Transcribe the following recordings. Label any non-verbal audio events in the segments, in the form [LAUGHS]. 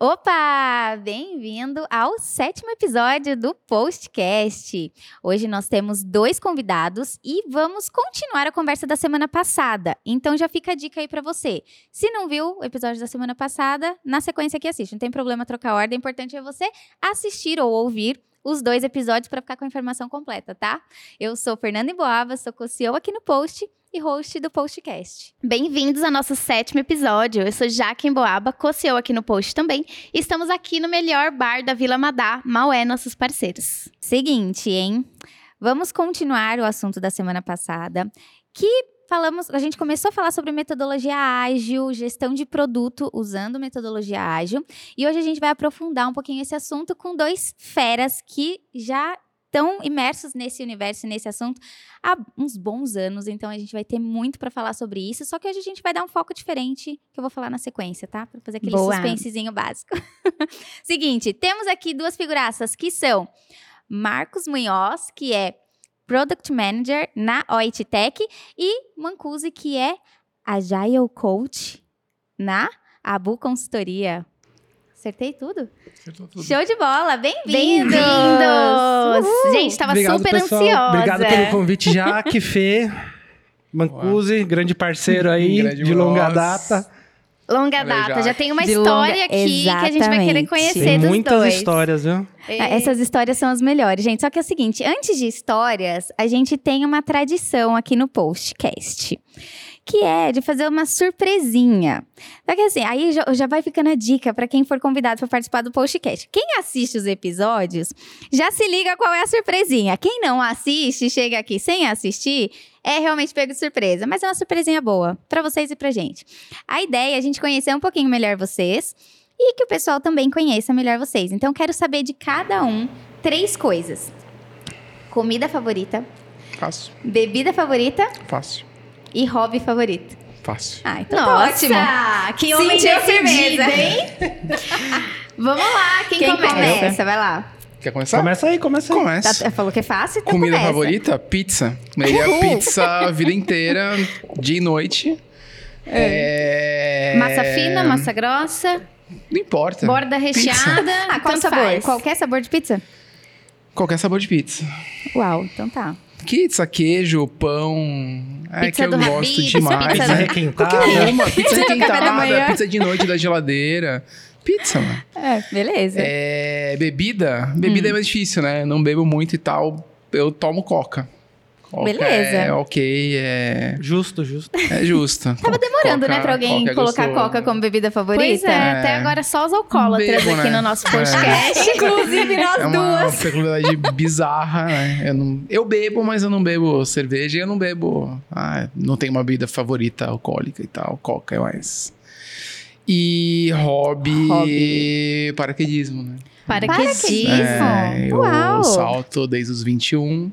Opa! Bem-vindo ao sétimo episódio do Postcast. Hoje nós temos dois convidados e vamos continuar a conversa da semana passada. Então já fica a dica aí para você. Se não viu o episódio da semana passada, na sequência aqui assiste. Não tem problema trocar a ordem, o importante é você assistir ou ouvir os dois episódios para ficar com a informação completa, tá? Eu sou Fernanda Emboava, sou co-CEO aqui no Post e host do Postcast. Bem-vindos ao nosso sétimo episódio. Eu sou Jaque Emboaba, co-CEO aqui no Post também. E estamos aqui no melhor bar da Vila Madá, Maué, nossos parceiros. Seguinte, hein? Vamos continuar o assunto da semana passada, que falamos, a gente começou a falar sobre metodologia ágil, gestão de produto usando metodologia ágil, e hoje a gente vai aprofundar um pouquinho esse assunto com dois feras que já estão imersos nesse universo, nesse assunto há uns bons anos, então a gente vai ter muito para falar sobre isso, só que hoje a gente vai dar um foco diferente, que eu vou falar na sequência, tá? Para fazer aquele Boa. suspensezinho básico. [LAUGHS] Seguinte, temos aqui duas figuraças que são Marcos Munhoz, que é Product Manager na OIT Tech, e Mancusi, que é Agile Coach na Abu Consultoria. Acertei tudo? Acertou tudo. Show de bola, bem-vindos! Bem Gente, estava super pessoal. ansiosa. Obrigado pelo convite, Jaque, [LAUGHS] Fê, Mancusi, grande parceiro aí, grande de longa data. Longa data, já tem uma de história longa... aqui Exatamente. que a gente vai querer conhecer tem dos muitas dois. histórias, viu? E... Ah, essas histórias são as melhores, gente. Só que é o seguinte, antes de histórias, a gente tem uma tradição aqui no Postcast que é de fazer uma surpresinha. Só que assim, aí já, já vai ficando a dica para quem for convidado para participar do podcast. Quem assiste os episódios já se liga qual é a surpresinha. Quem não assiste, chega aqui sem assistir, é realmente pego de surpresa, mas é uma surpresinha boa para vocês e pra gente. A ideia é a gente conhecer um pouquinho melhor vocês e que o pessoal também conheça melhor vocês. Então quero saber de cada um três coisas. Comida favorita? Fácil. Bebida favorita? Fácil. E hobby favorito? Fácil. Ah, então tá Nossa, tá ótimo. Que homem firmeza, hein? [LAUGHS] Vamos lá, quem, quem começa? começa? Vai lá. Quer começar? Começa aí, começa aí. Começa. Tá, falou que é fácil, então Comida começa. favorita? Pizza. Comeria pizza a vida inteira, dia e noite. É. É... Massa fina, massa grossa? Não importa. Borda recheada? Ah, qual sabor? Faz. Qualquer sabor de pizza? Qualquer sabor de pizza. Uau, então tá. Pizza, queijo, pão. É pizza que eu gosto Habib, demais. Pizza né? requentada. Qualquer uma. Pizza requentada, pizza de noite da geladeira. Pizza, mano. É, beleza. É, bebida. Bebida hum. é mais difícil, né? Não bebo muito e tal. Eu tomo coca. Coca Beleza. É ok, é. Justo, justo. É justo. Tava demorando, coca, né, pra alguém é colocar coca como bebida favorita. Pois é, é. até agora só os alcoólatras Bebo, aqui né? no nosso podcast. É. [LAUGHS] Inclusive nós é uma duas. peculiaridade bizarra, né? Eu, não, eu bebo, mas eu não bebo cerveja e eu não bebo. Ah, não tenho uma bebida favorita alcoólica e tal. Coca é mais. E hobby, hobby. paraquedismo, né? Paraquedismo. É, eu Uau. salto desde os 21.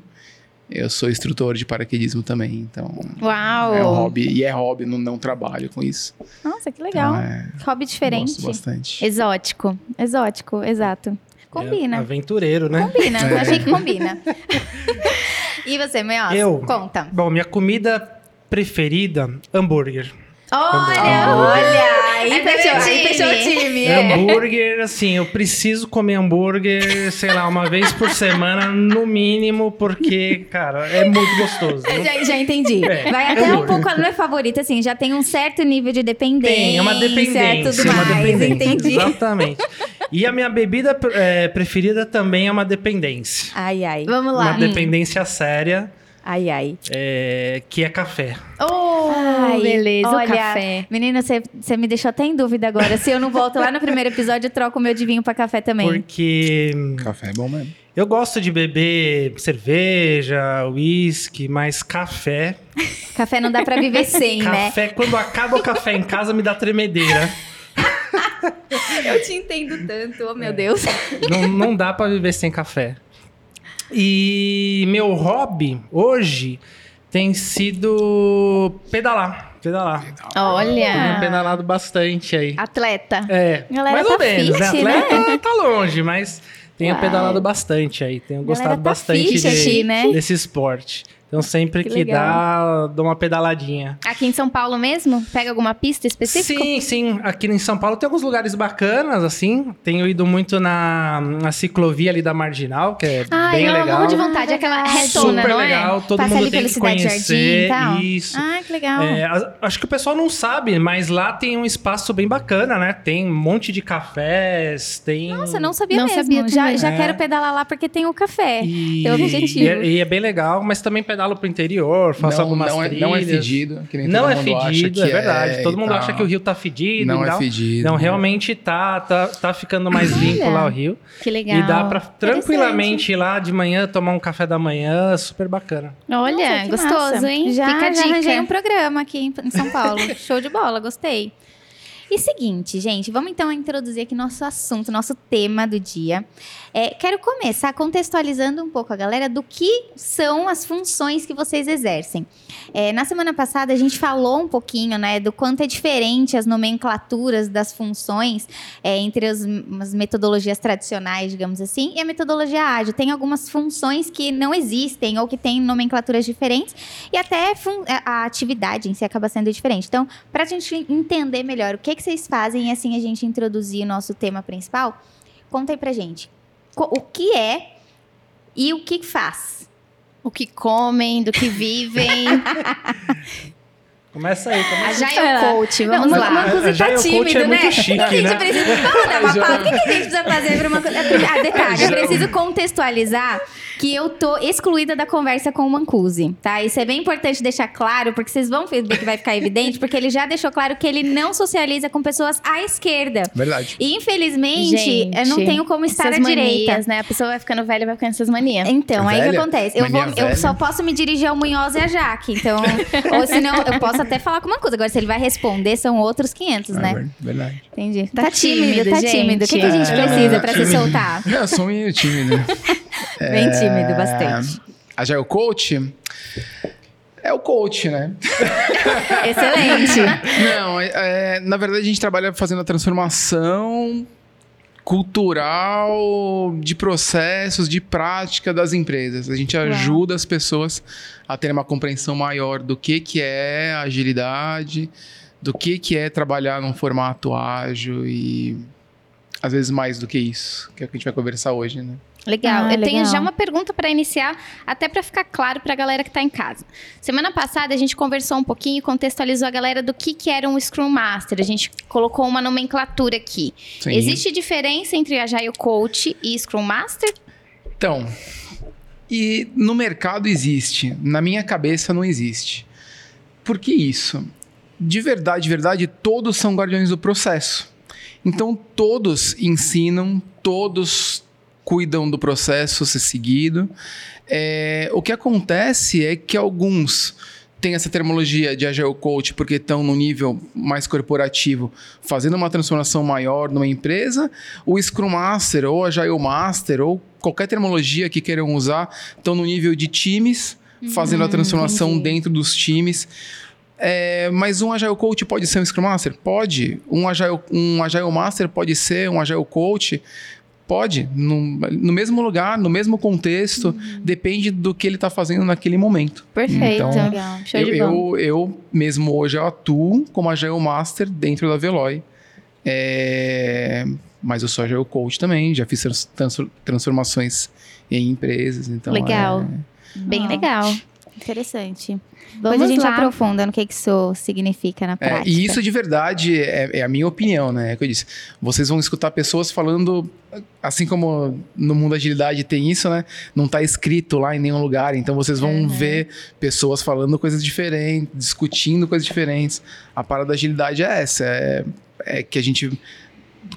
Eu sou instrutor de paraquedismo também, então. Uau! É um hobby. E é hobby, não, não trabalho com isso. Nossa, que legal. Então, é, hobby diferente. Gosto bastante. Exótico. Exótico, exato. Combina. É aventureiro, né? Combina, [LAUGHS] é. achei que combina. e você, meu? Eu? Conta. Bom, minha comida preferida, hambúrguer. Olha, olha! Aí, é fechou, aí fechou o time. É. Hambúrguer, assim, eu preciso comer hambúrguer, sei lá, uma vez por semana, no mínimo, porque, cara, é muito gostoso. Né? Já, já entendi. É, Vai até hambúrguer. um pouco, não é favorita, assim, já tem um certo nível de dependência. Tem, é uma dependência. Tudo uma mais, dependência. Entendi. Exatamente. E a minha bebida é, preferida também é uma dependência. Ai, ai. Vamos lá. Uma hum. dependência séria. Ai, ai. É, que é café. Oh, ai, beleza. Olha, o café. Menina, você me deixou até em dúvida agora. Se eu não volto lá no [LAUGHS] primeiro episódio, eu troco o meu de vinho pra café também. Porque. Café é bom mesmo. Eu gosto de beber cerveja, uísque, mas café. [LAUGHS] Café não dá pra viver sem, café, né? Café, quando acaba o café em casa, me dá tremedeira. eu te entendo tanto, oh meu é. Deus. Não, não dá pra viver sem café. E meu hobby hoje tem sido pedalar. Pedalar. Olha! Tenho pedalado bastante aí. Atleta. É. Galera mais tá ou menos, fit, né? Atleta né? tá longe, mas tenho Uau. pedalado bastante aí. Tenho gostado tá bastante fit de, né? desse esporte. Então sempre Que que, dá, dou uma pedaladinha. Aqui em São Paulo mesmo? Pega alguma pista específica? Sim, sim. Aqui em São Paulo tem alguns lugares bacanas, assim. Tenho ido muito na, na ciclovia ali da Marginal, que é Ai, bem eu legal. amo de vontade. Aquela retona, Super não é? legal, todo Passa mundo ali tem pelo que Jardim conhecer. tal. Isso. Ah, que legal. É, a- acho que o pessoal não sabe, mas lá tem um espaço bem bacana, né? Tem um monte de cafés, tem. Nossa, não sabia Não mesmo. sabia já já É. quero pedalar lá porque tem o café. E, Teu objetivo. e é, e é bem legal, mas também pedalo pro interior, faço não, algumas não, é, trilhas. não é fedido. Que nem Não todo é mundo acha fedido, é que verdade. Todo e mundo tal. acha que o rio tá fedido Não é fedido. Não, realmente tá, tá, tá ficando mais limpo lá o rio. Que legal. E dá pra tranquilamente ir lá de manhã tomar um café da manhã, super bacana. Olha, Nossa, que gostoso, massa. hein? Já, Fica a já arranjei dica. um programa aqui em, em São Paulo. [LAUGHS] Show de bola, gostei. E seguinte, gente, vamos então introduzir aqui nosso assunto, nosso tema do dia. É, quero começar contextualizando um pouco a galera do que são as funções que vocês exercem. É, na semana passada a gente falou um pouquinho, né, do quanto é diferente as nomenclaturas das funções é, entre as, as metodologias tradicionais, digamos assim, e a metodologia ágil. Tem algumas funções que não existem ou que têm nomenclaturas diferentes e até a atividade em si acaba sendo diferente. Então, para a gente entender melhor o que, que vocês fazem e assim a gente introduzir o nosso tema principal, conta aí pra gente. O que é e o que faz? O que comem, do que vivem. [LAUGHS] Começa aí, a começa aí. Jaio Coach, vamos Não, lá. uma coisa A tá Coach é tímido, muito né? chique, a gente né? precisa. Vamos dar uma pausa. O que, que a gente precisa fazer pra uma coisa? Ah, detalhe, eu preciso contextualizar que eu tô excluída da conversa com o Mancusi, tá? Isso é bem importante deixar claro, porque vocês vão ver que vai ficar evidente, porque ele já deixou claro que ele não socializa com pessoas à esquerda. Verdade. E infelizmente, Gente, eu não tenho como estar Essas à direita. manias, né? A pessoa vai ficando velha, vai ficando essas manias. Então, aí o que Velha? acontece? Eu, vou, eu velha? só posso me dirigir ao Munhoz e a Jaque. Então, [LAUGHS] ou senão, eu posso até falar com uma coisa. Agora, se ele vai responder, são outros 500, É né? ver- verdade. Entendi. Tá Tá, tímido, tímido, tá gente. tímido. O que, que a gente É, precisa pra se tímido. soltar? Não, eu sou meio tímido. [LAUGHS] Bem tímido, bastante. A Jail Coach é o coach, né? [LAUGHS] Excelente. Não, é- é, na verdade a gente trabalha fazendo a transformação cultural de processos, de prática das empresas. A gente ajuda as pessoas a terem uma compreensão maior do que, que é agilidade, do que, que é trabalhar num formato ágil e às vezes mais do que isso, que é o que a gente vai conversar hoje, né? Legal. Ah, eu tenho legal. já uma pergunta para iniciar, até para ficar claro para a galera que está em casa. Semana passada a gente conversou um pouquinho e contextualizou a galera do que, que era um Scrum Master. A gente colocou uma nomenclatura aqui. Sim. Existe diferença entre Agile Coach e Scrum Master? Então, e no mercado existe, na minha cabeça não existe. Por que isso? De verdade, de verdade, todos são guardiões do processo. Então, todos ensinam, todos cuidam do processo ser seguido. É, o que acontece é que alguns têm essa terminologia de Agile Coach porque estão no nível mais corporativo, fazendo uma transformação maior numa empresa, o Scrum Master ou Agile Master ou qualquer terminologia que queiram usar estão no nível de times, fazendo a transformação entendi. dentro dos times. É, mas um Agile Coach pode ser um Scrum Master? Pode. Um Agile, um Agile Master pode ser um Agile Coach? Pode. No, no mesmo lugar, no mesmo contexto, depende do que ele está fazendo naquele momento. Perfeito. Então, Legal. Show eu, de bola. eu, eu mesmo hoje eu atuo como Agile Master dentro da Veloy. É, mas eu sou Agile Coach também, já fiz trans- trans- transformações em empresas. Então Legal. é- Bem Ah. legal. Interessante. Vamos Depois a gente lá. aprofunda no que que isso significa na É, prática. e isso de verdade é, é a minha opinião, né? É o que eu disse. Vocês vão escutar pessoas falando, assim como no mundo da agilidade tem isso, né? Não está escrito lá em nenhum lugar. Então vocês vão Uhum. ver pessoas falando coisas diferentes, discutindo coisas diferentes. A parada da agilidade é essa. É, é que a gente.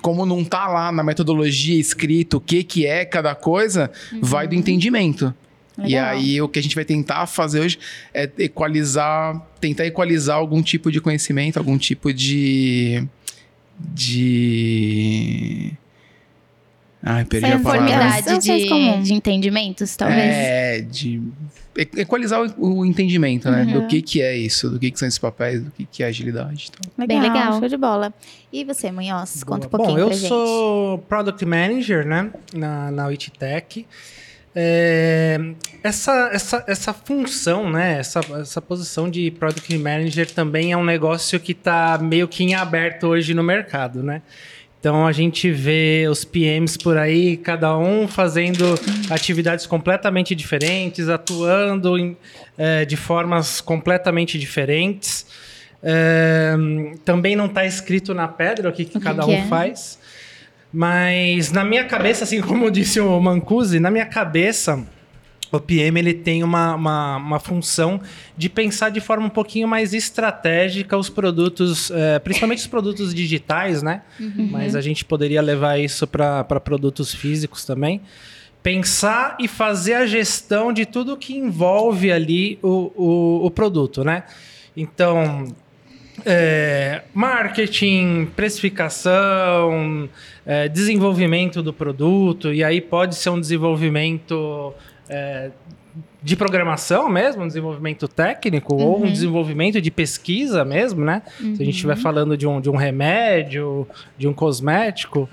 Como não tá lá na metodologia escrito o que, que é cada coisa, vai do entendimento. E. Legal. aí o que a gente vai tentar fazer hoje é equalizar, tentar equalizar algum tipo de conhecimento, algum tipo de de Ai, perdi Essa a palavra. Senso comum. de, de entendimentos, talvez. É, de e- equalizar o, o entendimento, né? Uhum. Do que que é isso, do que que são esses papéis, do que que é agilidade. Então. Legal, Bem legal. Show de bola. E você, Munhoz? Conta um Boa. pouquinho Bom, eu pra gente. sou Product Manager, né? Na, na Withtech. É, essa, essa, essa função, né? Essa, essa posição de Product Manager também é um negócio que está meio que em aberto hoje no mercado, né? Então a gente vê os PMs por aí, cada um fazendo atividades completamente diferentes, atuando em, é, de formas completamente diferentes. É, também não está escrito na pedra o que, que cada que um é? faz. Mas na minha cabeça, assim [LAUGHS] como disse o Mancusi, na minha cabeça, o PM ele tem uma, uma, uma função de pensar de forma um pouquinho mais estratégica os produtos, eh, principalmente os produtos digitais, né? Mas a gente poderia levar isso para produtos físicos também. Pensar e fazer a gestão de tudo que envolve ali o, o, o produto, né? Então, é, marketing, precificação, é, desenvolvimento do produto, e aí pode ser um desenvolvimento é, de programação mesmo, um desenvolvimento técnico, ou um desenvolvimento de pesquisa mesmo, né? Se a gente estiver falando de um, de um remédio, de um cosmético.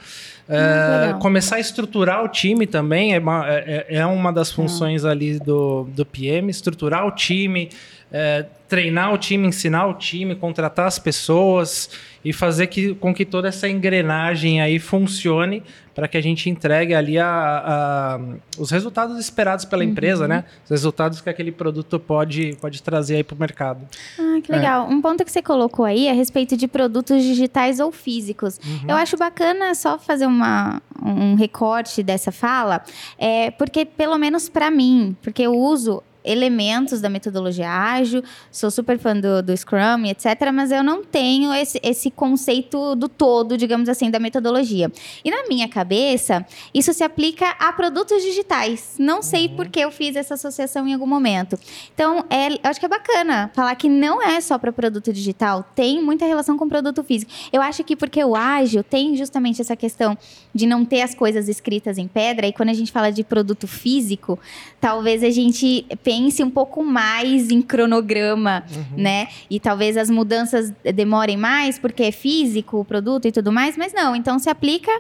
É, legal. começar a estruturar o time também é uma, é, é uma das funções ali do, do PM, estruturar o time, é, treinar o time, ensinar o time, contratar as pessoas e fazer que, com que toda essa engrenagem aí funcione para que a gente entregue ali a, a- os resultados esperados pela empresa, né? Os resultados que aquele produto pode, pode trazer aí para o mercado. Ah, que legal. Um ponto que você colocou aí é a respeito de produtos digitais ou físicos. Eu acho bacana só fazer uma, um recorte dessa fala, é, porque pelo menos para mim, porque eu uso elementos da metodologia ágil, sou super fã do, do Scrum, etc., mas eu não tenho esse, esse conceito do todo, digamos assim, da metodologia. E na minha cabeça, isso se aplica a produtos digitais. Não sei por que eu fiz essa associação em algum momento. Então, é, eu acho que é bacana falar que não é só para produto digital, tem muita relação com produto físico. Eu acho que porque o ágil tem justamente essa questão de não ter as coisas escritas em pedra, e quando a gente fala de produto físico, talvez a gente pense um pouco mais em cronograma, né? E talvez as mudanças demorem mais porque é físico o produto e tudo mais, mas não, então se aplica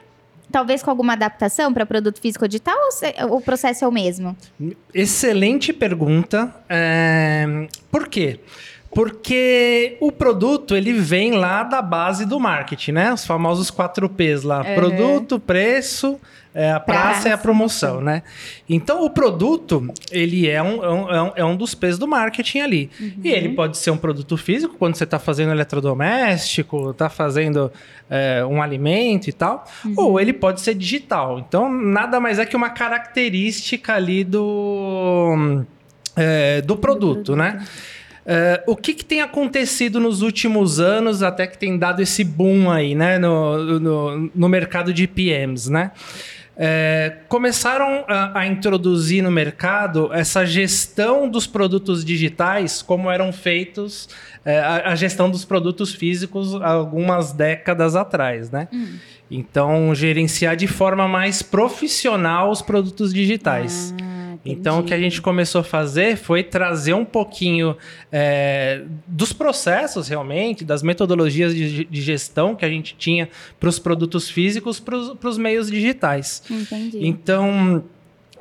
talvez com alguma adaptação para produto físico ou digital ou se- o processo é o mesmo? Excelente pergunta. É, Por quê? Porque o produto ele vem lá da base do marketing, né? Os famosos 4 P's lá: produto, preço, é, a praça e a promoção, né? Então o produto ele é um, é um- é um, é dos P's do marketing ali. E ele pode ser um produto físico quando você está fazendo eletrodoméstico, está fazendo é, um alimento e tal, ou ele pode ser digital. Então nada mais é que uma característica ali do é, do produto, né? É, o que, que tem acontecido nos últimos anos, até que tem dado esse boom aí, né, no, no, no mercado de PMs, né? É, começaram a, a introduzir no mercado essa gestão dos produtos digitais como eram feitos é, a, a gestão dos produtos físicos algumas décadas atrás, né? Então, gerenciar de forma mais profissional os produtos digitais. Então, o que a gente começou a fazer foi trazer um pouquinho é, dos processos, realmente, das metodologias de, de gestão que a gente tinha para os produtos físicos para os meios digitais. Entendi. Então,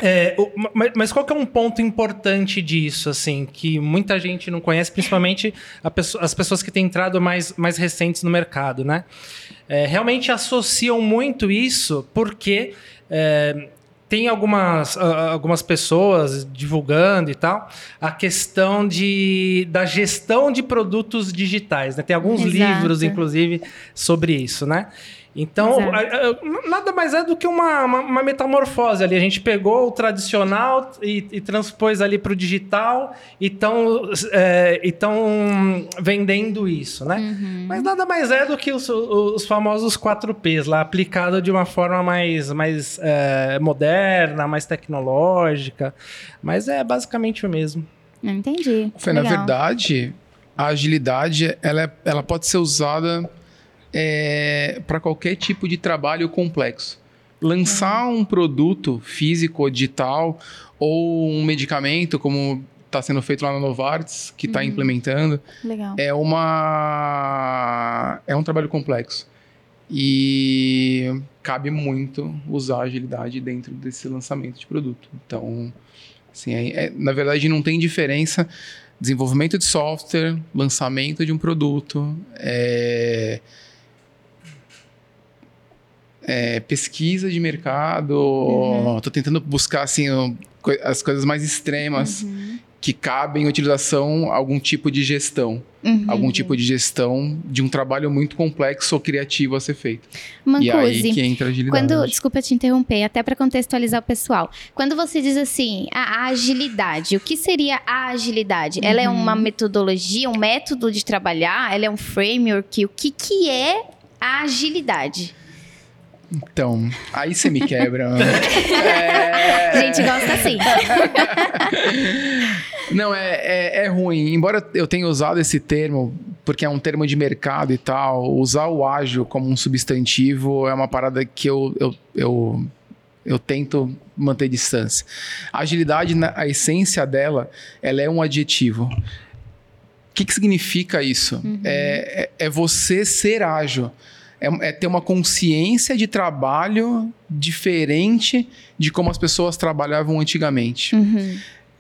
é, o- ma- mas qual que é um ponto importante disso, assim, que muita gente não conhece, principalmente a pesso- as pessoas que têm entrado mais, mais recentes no mercado, né? É, realmente associam muito isso porque é, tem algumas, algumas pessoas divulgando e tal a questão de, da gestão de produtos digitais, né? Tem alguns Exato. livros, inclusive, sobre isso, né? Então, Exato. a- nada mais é do que uma, uma, uma metamorfose ali. A gente pegou o tradicional e, e transpôs ali para o digital e estão vendendo isso, né? Uhum. Mas nada mais é do que os, os famosos 4Ps lá, aplicado de uma forma mais, mais é, moderna, mais tecnológica. Mas é basicamente o mesmo. Não entendi. Fê, na verdade, a agilidade ela, é- ela pode ser usada para qualquer tipo de trabalho complexo. Lançar um produto físico ou digital ou um medicamento, como está sendo feito lá na Novartis, que está implementando, Legal. é uma é um trabalho complexo. E cabe muito usar agilidade dentro desse lançamento de produto. Então, assim, é, é, na verdade, não tem diferença desenvolvimento de software, lançamento de um produto, é, é, pesquisa de mercado. Uhum. Tô tentando buscar assim as coisas mais extremas uhum. que cabem em utilização algum tipo de gestão, uhum. algum tipo de gestão de um trabalho muito complexo ou criativo a ser feito. Mancusi, e aí que entra a agilidade. Quando, desculpa te interromper, até para contextualizar o pessoal. Quando você diz assim, a agilidade, o que seria a agilidade? Ela é uhum. uma metodologia, um método de trabalhar? Ela é um framework? O que que é a agilidade? Então, aí você me quebra. [LAUGHS] é... A gente gosta assim. [LAUGHS] Não, é, é, é, ruim. Embora eu tenha usado esse termo, porque é um termo de mercado e tal, usar o ágil como um substantivo é uma parada que eu, eu, eu, eu tento manter distância. A agilidade, a essência dela, ela é um adjetivo. O que, que significa isso? Uhum. É, é, é você ser ágil é, é, ter uma consciência de trabalho diferente de como as pessoas trabalhavam antigamente. Uhum.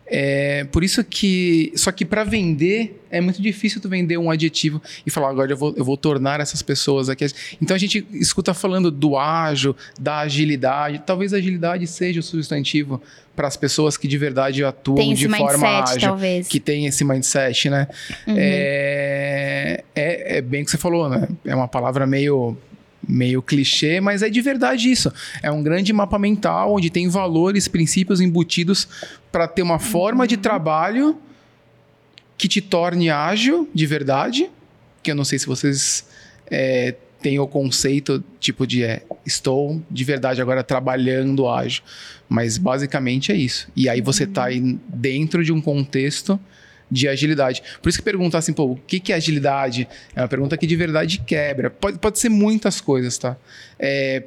É, por isso que. Só que para vender, é muito difícil tu vender um adjetivo e falar, agora eu vou, eu vou tornar essas pessoas aqui. Então a gente escuta falando do ágil, da agilidade. Talvez a agilidade seja o substantivo para as pessoas que de verdade atuam tem de forma mindset, ágil. Talvez. Que tem esse mindset, né? Uhum. É, é, é bem o que você falou, né? É uma palavra meio meio clichê, mas é de verdade isso. É um grande mapa mental onde tem valores, princípios embutidos para ter uma forma de trabalho que te torne ágil de verdade. Que eu não sei se vocês é, têm o conceito tipo de é, estou de verdade agora trabalhando ágil. Mas basicamente é isso. E aí você está dentro de um contexto de agilidade. Por isso que perguntar assim, pô, o que, que é agilidade? É uma pergunta que de verdade quebra. Pode, pode ser muitas coisas, tá? É,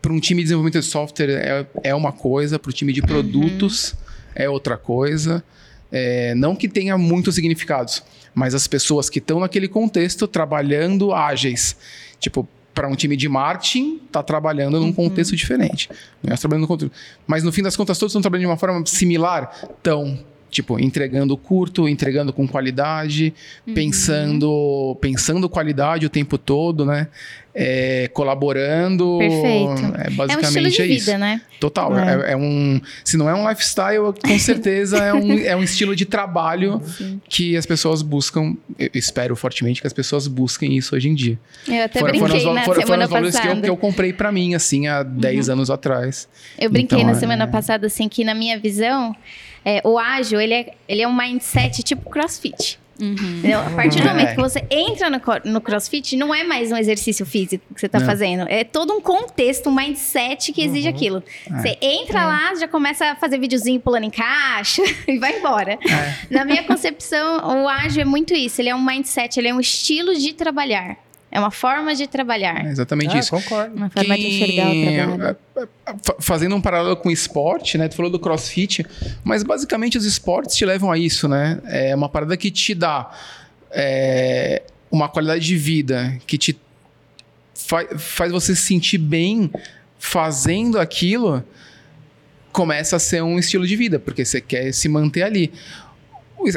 para um time de desenvolvimento de software é, é uma coisa, para o time de uhum. produtos uhum. é outra coisa. É, não que tenha muitos significados, mas as pessoas que estão naquele contexto trabalhando ágeis. Tipo, para um time de marketing, está trabalhando num uhum. contexto diferente. Nós trabalhando no contexto. Mas no fim das contas, todos estão trabalhando de uma forma similar? Então, Tipo, entregando curto, entregando com qualidade, uhum. pensando, pensando qualidade o tempo todo, né? É, colaborando. Perfeito. É basicamente é um estilo de é vida, isso. né? Total. É. é. É, um. Se não é um lifestyle, com [LAUGHS] certeza é, um, é um estilo de trabalho Sim. que as pessoas buscam. Eu espero fortemente que as pessoas busquem isso hoje em dia. Eu até for, brinquei foram, na foram, semana foram os valores que eu, que eu, comprei para mim, assim, há 10 uhum. anos atrás. Eu brinquei então, na semana passada, assim, que na minha visão é, o ágil, ele é, ele é um mindset tipo crossfit. Uhum. A partir do momento é. que você entra no, no, crossfit, não é mais um exercício físico que você está fazendo. É todo um contexto, um mindset que exige uhum. aquilo. É. Você entra é. lá, já começa a fazer videozinho pulando em caixa [LAUGHS] e vai embora. É. Na minha concepção, o ágil é muito isso. Ele é um mindset, ele é um estilo de trabalhar. É uma forma de trabalhar. É exatamente ah, isso. Concordo. Uma forma de enxergar o trabalho. É, é, fazendo um paralelo com o esporte, né? Tu falou do crossfit, mas basicamente os esportes te levam a isso, né? É uma parada que te dá é, uma qualidade de vida, que te fa faz você se sentir bem fazendo aquilo, começa a ser um estilo de vida, porque você quer se manter ali.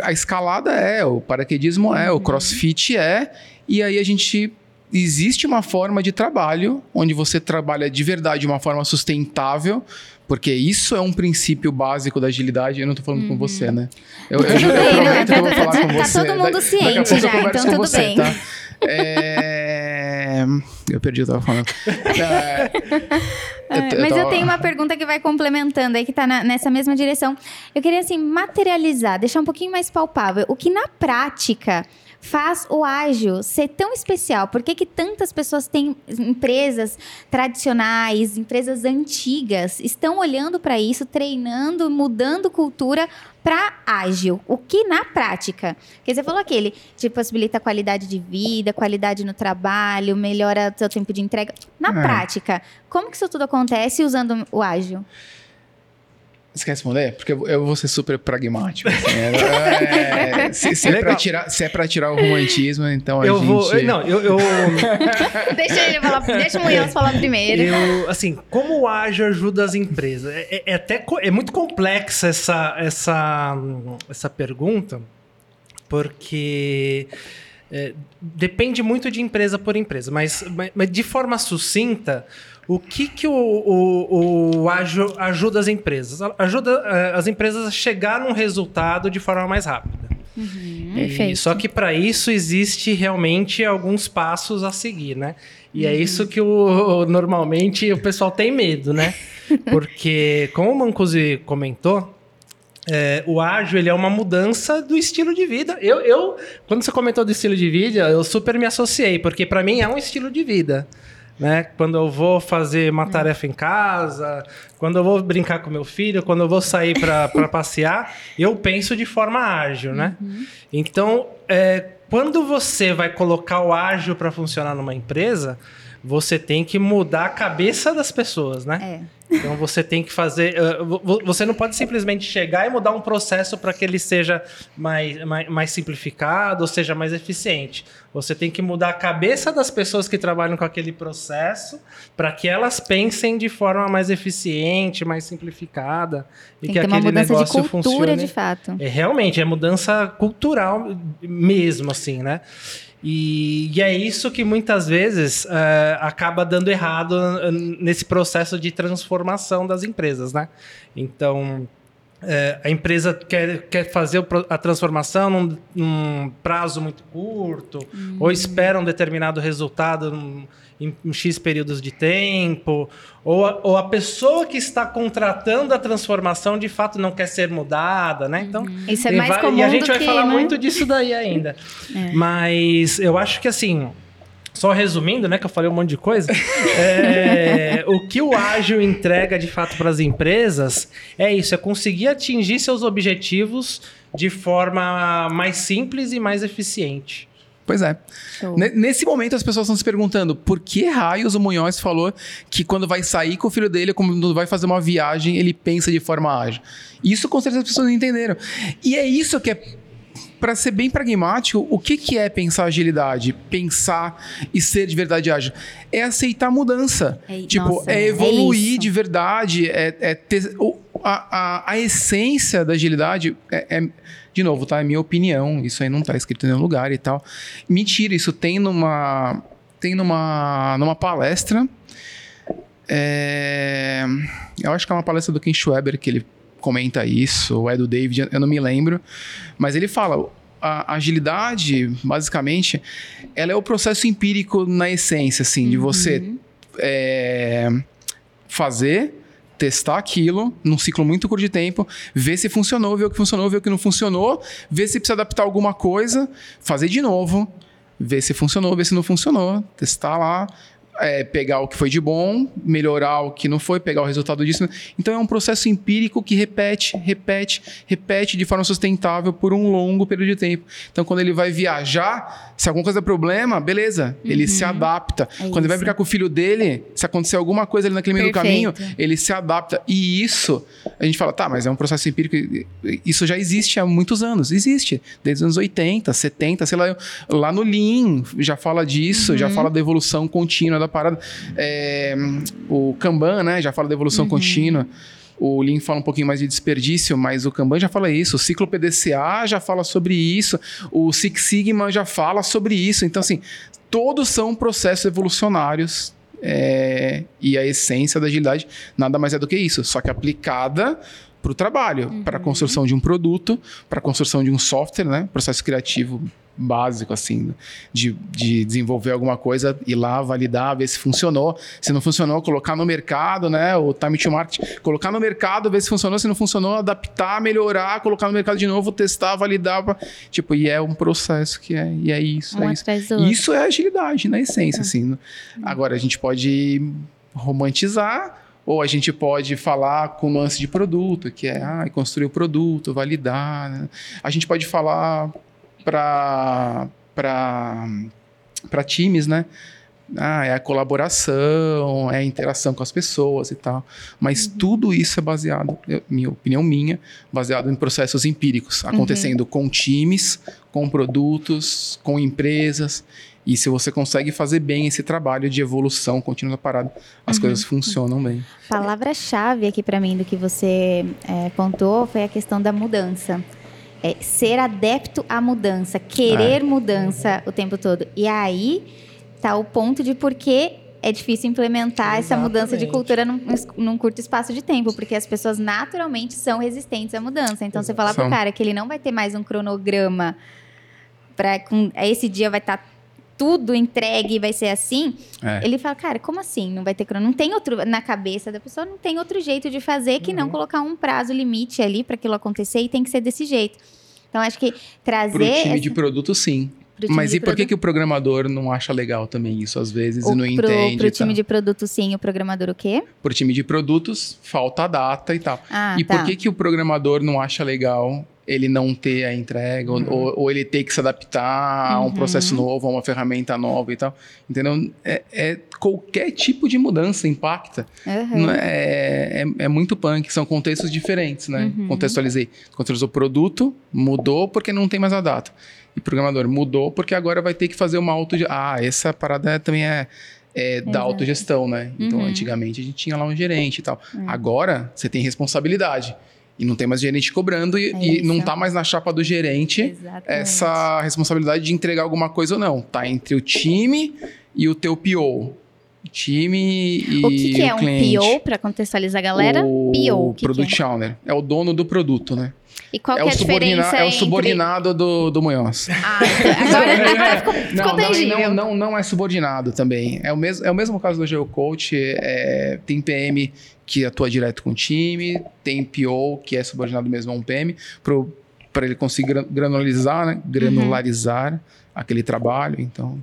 A escalada é, o paraquedismo é, o uhum. crossfit é, e aí a gente existe uma forma de trabalho onde você trabalha de verdade de uma forma sustentável, porque isso é um princípio básico da agilidade. Eu não estou falando uhum. com você, né? Eu, eu, eu, eu prometo que eu vou falar com tá você. Tá todo mundo ciente já, então tudo você, bem. Tá? É... Eu perdi o que eu estava falando. [LAUGHS] É... Eu, mas eu tenho uma pergunta que vai complementando aí, que está nessa mesma direção. Eu queria, assim, materializar, deixar um pouquinho mais palpável. O que na prática faz o ágil ser tão especial? Por que, que tantas pessoas têm empresas tradicionais, empresas antigas, estão olhando para isso, treinando, mudando cultura para ágil? O que na prática? Porque você falou aquele, te possibilita qualidade de vida, qualidade no trabalho, melhora o seu tempo de entrega. Na é. prática, como que isso tudo acontece usando o ágil? Você quer responder? Porque eu vou ser super pragmático. Assim, é, [LAUGHS] é, se, se, é pra tirar, se é pra tirar o romantismo, então a eu gente... Vou, não, eu... eu... [LAUGHS] deixa ele falar, deixa o Munhoz falar primeiro. Eu, assim, como o ágil ajuda as empresas? É, é, é até, é muito complexa essa, essa, essa pergunta, porque... É, depende muito de empresa por empresa, mas, mas de forma sucinta, o que, que o, o, o ajuda as empresas? Ajuda uh, as empresas a chegar num resultado de forma mais rápida. Uhum, e, só que para isso existe realmente alguns passos a seguir, né? E é uhum. é isso que o, normalmente o pessoal tem medo, né? [LAUGHS] Porque, como o Mancusi comentou, é, o ágil ele é uma mudança do estilo de vida. Eu, eu, quando você comentou do estilo de vida, eu super me associei, porque para mim é um estilo de vida né? Quando eu vou fazer uma tarefa em casa, quando eu vou brincar com meu filho, quando eu vou sair para [LAUGHS] passear, eu penso de forma ágil, né? Uhum. Então, é, quando você vai colocar o ágil para funcionar numa empresa, você tem que mudar a cabeça das pessoas, né? É. Então você tem que fazer. Uh, você não pode simplesmente chegar e mudar um processo para que ele seja mais, mais, mais, simplificado ou seja mais eficiente. Você tem que mudar a cabeça das pessoas que trabalham com aquele processo para que elas pensem de forma mais eficiente, mais simplificada tem e que, que aquele negócio de cultura, funcione. de fato. É realmente é mudança cultural mesmo, assim, né? E, e, é isso que muitas vezes uh, acaba dando errado nesse processo de transformação das empresas, né? Então, uh, a empresa quer, quer fazer a transformação num, num prazo muito curto, hum. ou espera um determinado resultado num, em, em X períodos de tempo, ou a, ou a pessoa que está contratando a transformação de fato não quer ser mudada, né? Então, uhum. isso é mais comum E a gente vai que, falar né? muito disso daí ainda. [LAUGHS] é. Mas eu acho que assim, só resumindo, né, que eu falei um monte de coisa, [LAUGHS] é, o que o ágil entrega de fato para as empresas é isso, é conseguir atingir seus objetivos de forma mais simples e mais eficiente. Pois é. Nesse momento as pessoas estão se perguntando por que raios o Munhoz falou que quando vai sair com o filho dele, quando vai fazer uma viagem, ele pensa de forma ágil. Isso com certeza as pessoas não entenderam. E é isso que é para ser bem pragmático, o que, que é pensar agilidade? Pensar e ser de verdade ágil? É aceitar mudança. É, tipo, nossa, é, é evoluir é de verdade, é, é ter. A, a, a, essência da agilidade é, é de novo, tá? É minha opinião. Isso aí não tá escrito em nenhum lugar e tal. Mentira, isso tem numa. Tem numa, numa palestra. É, eu acho que é uma palestra do Ken Schweber que ele comenta isso, ou é do David, eu não me lembro. Mas ele fala: a agilidade, basicamente, ela é o processo empírico na essência, assim, uhum. de você é, fazer testar aquilo num ciclo muito curto de tempo, ver se funcionou, ver o que funcionou, ver o que não funcionou, ver se precisa adaptar alguma coisa, fazer de novo, ver se funcionou, ver se não funcionou, testar lá, é, pegar o que foi de bom, melhorar o que não foi, pegar o resultado disso. Então é um processo empírico que repete, repete, repete de forma sustentável por um longo período de tempo. Então quando ele vai viajar, se alguma coisa é problema, beleza, uhum. ele se adapta. É quando ele vai brincar com o filho dele, se acontecer alguma coisa ali naquele meio do caminho, ele se adapta. E isso, a gente fala, tá, mas é um processo empírico, isso já existe há muitos anos. Existe, desde os anos 80, 70, sei lá, lá no Lean já fala disso, uhum. já fala da evolução contínua da parada. É, o Kanban, né, já fala da evolução uhum. contínua. O Lean fala um pouquinho mais de desperdício, mas o Kanban já fala isso. O ciclo PDCA já fala sobre isso. O Six Sigma já fala sobre isso. Então, assim, todos são processos evolucionários é, e a essência da agilidade nada mais é do que isso, só que aplicada para o trabalho, uhum. para a construção de um produto, para a construção de um software, né? processo criativo básico, assim, de, de desenvolver alguma coisa, ir lá, validar, ver se funcionou. Se não funcionou, colocar no mercado, né? O time to market, colocar no mercado, ver se funcionou, se não funcionou, adaptar, melhorar, colocar no mercado de novo, testar, validar. Pra... Tipo, e é um processo que é, e é isso. Um é isso. isso é agilidade, na essência, assim. Agora, a gente pode romantizar ou a gente pode falar com lance de produto, que é ah, construir o produto, validar. Né? A gente pode falar para times, né? ah, é a colaboração, é a interação com as pessoas e tal. Mas uhum. tudo isso é baseado, minha opinião minha, baseado em processos empíricos, uhum. acontecendo uhum. com times, com produtos, com empresas. E se você consegue fazer bem esse trabalho de evolução contínua da parada, as uhum. coisas funcionam bem. Palavra-chave aqui para mim do que você é, pontuou foi a questão da mudança. É, ser adepto à mudança, querer é. mudança o tempo todo. E aí tá o ponto de por que é difícil implementar Exatamente. essa mudança de cultura num, num, curto espaço de tempo, porque as pessoas naturalmente são resistentes à mudança. Então, Exato. você falar pro cara que ele não vai ter mais um cronograma para esse dia vai estar tá tudo entregue vai ser assim, é. ele fala, cara, como assim? Não vai ter cronograma? Não tem outro na cabeça da pessoa, não tem outro jeito de fazer que uhum. não colocar um prazo limite ali para aquilo acontecer e tem que ser desse jeito. Então, acho que trazer. Pro time essa... de produto, sim. Mas e por que, que o programador não acha legal também isso às vezes o e não pro, entende? Pro time de produto, sim, o programador o quê? Pro time de produtos, falta data e tal. Ah, e tá. por que, que o programador não acha legal ele não ter a entrega, uhum. ou, ou, ele ter que se adaptar a um uhum. processo novo, a uma ferramenta nova e tal. Entendeu? É, é qualquer tipo de mudança impacta. Uhum. É, é, é, muito punk, são contextos diferentes, né? Uhum. Contextualizei. Contextualizou o produto, mudou porque não tem mais a data. E programador mudou porque agora vai ter que fazer uma auto. Ah, essa parada também é, é da autogestão, né? Então, uhum. antigamente a gente tinha lá um gerente e tal. Uhum. Agora você tem responsabilidade. E não tem mais gerente cobrando e, é e não tá mais na chapa do gerente Exatamente. essa responsabilidade de entregar alguma coisa ou não. Tá entre o time e o teu PO. Time e o que, que é cliente. um PO para contextualizar a galera? O PO, que Product que é? Owner. É o dono do produto, né? E qual é, é a diferença É o subordinado entre... do, do Munhoz. Ah, então, agora, [LAUGHS] ficou, ficou não, não, não, não, é subordinado também. É o mesmo, é o mesmo caso do GeoCoach. É, tem PM que atua direto com o time, tem PO, que é subordinado mesmo a um PM, para ele conseguir granularizar, né? granularizar uhum. aquele trabalho. Então,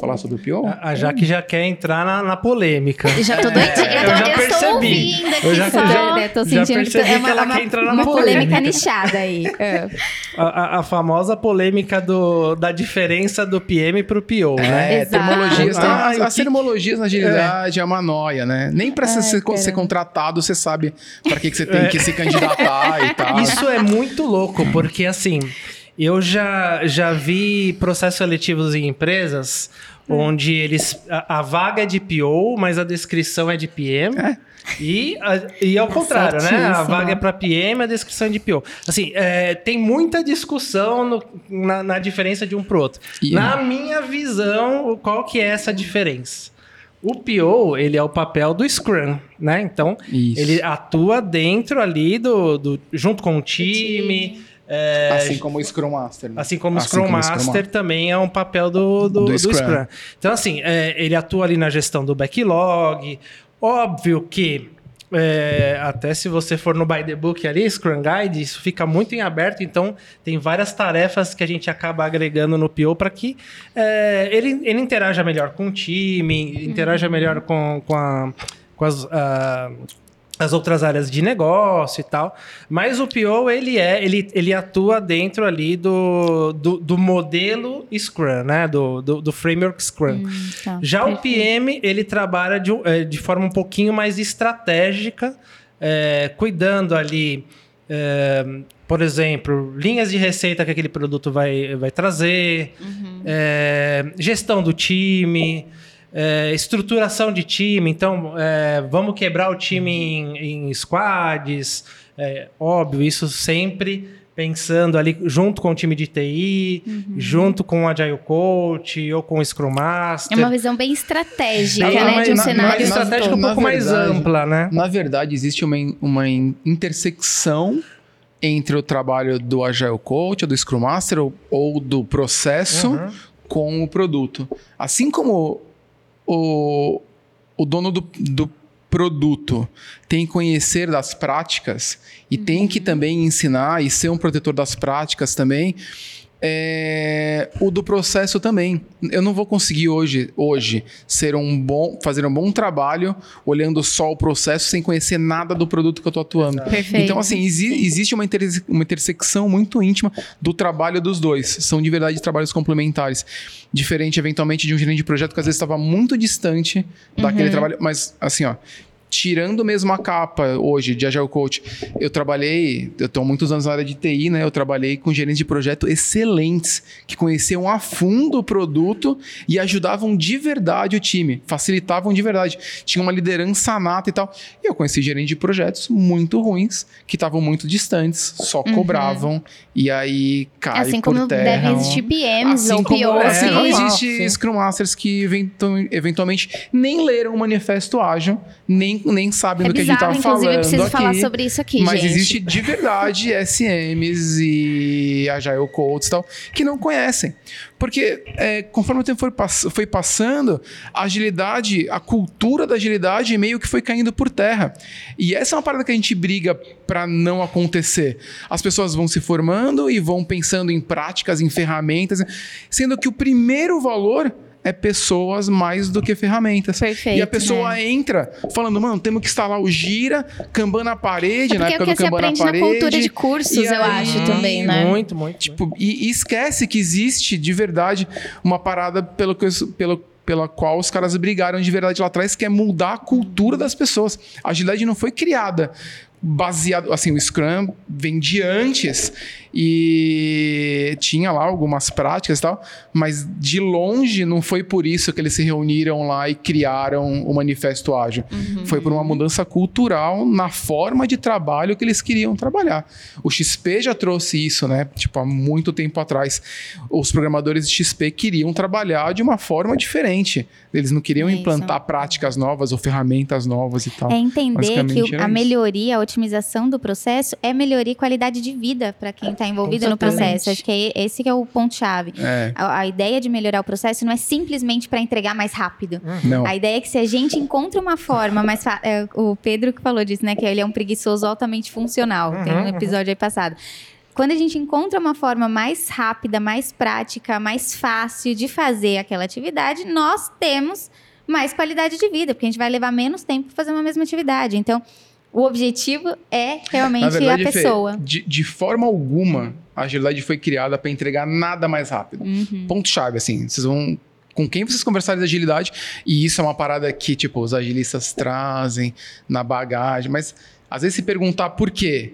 falar sobre o pior? A, a Jaque já quer entrar na, na polêmica. Eu já tô doidinha. É, eu, eu, já percebi. eu já, só. Já, eu tô sentindo já percebi que, é uma, que ela uma, quer entrar na uma polêmica. polêmica nichada aí. [LAUGHS] É. A, a, a, famosa polêmica do, da diferença do PM pro PO, é, né? Termologias, ah, as, as termologias na agilidade é. é uma noia, né? Nem pra Ai, ser, ser, contratado, você sabe para que, que você tem é. que se candidatar e tal. Isso é muito louco, porque assim... Eu já, já vi processos seletivos em empresas hum. onde eles. A, a, vaga é de PO, mas a descrição é de PM. É. E, a, e ao tá contrário, né? A vaga é para PM, a descrição é de PO. Assim, é, tem muita discussão no, na, na, diferença de um pro outro. Na minha visão, qual que é essa diferença? O PO, ele é o papel do Scrum, né? Então, Isso. ele atua dentro ali do, do junto com o time, é, assim como o Scrum Master. Né? Assim como o assim Scrum, Master, Scrum também é um papel do, do, do, do Scrum. Scrum. Então, assim, é, ele atua ali na gestão do backlog. Óbvio que, é, até se você for no By the Book ali, Scrum Guide, isso fica muito em aberto. Então, tem várias tarefas que a gente acaba agregando no PO para que é, ele, ele interaja melhor com o time, interaja uhum. melhor com, com, a, com as. Uh, as outras áreas de negócio e tal. Mas o PO, ele é, ele, ele atua dentro ali do, do, do modelo Scrum, né? Do, do, do framework Scrum. Hum, tá. Já Perfeito. o PM, ele trabalha de, é, de forma um pouquinho mais estratégica, é, cuidando ali, é, por exemplo, linhas de receita que aquele produto vai, vai trazer, uhum. É, gestão do time... É, estruturação de time, então é, vamos quebrar o time em, em squads, é, óbvio, isso sempre pensando ali junto com o time de TI, uhum. junto com o Agile Coach ou com o Scrum Master. É uma visão bem estratégica, é, né? de um na, cenário estratégica um pouco verdade, mais ampla, né? Na verdade, existe uma, uma intersecção entre o trabalho do Agile Coach, do Scrum Master ou, ou do processo uhum. com o produto. Assim como o, o dono do, do produto tem que conhecer das práticas e uhum. tem que também ensinar e ser um protetor das práticas também. É, o do processo também. Eu não vou conseguir hoje, hoje ser um bom, fazer um bom trabalho olhando só o processo sem conhecer nada do produto que eu estou atuando. Perfeito. Então, assim, exi existe uma, interse uma intersecção muito íntima do trabalho dos dois. São de verdade trabalhos complementares. Diferente, eventualmente, de um gerente de projeto que às vezes estava muito distante daquele Uhum. trabalho. Mas, assim, ó, tirando mesmo a capa hoje de Agile Coach, eu trabalhei, eu estou muitos anos na área de TI, né? Eu trabalhei com gerentes de projeto excelentes, que conheciam a fundo o produto e ajudavam de verdade o time, facilitavam de verdade. Tinha uma liderança nata e tal. E eu conheci gerentes de projetos muito ruins, que estavam muito distantes, só cobravam, e aí cai assim por como terra. deve existir PMs ou como, POs. assim, É, existe. Scrum Masters que eventu- eventualmente nem leram o manifesto ágil, nem, nem sabem É do que a gente bizarro, tá inclusive falando eu preciso aqui. falar sobre isso aqui, Mas gente. existe de verdade SMs e Agile Coaches e tal, que não conhecem. Porque é, conforme o tempo foi, pass- foi passando, a agilidade, a cultura da agilidade meio que foi caindo por terra. E essa é uma parada que a gente briga para não acontecer. As pessoas vão se formando e vão pensando em práticas, em ferramentas, sendo que o primeiro valor é pessoas mais do que ferramentas. Perfeito, e a pessoa entra falando, mano, temos que instalar o gira, Kanban na parede, É na porque é o época que do Kanban na aprende na parede. cultura de cursos, E eu aí- acho também, né? Muito, muito. Tipo, e, e esquece que existe de verdade uma parada pelo que, eu- pelo, pela qual os caras brigaram de verdade lá atrás, que é mudar a cultura das pessoas. A agilidade não foi criada baseado, assim, o Scrum vem de antes e tinha lá algumas práticas e tal, mas de longe não foi por isso que eles se reuniram lá e criaram o Manifesto Ágil. Foi por uma mudança cultural na forma de trabalho que eles queriam trabalhar. O XP já trouxe isso, né? Tipo, há muito tempo atrás. Os programadores de XP queriam trabalhar de uma forma diferente. Eles não queriam Isso. implantar práticas novas ou ferramentas novas e tal. É entender que a melhoria, a otimização do processo é melhoria e qualidade de vida para quem está envolvido no processo. Acho que é- esse que é o ponto-chave. É, A, a ideia de melhorar o processo não é simplesmente para entregar mais rápido. não. A ideia é que se a gente encontra uma forma mais fa- é, o Pedro que falou disso, né? Que ele é um preguiçoso altamente funcional. Tem um Uhum, episódio aí passado. Quando a gente encontra uma forma mais rápida, mais prática, mais fácil de fazer aquela atividade, nós temos mais qualidade de vida, porque a gente vai levar menos tempo para fazer uma mesma atividade. Então, o objetivo é realmente verdade, a Fê, pessoa. de, de forma alguma, a agilidade foi criada para entregar nada mais rápido. Uhum. Ponto-chave, assim. Vocês vão. Com quem vocês conversarem de agilidade, e isso é uma parada que, tipo, os agilistas trazem na bagagem, mas às vezes se perguntar por quê,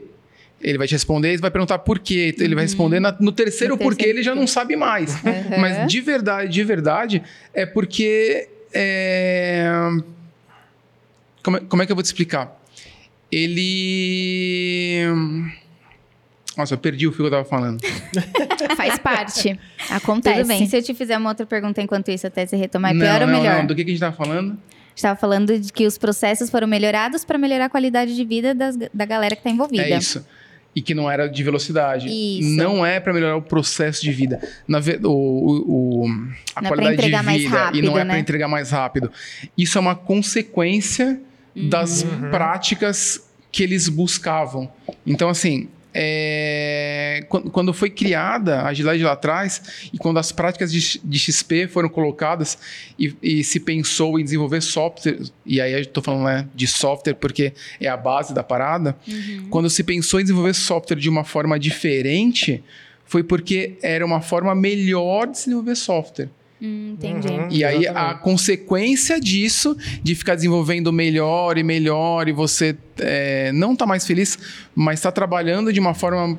ele vai te responder, ele vai perguntar por quê, ele vai responder na- no terceiro No porquê, ele já não sabe mais. Uhum. Mas de verdade, de verdade, é porque. é, Como, é, como é que eu vou te explicar? Ele. Nossa, eu perdi o fio que eu tava falando. [LAUGHS] Faz parte. Acontece. Tudo bem. Se eu te fizer uma outra pergunta enquanto isso, até você retomar, é pior não, ou não, melhor? não. Do que, que a gente tava falando? Estava falando de que os processos foram melhorados para melhorar a qualidade de vida das- da galera que está envolvida. É isso. E que não era de velocidade. Isso. Não é para melhorar o processo de vida. Na ve- o, o- o- a Não é pra qualidade de entregar mais vida e não rápido, é para né? entregar mais rápido. Isso é uma consequência das Uhum. práticas que eles buscavam. Então, assim, é, quan- quando foi criada a agilidade lá atrás e quando as práticas de, de XP foram colocadas e, e se pensou em desenvolver software, e aí eu estou falando né, de software porque é a base da parada, Uhum. quando se pensou em desenvolver software de uma forma diferente, foi porque era uma forma melhor de se desenvolver software. Hum, entendi. Uhum. E aí a Exatamente. consequência disso, de ficar desenvolvendo melhor e melhor, e você é, não tá mais feliz, mas está trabalhando de uma forma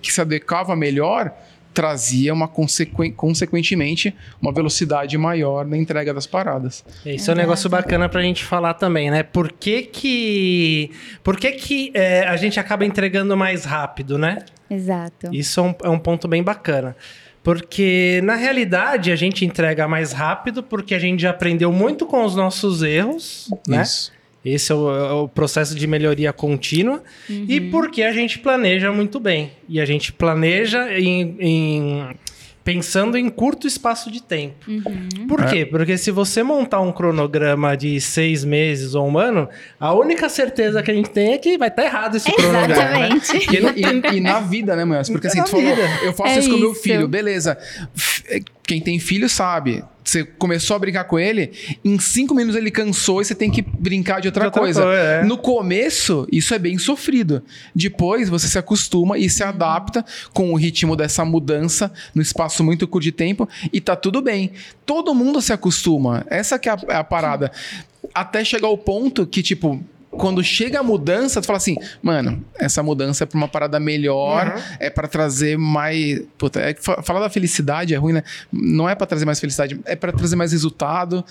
que se adequava melhor, trazia uma consequen- consequentemente uma velocidade maior na entrega das paradas. Isso é um negócio bacana pra gente falar também, né? Por que que, por que, que é, a gente acaba entregando mais rápido, né? Exato. Isso é um, é um ponto bem bacana. Porque, na realidade, a gente entrega mais rápido porque a gente já aprendeu muito com os nossos erros, né? Isso. Esse é o, é o processo de melhoria contínua. E porque a gente planeja muito bem. E a gente planeja em, em, pensando em curto espaço de tempo. Uhum. Por quê? Porque se você montar um cronograma de seis meses ou um ano, a única certeza que a gente tem é que vai estar errado esse cronograma. né? Exatamente. E, e- e na vida, né, Manhãs? Porque assim, tu falou, eu faço É isso com meu filho, beleza. Quem tem filho sabe. Você começou a brincar com ele, em cinco minutos ele cansou e você tem que brincar de outra, De outra coisa. coisa, é. No começo, isso é bem sofrido. Depois você se acostuma e se adapta com o ritmo dessa mudança no espaço muito curto de tempo e tá tudo bem. Todo mundo se acostuma. Essa que é a, é a parada. Até chegar ao ponto que, tipo, quando chega a mudança, tu fala assim, mano, essa mudança é pra uma parada melhor, é pra trazer mais. Puta, é falar da felicidade é ruim, né? Não é pra trazer mais felicidade, é pra trazer mais resultado.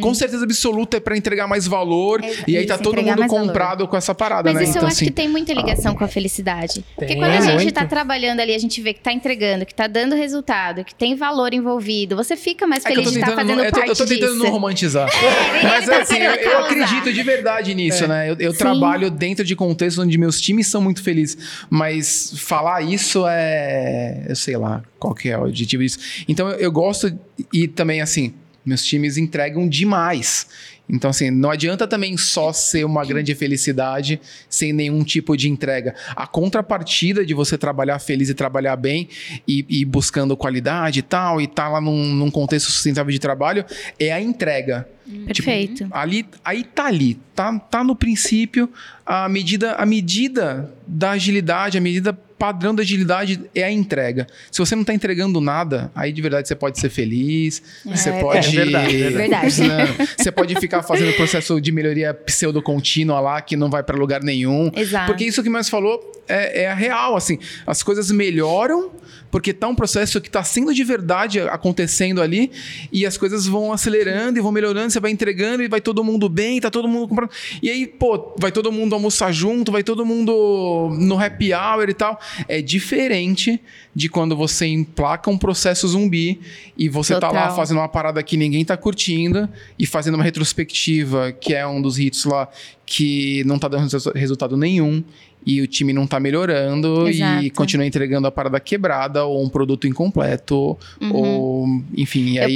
Com certeza absoluta é pra entregar mais valor. É, e aí tá todo mundo mais valor. comprado com essa parada, Mas né? isso então, eu acho assim. que tem muita ligação com a felicidade. Porque Tem, quando a gente muito. tá trabalhando ali, a gente vê que tá entregando, que tá dando resultado, que tem valor envolvido, você fica mais É feliz tô de estar tentando, fazendo não, eu tô, parte eu tô tentando disso. não romantizar. [LAUGHS] Mas tá assim, eu, eu acredito de verdade nisso, né? Eu, eu Sim. trabalho dentro de contextos onde meus times são muito felizes. Mas falar isso é. Eu sei lá qual que é o objetivo disso. Então eu, eu gosto e também, assim, meus times entregam demais. Então, assim, não adianta também só ser uma grande felicidade sem nenhum tipo de entrega. A contrapartida de você trabalhar feliz e trabalhar bem e, e buscando qualidade e tal, e tá lá num, num contexto sustentável de trabalho, é a entrega. Perfeito. Ali, aí tá ali, tá, tá no princípio a medida, a medida da agilidade, a medida padrão da agilidade é a entrega. Se você não tá entregando nada, aí de verdade você pode ser feliz, você é pode verdade, é verdade. [LAUGHS] Não, você pode ficar fazendo processo de melhoria pseudo contínua lá que não vai pra lugar nenhum. Exato. Porque isso que mais falou é, é a real, assim. As coisas melhoram porque tá um processo que tá sendo de verdade acontecendo ali e as coisas vão acelerando e vão melhorando, você vai entregando e vai todo mundo bem, tá todo mundo comprando. E aí, pô, vai todo mundo almoçar junto, vai todo mundo no happy hour e tal. É diferente de quando você emplaca um processo zumbi e você tá lá Total. fazendo uma parada que ninguém tá curtindo e fazendo uma retrospectiva, que é um dos hits lá, que não tá dando resu- resultado nenhum e o time não tá melhorando e Exato. continua entregando a parada quebrada ou um produto incompleto ou enfim, e aí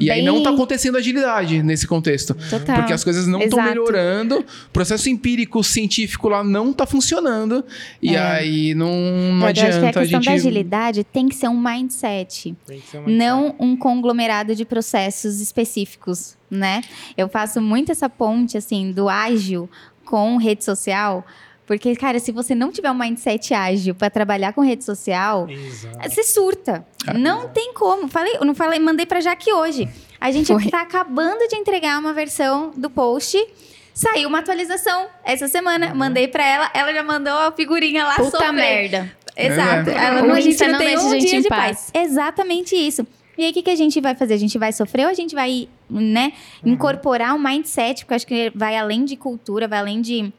e aí não tá acontecendo agilidade nesse contexto. Total. Porque as coisas não estão melhorando, o processo empírico científico lá não tá funcionando e É. aí não, não Mas eu acho que a adianta a questão gente da agilidade tem que ser um mindset. Tem que ser uma- não um conglomerado de processos específicos, né? Eu faço muito essa ponte, assim, do ágil com rede social, porque, cara, se você não tiver um mindset ágil para trabalhar com rede social, Exato. você surta. Não tem como. Falei, eu não falei, mandei pra Jaque hoje. A gente Foi. tá acabando de entregar uma versão do post. Saiu uma atualização essa semana, mandei pra ela, ela já mandou a figurinha lá Puta sofrendo. merda. Exato. É. Ela, não, a gente não não tem deixa um a gente dia em de paz. paz. Exatamente isso. E aí, o que, que a gente vai fazer? A gente vai sofrer ou a gente vai, né, incorporar um mindset, porque eu acho que vai além de cultura, vai além de,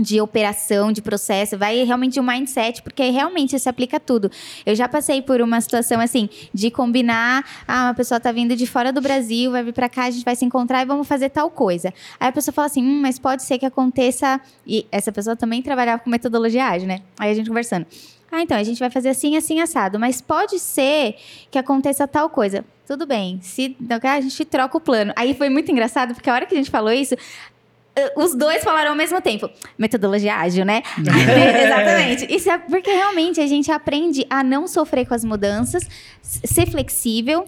de operação, de processo, vai realmente de um mindset, porque realmente se aplica a tudo. Eu já passei por uma situação assim, de combinar, ah, uma pessoa tá vindo de fora do Brasil, vai vir pra cá, a gente vai se encontrar e vamos fazer tal coisa. Aí a pessoa fala assim, hum, mas pode ser que aconteça. E essa pessoa também trabalhava com metodologia ágil, né? Aí a gente conversando. Ah, então, a gente vai fazer assim, assim, assado. Mas pode ser que aconteça tal coisa. Tudo bem. Se não a gente troca o plano. Aí foi muito engraçado, porque a hora que a gente falou isso, os dois falaram ao mesmo tempo. Metodologia ágil, né? [LAUGHS] [LAUGHS] Exatamente. Isso é porque realmente a gente aprende a não sofrer com as mudanças, ser flexível,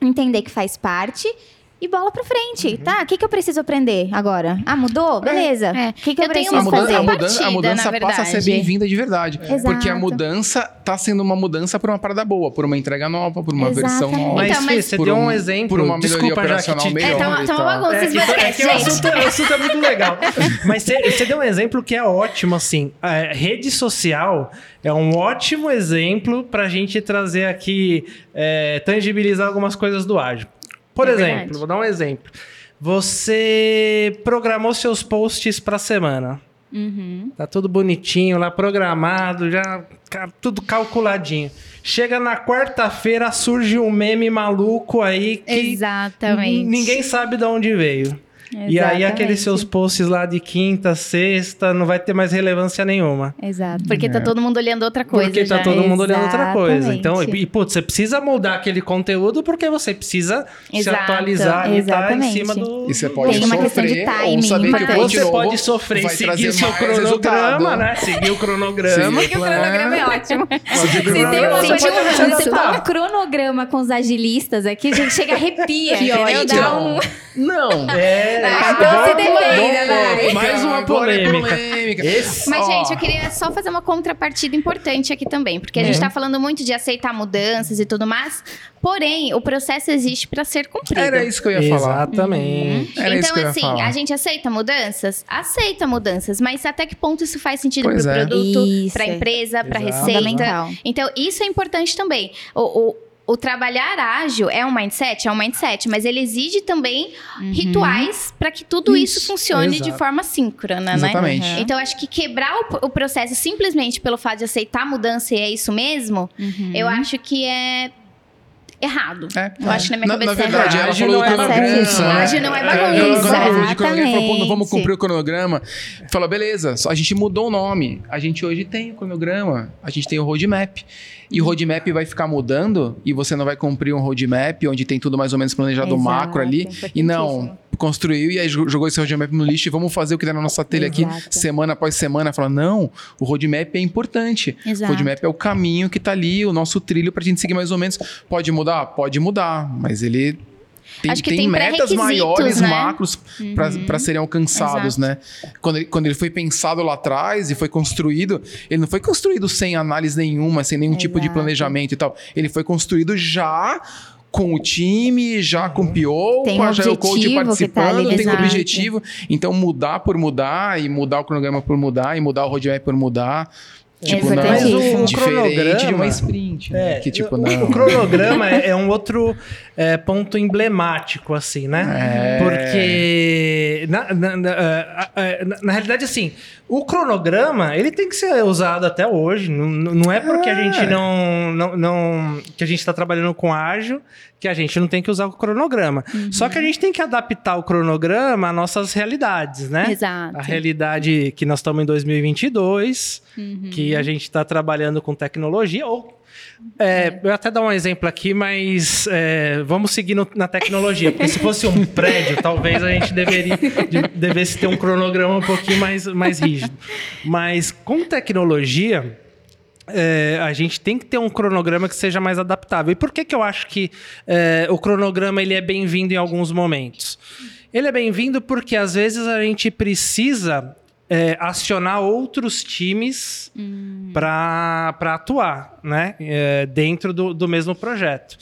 entender que faz parte. E bola pra frente, tá? O que, que eu preciso aprender agora? Ah, mudou? Beleza. O É. que, que eu, Eu tenho preciso a uma mudança, fazer? a mudança, a Partida, mudança na passa a ser bem-vinda de verdade. Exato. Porque a mudança tá sendo uma mudança por uma parada boa, por uma entrega nova, por uma versão Exatamente. nova. Mas, Então, mas- você por deu um, um- exemplo. por uma melhoria Desculpa, já que operacional te... melhor. É, tá uma, tá uma bagunça É, esse que, é podcast, que o, gente. assunto, o assunto é muito legal. [LAUGHS] Mas você, você deu um exemplo que é ótimo, assim. A rede social é um ótimo exemplo pra gente trazer aqui, é, tangibilizar algumas coisas do ágil. Por É exemplo, verdade. vou dar um exemplo. Você programou seus posts pra semana. Uhum. Tá tudo bonitinho lá, programado, já tudo calculadinho. Chega na quarta-feira, surge um meme maluco aí que Exatamente. Ninguém sabe de onde veio. E aí aqueles Exatamente. seus posts lá de quinta, sexta, não vai ter mais relevância nenhuma. Exato. Porque tá todo mundo olhando outra coisa Porque tá já. todo mundo olhando outra coisa. Exatamente. Então, e, putz, você precisa moldar aquele conteúdo porque você precisa se Exato. atualizar e tá em Exatamente. cima do. E você pode Tem uma questão de sofrer ou timing saber que importante. Você pode sofrer e vai seguir seu cronograma, resultado. né? Seguir o cronograma. Seguir o cronograma é ótimo. Seguir o Se tem uma cronograma. coisa Você se fala um cronograma com os agilistas aqui, a gente chega a arrepia, [LAUGHS] Que ódio. Um... Não. É, Bom, então se bom, defenda, bom. vai. Mais uma é polêmica. polêmica. Esse- Mas, Ó, gente, eu queria só fazer uma contrapartida importante aqui também, porque a gente tá falando muito de aceitar mudanças e tudo mais, porém, o processo existe para ser cumprido. Era isso que eu ia falar. Exatamente. Era isso então, que eu ia assim, falar. a gente aceita mudanças? Aceita mudanças, mas até que ponto isso faz sentido Pois pro é. produto, Isso. pra empresa, pra Exato. receita? Então, isso é importante também. O, o, o trabalhar ágil é um mindset? É um mindset, mas ele exige também rituais para que tudo isso, Isso, funcione de exato. forma síncrona, Exatamente. né? Então, acho que quebrar o, o processo simplesmente pelo fato de aceitar a mudança e é isso mesmo, Uhum. eu acho que é errado. É. Eu acho que na minha Na, cabeça na verdade, é ela errado. Do não é bagunça. né? Não é É, bagunça. quando ela não vamos cumprir o cronograma. Falou, beleza, só a gente mudou o nome. A gente hoje tem o cronograma, a gente tem o roadmap. E o roadmap vai ficar mudando e você não vai cumprir um roadmap onde tem tudo mais ou menos planejado Exato, macro ali. E não. Construiu e aí jo- jogou esse roadmap no lixo e vamos fazer o que tá na nossa telha aqui Exato. semana após semana. Fala, não, o roadmap é importante. O Exato. roadmap é o caminho que tá ali, o nosso trilho pra gente seguir mais ou menos. Pode mudar? Pode mudar, mas ele tem, Acho que tem tem metas maiores, né? macros, pra para serem alcançados, né? Quando ele, quando ele foi pensado lá atrás e foi construído, ele não foi construído sem análise nenhuma, sem nenhum tipo de Exato. planejamento e tal. Ele foi construído já com o time, já com o PO, Tem com a Agile Coach tá participando, ali tem um objetivo. Então, mudar por mudar, e mudar o cronograma por mudar, e mudar o roadmap por mudar. Tipo, não, Mas o- o diferente de cronograma- uma sprint. né? É, que tipo, o, não. o cronograma é, é um outro [LAUGHS] é, ponto emblemático, assim, né? É. Porque, na, na, na, ah, ah, na- na realidade, assim, o cronograma, ele tem que ser usado até hoje. Não, não é porque a gente não, não, não- que a gente está trabalhando com ágil que a gente não tem que usar o cronograma. Só que a gente tem que adaptar o cronograma às nossas realidades, né? Exato. A realidade que nós estamos em 2022, Uhum. que a gente está trabalhando com tecnologia, ou é, eu vou até dar um exemplo aqui, mas é, vamos seguir no- na tecnologia, porque se fosse um prédio, [LAUGHS] talvez a gente deveria, de- devesse ter um cronograma um pouquinho mais, mais rígido. Mas com tecnologia, é, a gente tem que ter um cronograma que seja mais adaptável. E por que, que eu acho que é, o cronograma ele é bem-vindo em alguns momentos? Ele é bem-vindo porque às vezes a gente precisa é, acionar outros times para atuar né? É, dentro do, do mesmo projeto.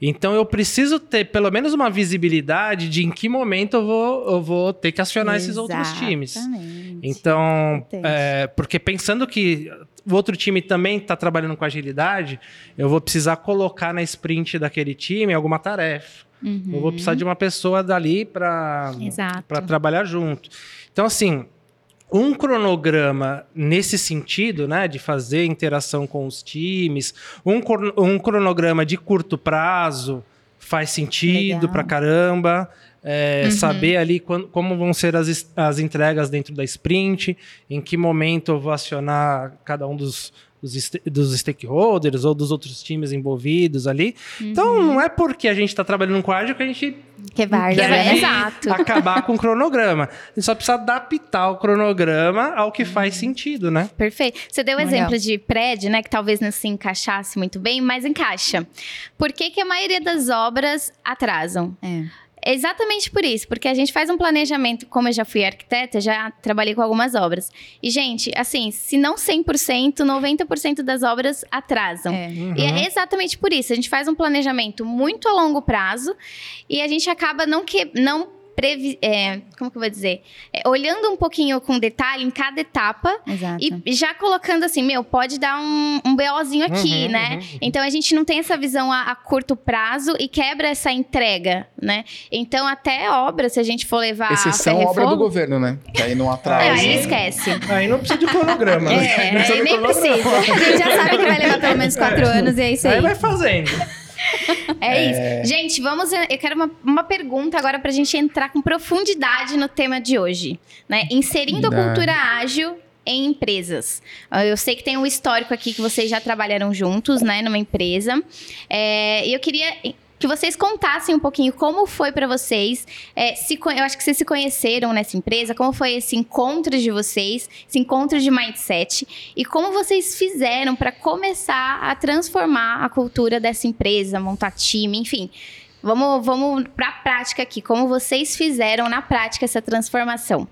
Então eu preciso ter pelo menos uma visibilidade de em que momento eu vou, eu vou ter que acionar esses outros times. Exatamente. Então, é, porque pensando que o outro time também está trabalhando com agilidade, eu vou precisar colocar na sprint daquele time alguma tarefa. Eu vou precisar de uma pessoa dali para trabalhar junto. Então, assim, um cronograma nesse sentido, né, de fazer interação com os times, um, um cronograma de curto prazo faz sentido pra caramba. é, Saber ali quan- como vão ser as, as entregas dentro da sprint, em que momento eu vou acionar cada um dos, dos, dos stakeholders ou dos outros times envolvidos ali. Então, não é porque a gente está trabalhando com ágil que a gente Que é várzea, né? Exato. acabar com o cronograma. A gente só precisa adaptar o cronograma ao que faz sentido, né? Perfeito. Você deu o Legal. exemplo de prédio, né? Que talvez não se encaixasse muito bem, mas encaixa. Por que, que a maioria das obras atrasam? É. Exatamente por isso, porque a gente faz um planejamento, como eu já fui arquiteta, já trabalhei com algumas obras. E, gente, assim, se não 100%, 90% das obras atrasam. É. E é exatamente por isso. A gente faz um planejamento muito a longo prazo e a gente acaba não que não previ é, como que eu vou dizer? É, olhando um pouquinho com detalhe em cada etapa Exato. e já colocando assim, meu, pode dar um, um BOzinho aqui, Uhum, né? Então a gente não tem essa visão a, a curto prazo e quebra essa entrega, né? Então até obra, se a gente for levar Exceção e obra do governo, né? Que aí não é, atrasa. aí esquece. Aí não precisa de cronograma, né? É, Não precisa aí nem cronograma. precisa. A gente já sabe que vai levar pelo menos quatro anos e é isso aí. Aí vai fazendo. [LAUGHS] É, isso. Gente, vamos. Eu quero uma, uma pergunta agora pra gente entrar com profundidade no tema de hoje. Né? Inserindo a cultura ágil em empresas. Eu sei que tem um histórico aqui que vocês já trabalharam juntos, né, numa empresa. É, e eu queria que vocês contassem um pouquinho como foi para vocês. É, se, eu acho que vocês se conheceram nessa empresa, como foi esse encontro de vocês, esse encontro de mindset, e como vocês fizeram para começar a transformar a cultura dessa empresa, montar time, enfim. Vamos, vamos para a prática aqui, como vocês fizeram na prática essa transformação.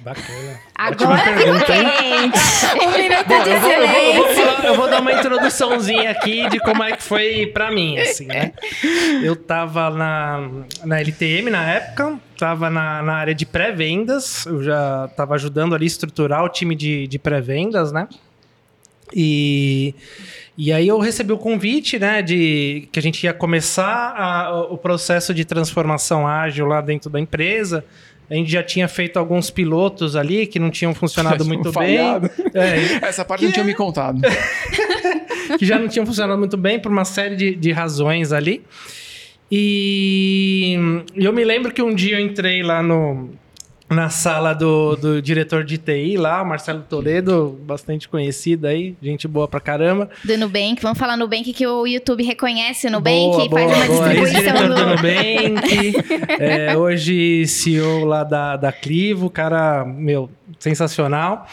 Bacana. Agora ficou quente. [LAUGHS] um minuto Bom, de eu vou, eu, vou, eu, vou silêncio. falar- eu vou dar uma introduçãozinha aqui de como é que foi pra mim, assim, né? Eu tava na, na LTM na época, tava na, na área de pré-vendas, eu já tava ajudando ali a estruturar o time de, de pré-vendas, né? E, e aí eu recebi o convite, né, de que a gente ia começar a- o processo de transformação ágil lá dentro da empresa. A gente já tinha feito alguns pilotos ali que não tinham funcionado [LAUGHS] muito bem. É, [LAUGHS] Essa parte não tinha me contado. [LAUGHS] que já não tinham funcionado muito bem por uma série de, de razões ali. E e eu me lembro que um dia eu entrei lá no, na sala do, do diretor de TI lá, Marcelo Toledo, bastante conhecido aí, gente boa pra caramba. Do Nubank, vamos falar Nubank que o YouTube reconhece o Nubank boa, e faz boa, uma boa. distribuição do do. Nubank, [LAUGHS] é, hoje CEO lá da, da Clivo, cara, meu, sensacional.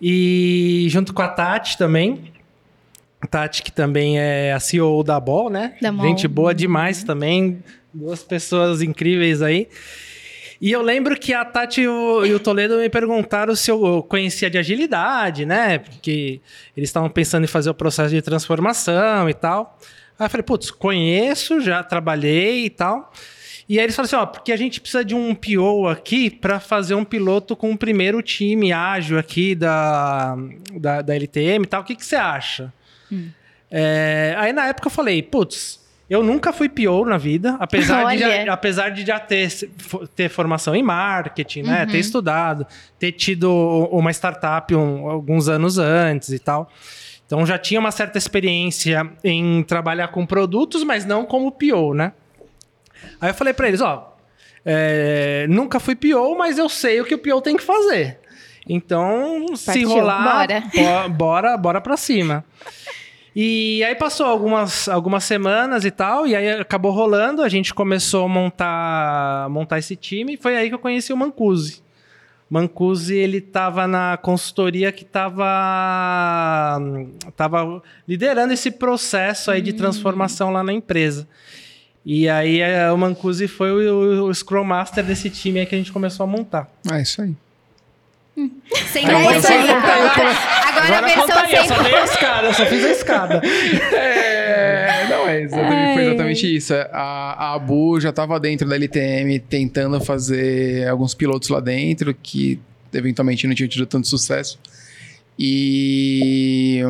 E junto com a Tati também. Tati, que também é a CEO da Ball, né? Da. Gente boa demais também. Duas pessoas incríveis aí. E eu lembro que a Tati e o, e o Toledo me perguntaram se eu conhecia de agilidade, né? Porque eles estavam pensando em fazer o processo de transformação e tal. Aí eu falei, putz, conheço, já trabalhei e tal. E aí eles falaram assim, ó, porque a gente precisa de um PO aqui para fazer um piloto com o primeiro time ágil aqui da, da, da LTM e tal. O que, que você acha? É, aí na época eu falei, putz, eu nunca fui PO na vida, apesar, de já, apesar de já ter, ter formação em marketing, né? Uhum. Ter estudado, ter tido uma startup um- alguns anos antes e tal. Então já tinha uma certa experiência em trabalhar com produtos, mas não como PO, né? Aí eu falei pra eles, ó, é, nunca fui PO, mas eu sei o que o PO tem que fazer. Então, se Partiu, rolar, bora. bo- bora, bora pra cima. [LAUGHS] E aí passou algumas, algumas semanas e tal, e aí acabou rolando, a gente começou a montar, montar esse time, e foi aí que eu conheci o Mancusi. Mancusi, ele tava na consultoria que tava, tava liderando esse processo aí de transformação lá na empresa. E aí eh, o Mancusi foi o, o Scrum Master desse time aí que a gente começou a montar. É isso aí. Sem Aí agora, eu só- agora, agora a versão sem só dei a escada, eu só fiz a escada. [LAUGHS] É, não, é exatamente, foi exatamente isso. A, a Abu já estava dentro da LTM tentando fazer alguns pilotos lá dentro que eventualmente não tinham tido tanto sucesso. E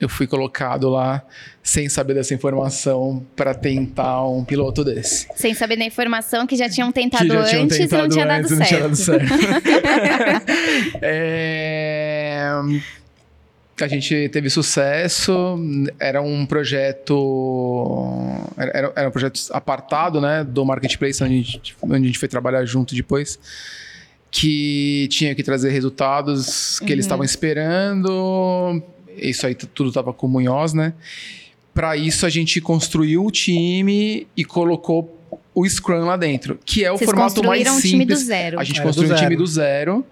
eu fui colocado lá sem saber dessa informação para tentar um piloto desse. sem saber da informação que já tinham tentado já tinham antes tentado e não tinha dado antes e não certo. tinha dado certo. [LAUGHS] [LAUGHS] É, A gente teve sucesso, era um projeto. Era, era um projeto apartado, né? Do Marketplace, onde a, gente, onde a gente foi trabalhar junto depois. Que tinha que trazer resultados que eles estavam esperando. Isso aí tudo estava com o Munhoz, né? Para isso, a gente construiu o time e colocou o Scrum lá dentro, que é o Vocês formato mais construíram um simples. time do zero. A gente Era construiu um time do zero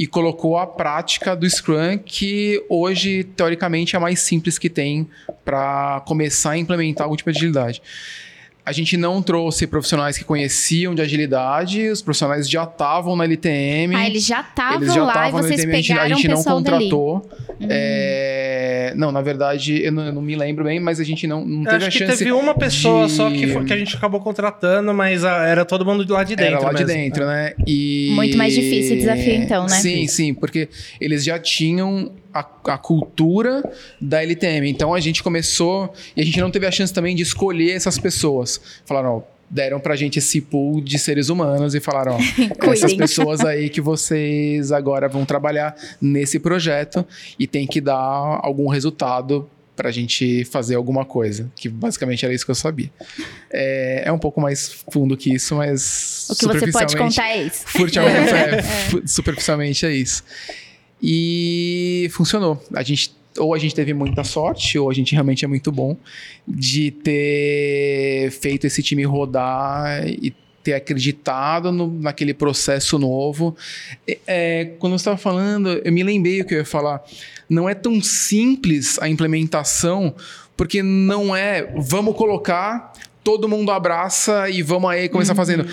e colocou a prática do Scrum, que hoje, teoricamente, é a mais simples que tem para começar a implementar algum tipo de agilidade. A gente não trouxe profissionais que conheciam de agilidade, os profissionais já estavam na LTM. Ah, eles já estavam Eles já lá e estavam na vocês LTM, a gente, a pegaram gente não contratou. É, Não, na verdade, eu não, eu não me lembro bem, mas a gente não, não teve Acho a que chance. teve uma pessoa de- só que, foi- que a gente acabou contratando, mas ah, era todo mundo de lá de dentro Era lá de mesmo. dentro, né? E... Muito mais difícil o desafio, então, né? Sim, sim, porque eles já tinham a, a cultura da LTM. Então a gente começou e a gente não teve a chance também de escolher essas pessoas. Falaram, ó, deram pra gente esse pool de seres humanos e falaram, ó, [LAUGHS] essas pessoas aí que vocês agora vão trabalhar nesse projeto e tem que dar algum resultado pra gente fazer alguma coisa, que basicamente era isso que eu sabia. É, é um pouco mais fundo que isso, mas. O que você pode contar é isso. [LAUGHS] É, superficialmente é isso. E funcionou. A gente ou a gente teve muita sorte, ou a gente realmente é muito bom de ter feito esse time rodar e ter acreditado no, naquele processo novo. É, quando você estava falando, eu me lembrei o que eu ia falar. Não é tão simples a implementação, porque não é vamos colocar, todo mundo abraça e vamos aí começar uhum. fazendo.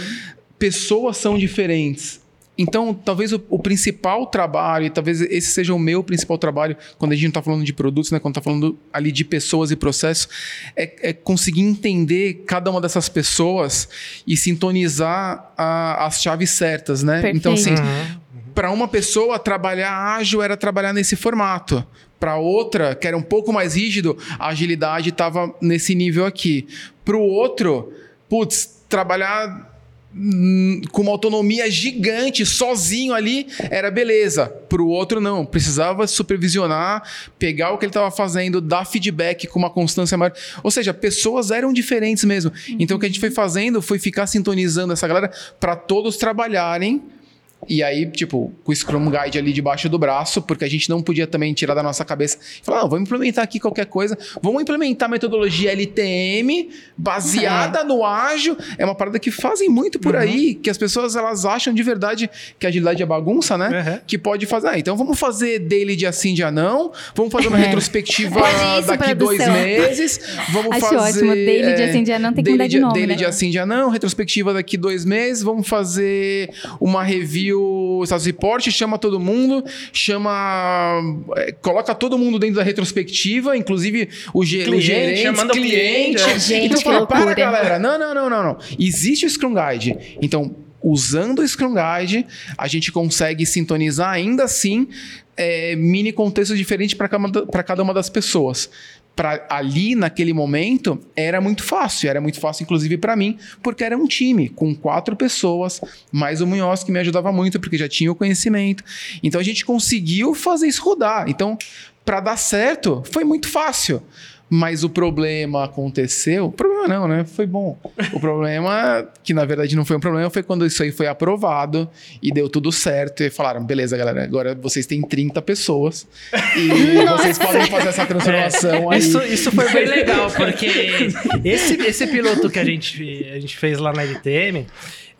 Pessoas são diferentes então, talvez o, o, principal trabalho, e talvez esse seja o meu principal trabalho, quando a gente não está falando de produtos, né, quando está falando ali de pessoas e processos, é, é, conseguir entender cada uma dessas pessoas e sintonizar a, as chaves certas, né? Perfeito. Então, assim, uhum. para uma pessoa, trabalhar ágil era trabalhar nesse formato. Para outra, que era um pouco mais rígido, a agilidade estava nesse nível aqui. Para o outro, putz, trabalhar com uma autonomia gigante, sozinho ali, era beleza. Para o outro, não. Precisava supervisionar, pegar o que ele estava fazendo, dar feedback com uma constância maior. Ou seja, pessoas eram diferentes mesmo. Uhum. Então, o que a gente foi fazendo foi ficar sintonizando essa galera para todos trabalharem e aí, tipo, com o Scrum Guide ali debaixo do braço, porque a gente não podia também tirar da nossa cabeça e falar, ah, vamos implementar aqui qualquer coisa, vamos implementar a metodologia LTM baseada é. no ágil. É uma parada que fazem muito por uhum. aí, que as pessoas elas acham de verdade que a agilidade é bagunça, né? Uhum. Que pode fazer. Ah, então vamos fazer daily de assim de não, vamos fazer uma é. retrospectiva isso, daqui dois meses, vamos Acho fazer. ótimo, daily de assim de não tem que mudar de nome. Daily né? de assim de não, retrospectiva daqui dois meses, vamos fazer uma review o status report, chama todo mundo, chama. É, coloca todo mundo dentro da retrospectiva, inclusive o, ge cliente, o gerente, chamando cliente. cliente. Gente, então fala, para, galera. Não, não, não, não, não. Existe o Scrum Guide. Então, usando o Scrum Guide, a gente consegue sintonizar ainda assim é, mini contextos diferentes para cada, cada uma das pessoas para ali naquele momento era muito fácil, era muito fácil inclusive para mim, porque era um time com quatro pessoas, mais o Munhoz que me ajudava muito porque já tinha o conhecimento. Então a gente conseguiu fazer isso rodar. Então, para dar certo, foi muito fácil mas o problema aconteceu. O problema não, né? Foi bom. O problema, que na verdade não foi um problema, foi quando isso aí foi aprovado e deu tudo certo. E falaram: beleza, galera, agora vocês têm 30 pessoas e [LAUGHS] vocês podem fazer essa transformação é, aí. Isso, isso foi bem [LAUGHS] legal, porque esse, esse piloto que a gente, a gente fez lá na LTM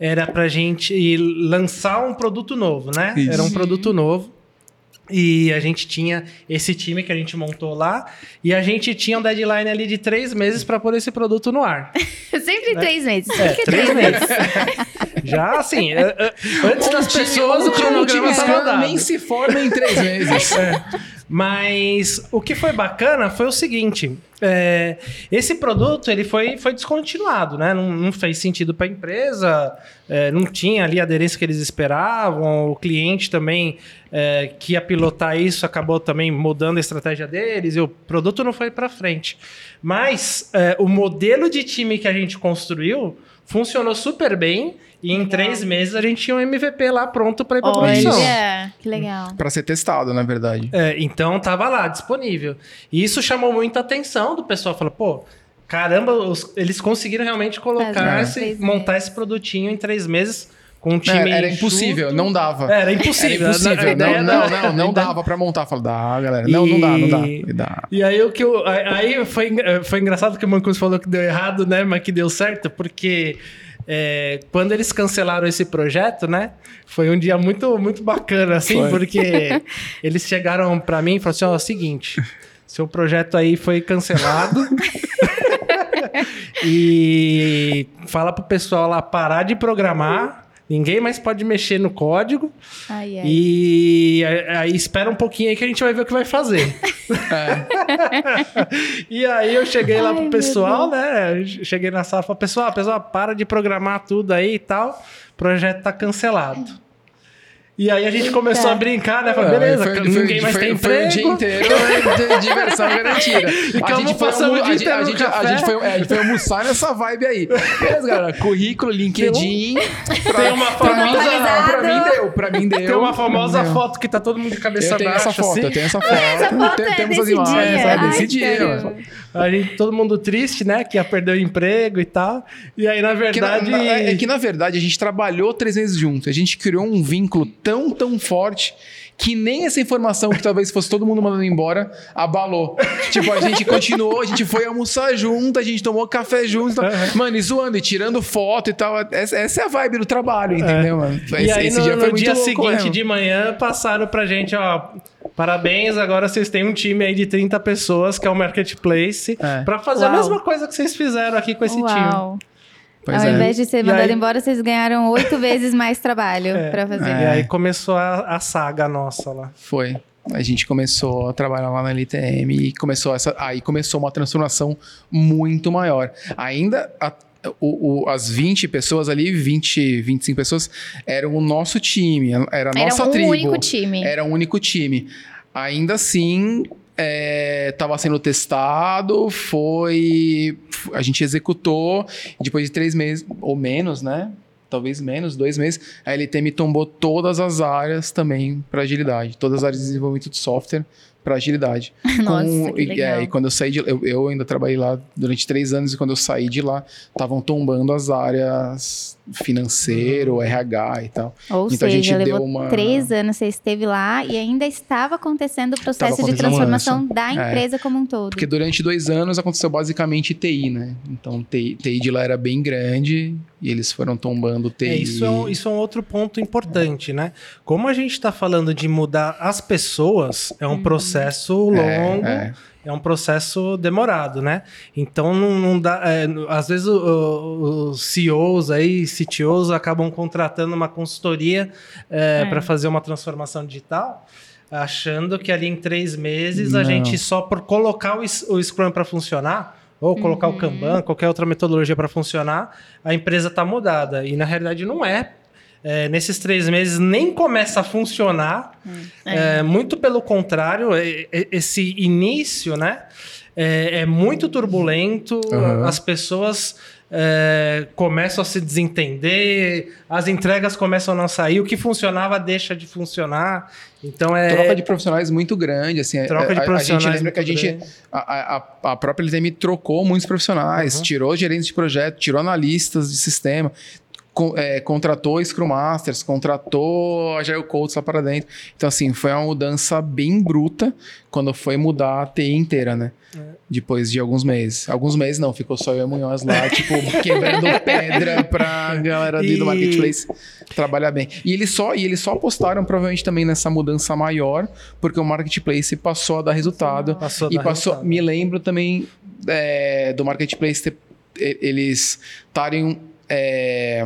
era pra gente lançar um produto novo, né? Isso. Era um produto novo. E a gente tinha esse time que a gente montou lá. E a gente tinha um deadline ali de três meses para pôr esse produto no ar. [LAUGHS] Sempre né? três meses. É, três meses. Já assim, é, é, antes das pessoas, o cronograma estava dado. Nem se forma em três meses. [LAUGHS] É. Mas o que foi bacana foi o seguinte: é, esse produto ele foi, foi descontinuado, né? Não, não fez sentido para a empresa, é, não tinha ali a aderência que eles esperavam. O cliente também é, que ia pilotar isso acabou também mudando a estratégia deles e o produto não foi para frente. Mas é, o modelo de time que a gente construiu funcionou super bem e em três meses a gente tinha um MVP lá pronto para ir para produção. Olha, que legal. Para ser testado, na verdade. É, então tava lá disponível. E isso chamou muita atenção do pessoal. Falou, pô, caramba, os, eles conseguiram realmente colocar, esse, montar esse produtinho em três meses com um time. Era, impossível, não dava. Era impossível. Era impossível. Não, não, não, [LAUGHS] não, dava pra montar. Falei, dá, galera. Não, não dá, não dá. E, dá. e aí o que eu. Aí foi, foi engraçado que o Mancus falou que deu errado, né? Mas que deu certo, porque é, quando eles cancelaram esse projeto, né? Foi um dia muito, muito bacana, assim, foi. porque [LAUGHS] eles chegaram para mim e falaram assim: ó, é o seguinte, seu projeto aí foi cancelado. [LAUGHS] [LAUGHS] e fala pro pessoal lá parar de programar Ninguém mais pode mexer no código. Ai, ai. E aí espera um pouquinho aí que a gente vai ver o que vai fazer. [LAUGHS] E aí eu cheguei lá ai, pro pessoal, né? Cheguei na sala e falei, pessoal, pessoal, para de programar tudo aí e tal. O projeto tá cancelado. E aí a gente começou a brincar, né? Falei, beleza, Foi- foi- ninguém mais foi- tem foi emprego. o dia inteiro né, de [LAUGHS] diversão garantida. E como passamos o dia a, inteiro a, gente, a, gente foi, é, a gente foi almoçar nessa vibe aí. Beleza, galera. Currículo, LinkedIn. pra, Tem uma pra mim, famosa- não, pra mim deu. Pra mim deu. Tem uma famosa foto que tá todo mundo de cabeça Eu tenho baixa, essa foto, assim. eu tenho essa foto. foto Tem- é temos as desse imagens, dia. é desse Ai, dia. Caramba. mano. A gente, todo mundo triste, né? Que ia perder o emprego e tal. E aí, na Que na- verdade. na- é que, na verdade, a gente trabalhou três meses juntos. A gente criou um vínculo tão, tão forte que nem essa informação que talvez fosse todo mundo mandando embora abalou. tipo, a gente continuou, a gente foi almoçar junto, a gente tomou café junto. e tal. Mano, e zoando, e tirando foto e tal. Essa, essa é a vibe do trabalho, entendeu, mano? E Esse, aí, esse no, dia no muito dia louco seguinte mesmo. de manhã, passaram pra gente, ó. Parabéns, agora vocês têm um time aí de 30 pessoas, que é o Marketplace, É. pra fazer Uau. a mesma coisa que vocês fizeram aqui com esse time. Uau. Pois Ao é. invés de ser mandado aí- embora, vocês ganharam oito [LAUGHS] vezes mais trabalho É. pra fazer. E aí começou a, a saga nossa lá. Foi. A gente começou a trabalhar lá na LTM e começou essa, aí começou uma transformação muito maior. Ainda a- o- o- as 20 pessoas ali, 20, 25 pessoas, eram o nosso time, era a Era nossa um tribo. único time. Era um único time. Ainda assim, estava sendo testado, foi. A gente executou, depois de três meses, ou menos, né? Talvez menos, dois meses, a LTM tombou todas as áreas também para agilidade, todas as áreas de desenvolvimento de software para agilidade. [LAUGHS] Nossa, Com- que e, legal. é, e quando eu saí de eu, eu ainda trabalhei lá durante três anos, e quando eu saí de lá, estavam tombando as áreas financeiro, RH e tal. Ou Então a gente seja, deu levou uma- três anos, você esteve lá e ainda estava acontecendo o processo de acontecendo transformação da É. empresa como um todo. Porque durante dois anos aconteceu basicamente TI, né? Então TI, TI de lá era bem grande e eles foram tombando TI. É, isso, é um, isso é um outro ponto importante, né? Como a gente está falando de mudar as pessoas, é um processo longo, é. É. um processo demorado, né? Então não, não dá. é, às vezes os CEOs aí, CTOs, acabam contratando uma consultoria É. para fazer uma transformação digital. Achando que ali em três meses a Não. gente só por colocar o, o Scrum para funcionar, ou colocar Uhum. o Kanban, qualquer outra metodologia para funcionar, a empresa está mudada. E na realidade não é. É, nesses três meses nem começa a funcionar. É, muito pelo contrário, é- é- esse início, né? É, é muito turbulento, Uhum. as pessoas é, começam a se desentender, as entregas começam a não sair, o que funcionava deixa de funcionar. Então é. Troca de profissionais muito grande, assim. Troca de a- a, profissionais gente lembra que a muito gente, grande. a, a, a própria LTM trocou muitos profissionais, Uhum. tirou gerentes de projeto, tirou analistas de sistema, con- é, contratou Scrum Masters, contratou Agile Coach lá para dentro. Então, assim, foi uma mudança bem bruta quando foi mudar a TI inteira, né? É. Depois de alguns meses. Alguns meses não, ficou só eu e o Munhoz lá, [LAUGHS] tipo, quebrando pedra pra galera ali do E- Marketplace trabalhar bem. E eles só, e eles só apostaram provavelmente também nessa mudança maior, porque o Marketplace passou a dar resultado. Passou a e dar passou, resultado. me lembro também é, do Marketplace ter, e- eles estarem é,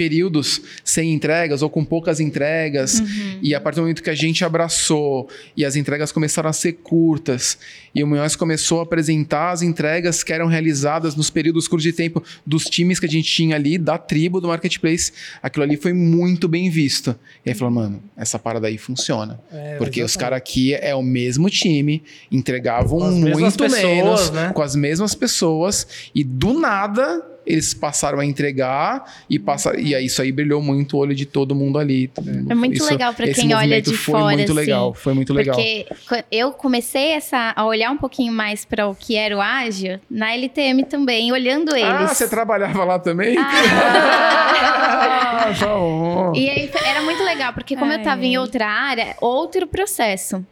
períodos sem entregas ou com poucas entregas. E a partir do momento que a gente abraçou e as entregas começaram a ser curtas, e o Munhoz começou a apresentar as entregas que eram realizadas nos períodos curtos de tempo dos times que a gente tinha ali, da tribo do Marketplace, aquilo ali foi muito bem visto. E aí falou, mano, essa parada aí funciona. É, Porque os exatamente. caras aqui é o mesmo time, entregavam muito pessoas, menos, né? com as mesmas pessoas, e do nada eles passaram a entregar e, passa, e aí isso aí brilhou muito o olho de todo mundo ali. É muito Isso- legal pra esse quem olha movimento de foi fora, muito assim. legal, foi muito legal. Porque qu- eu comecei essa, a olhar um pouquinho mais para o que era o ágil na LTM também, olhando eles. Ah, você trabalhava lá também? Ah. [LAUGHS] Ah, tá bom. E aí foi- era muito legal, porque como eu Ai. tava em outra área, outro processo.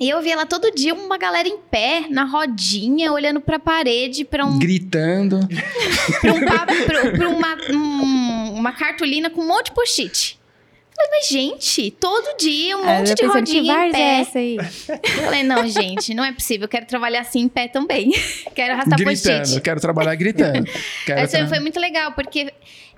E eu via lá todo dia uma galera em pé, na rodinha, olhando pra parede, pra, um, Gritando. pra, um papo- pra- pra uma, um- uma cartolina com um monte de post-it. Falei, mas gente, todo dia um monte eu de rodinha em várzea é pé. essa aí? Falei, não, gente, não é possível, eu quero trabalhar assim em pé também. [LAUGHS] quero arrastar gritando. post-it. Quero trabalhar gritando. Quero Essa tra- foi muito legal, porque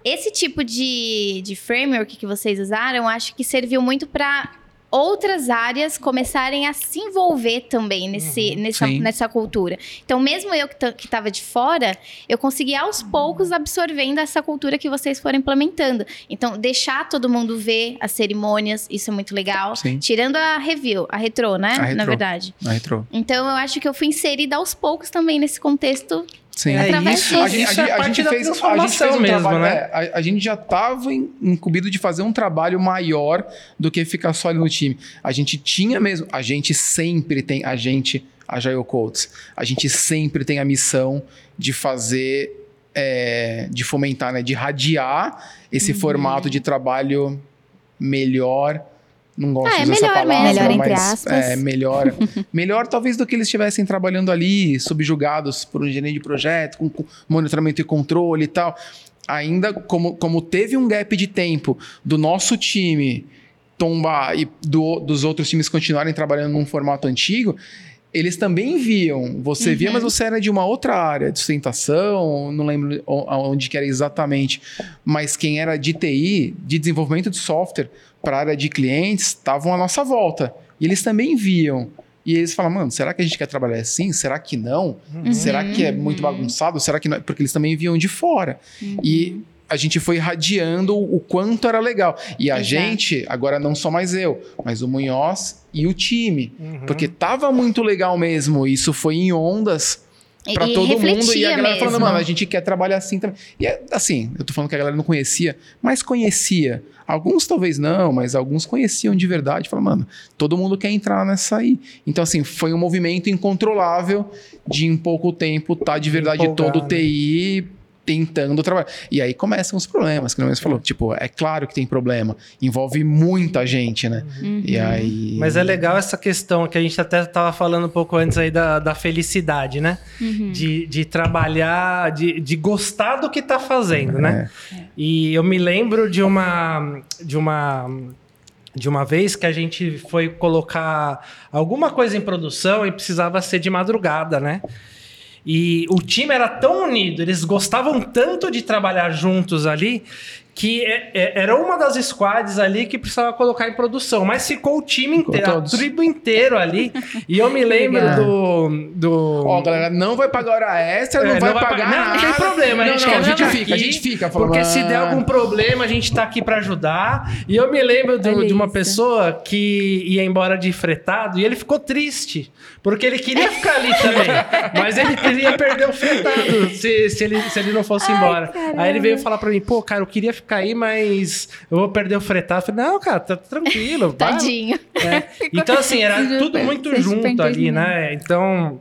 esse tipo de, de framework que vocês usaram, acho que serviu muito para outras áreas começarem a se envolver também nesse, nessa, Sim. nessa cultura. Então, mesmo eu que, ta- que tava de fora, eu consegui aos poucos absorvendo essa cultura que vocês foram implementando. Então, deixar todo mundo ver as cerimônias, isso é muito legal. Sim. Tirando a review, a retrô, né? A retrô. Na verdade. Na retrô. Então, eu acho que eu fui inserida aos poucos também nesse contexto. Sim. É Através isso. A gente, isso a é a parte gente da fez, a gente fez um mesmo, trabalho, né? é, a, a gente já estava incumbido de fazer um trabalho maior do que ficar só ali no time. A gente tinha mesmo, a gente sempre tem, a gente, a Jail Coats, a gente sempre tem a missão de fazer, é, de fomentar, né, de radiar esse formato de trabalho melhor. Não gosto Ah, é de usar essa melhor palavra, mesmo. Melhor entre aspas. é melhor. [LAUGHS] melhor talvez do que eles estivessem trabalhando ali, subjugados por um gerente de projeto, com, com monitoramento e controle e tal. Ainda como, como teve um gap de tempo do nosso time tombar e do- dos outros times continuarem trabalhando num formato antigo, eles também viam. Você via, mas você era de uma outra área, de sustentação, não lembro onde que era exatamente. Mas quem era de TI, de desenvolvimento de software para a área de clientes, estavam à nossa volta. E eles também viam. E eles falam, mano, será que a gente quer trabalhar assim? Será que não? Será que é muito bagunçado? Será que não? Porque eles também viam de fora. E a gente foi radiando o quanto era legal. E a Exato. gente, agora não só mais eu, mas o Munhoz e o time. Uhum. Porque tava muito legal mesmo. Isso foi em ondas pra e todo mundo. E a galera mesmo. falando, mano, a gente quer trabalhar assim também. E é, assim, eu tô falando que a galera não conhecia, mas conhecia. Alguns talvez não, mas alguns conheciam de verdade. Falaram, mano, todo mundo quer entrar nessa aí. Então, assim, foi um movimento incontrolável de em pouco tempo tá de verdade Empolgar, todo o né? Tentando trabalhar. E aí começam os problemas, que o você falou. Tipo, é claro que tem problema. Envolve muita gente, né? E aí... Mas é legal essa questão que a gente até estava falando um pouco antes aí da, da felicidade, né? De, de trabalhar, de, de gostar do que tá fazendo, né? E eu me lembro de uma, de uma de uma vez que a gente foi colocar alguma coisa em produção e precisava ser de madrugada, né? E o time era tão unido, eles gostavam tanto de trabalhar juntos ali, que é- é- era uma das squads ali que precisava colocar em produção, mas ficou o time inteiro, a tribo inteiro ali. E eu me lembro do, do. Ó, galera, não vai pagar hora extra, não, É, vai, pagar Não, nada. não tem problema, a Não, gente não, quer a gente fica, a gente fica. falando, Porque se der "Ah". algum problema, a gente tá aqui pra ajudar. E eu me lembro do- de uma pessoa que ia embora de fretado e ele ficou triste. Porque ele queria ficar ali também. [LAUGHS] mas ele queria perder o fretado se, se, ele, se ele não fosse embora. Aí ele veio falar pra mim, pô, cara, eu queria ficar aí, mas eu vou perder o fretado. Eu falei, não, cara, tá tranquilo. Tadinho. é. [LAUGHS] Então, assim, era tudo muito junto ali, né? Então,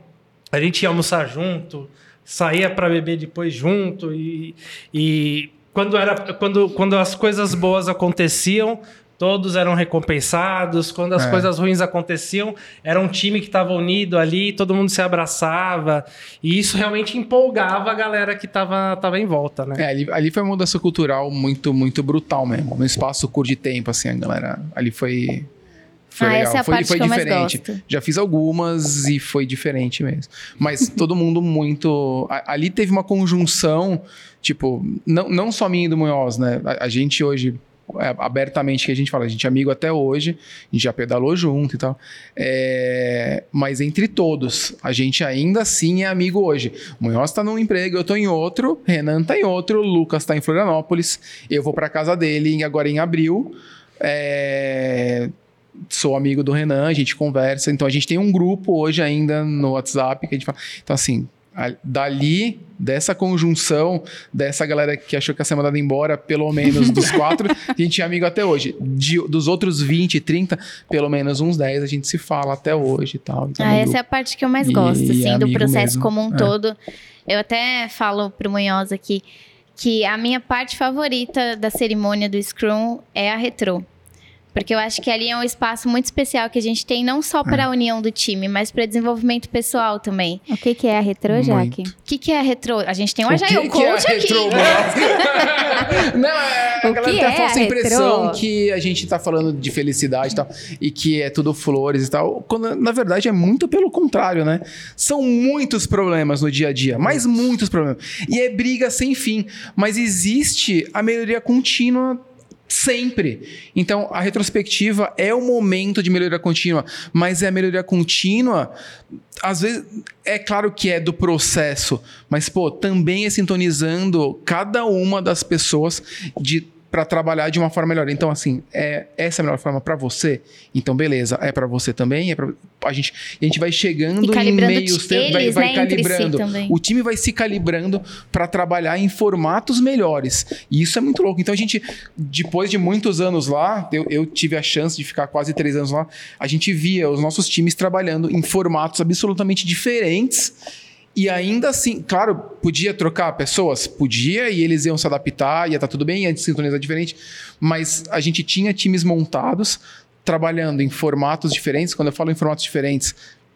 a gente ia almoçar junto, saía para beber depois junto e, e quando, era, quando, quando as coisas boas aconteciam, todos eram recompensados. Quando as É. coisas ruins aconteciam, era um time que estava unido ali, todo mundo se abraçava. E isso realmente empolgava a galera que estava tava em volta, né? É, ali, ali foi uma mudança cultural muito, muito brutal mesmo. No espaço curto de tempo, assim, a galera. Ali foi. Foi Ah, legal. essa é a foi, parte foi que eu mais diferente. gosto. Já fiz algumas e foi diferente mesmo. Mas [LAUGHS] todo mundo muito. a- ali teve uma conjunção, tipo, não, não só minha e do Munhoz, né? A, a gente hoje. É, abertamente que a gente fala, a gente é amigo até hoje, a gente já pedalou junto e tal. É, mas entre todos, a gente ainda assim é amigo hoje. Munhoz tá num emprego, eu tô em outro, Renan tá em outro, Lucas tá em Florianópolis, eu vou pra casa dele agora em abril. É, sou amigo do Renan, a gente conversa. Então a gente tem um grupo hoje ainda no WhatsApp que a gente fala. Então, assim, dali, dessa conjunção, dessa galera que achou que ia ser mandada embora, pelo menos dos [LAUGHS] quatro, a gente é amigo até hoje. De- dos outros 20, 30, pelo menos uns 10 a gente se fala até hoje e tal. Então, Ah, essa é a parte que eu mais E gosto, é assim, do amigo processo mesmo. como um É. todo. Eu até falo pro Munhoz aqui que a minha parte favorita da cerimônia do Scrum é a retrô. Porque eu acho que ali é um espaço muito especial que a gente tem não só É. para a união do time, mas para desenvolvimento pessoal também. O que, que é a retrô, Muito. Jaque? O que, que é a retrô? A gente tem um O Agile que, que é Coach aqui. retrô, [LAUGHS] Munhoz? [LAUGHS] Não, é, a O galera que tem a é falsa retrô? impressão que a gente tá falando de felicidade e tal, e que é tudo flores e tal, quando na verdade é muito pelo contrário, né? São muitos problemas no dia a dia, mas muitos problemas. E é briga sem fim, mas existe a melhoria contínua Sempre. Então, a retrospectiva é o momento de melhoria contínua, mas é a melhoria contínua, às vezes, é claro que é do processo, mas, pô, também é sintonizando cada uma das pessoas de para trabalhar de uma forma melhor. Então, assim, é essa é a melhor forma para você. Então, beleza, é para você também. É pra, a gente a gente vai chegando em meios tempos, vai, vai né, calibrando. Si o time vai se calibrando para trabalhar em formatos melhores. E isso é muito louco. Então, a gente, depois de muitos anos lá, eu, eu tive a chance de ficar quase três anos lá. A gente via os nossos times trabalhando em formatos absolutamente diferentes e ainda assim, claro, podia trocar pessoas? Podia, e eles iam se adaptar, ia estar tá tudo bem, ia sintonizar diferente. Mas a gente tinha times montados, trabalhando em formatos diferentes. Quando eu falo em formatos diferentes,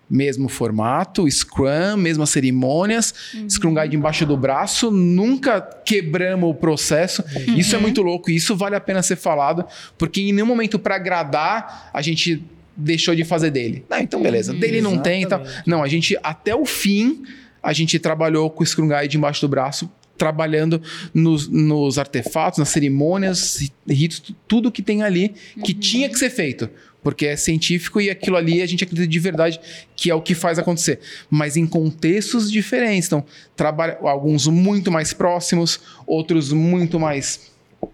mesmo formato, Scrum, mesmas cerimônias, uhum. Scrum Guide embaixo do braço, nunca quebramos o processo. Uhum. Isso é muito louco, isso vale a pena ser falado, porque em nenhum momento para agradar a gente deixou de fazer dele. Ah, então beleza, uhum. dele não Exatamente. tem, então. Não, a gente até o fim a gente trabalhou com o Scrum Guide embaixo do braço, trabalhando nos, nos artefatos, nas cerimônias, ritos, tudo que tem ali que uhum. tinha que ser feito. Porque é científico e aquilo ali a gente acredita de verdade que é o que faz acontecer. Mas em contextos diferentes. Então, trabalha, alguns muito mais próximos, outros muito mais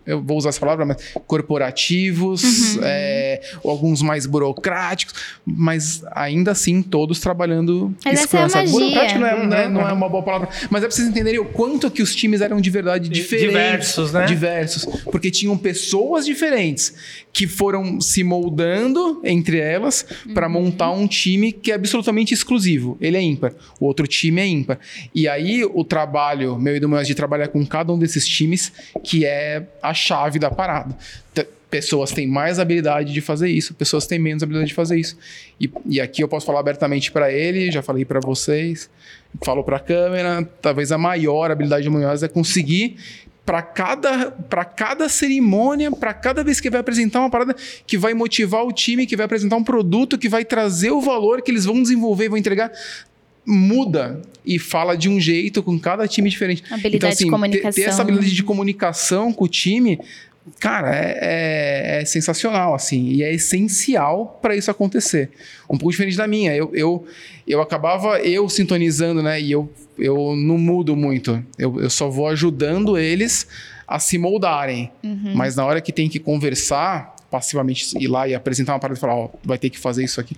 eu vou usar essa palavra, mas corporativos, uhum. é, alguns mais burocráticos, mas ainda assim todos trabalhando mas essa é a magia. Burocrático não é, uhum. né, não é uma boa palavra, mas é pra vocês entenderem o quanto que os times eram de verdade diferentes. Diversos, né? Diversos, porque tinham pessoas diferentes que foram se moldando entre elas uhum. para montar um time que é absolutamente exclusivo. Ele é ímpar, o outro time é ímpar. E aí o trabalho, meu e do meu, de trabalhar com cada um desses times, que é a chave da parada. pessoas têm mais habilidade de fazer isso, pessoas têm menos habilidade de fazer isso. E, e aqui eu posso falar abertamente para ele, já falei para vocês, falo para a câmera, talvez a maior habilidade de Munhoz é conseguir para cada, cada cerimônia, para cada vez que vai apresentar uma parada que vai motivar o time, que vai apresentar um produto, que vai trazer o valor que eles vão desenvolver, vão entregar, muda e fala de um jeito com cada time diferente. Habilidade então, assim, de comunicação. Ter, ter essa habilidade de comunicação com o time, cara, é, é, é sensacional, assim, e é essencial para isso acontecer. Um pouco diferente da minha. Eu, eu, eu acabava eu sintonizando, né? E eu, eu não mudo muito. Eu, eu só vou ajudando eles a se moldarem. Uhum. Mas na hora que tem que conversar, passivamente ir lá e apresentar uma parada e falar, ó, vai ter que fazer isso aqui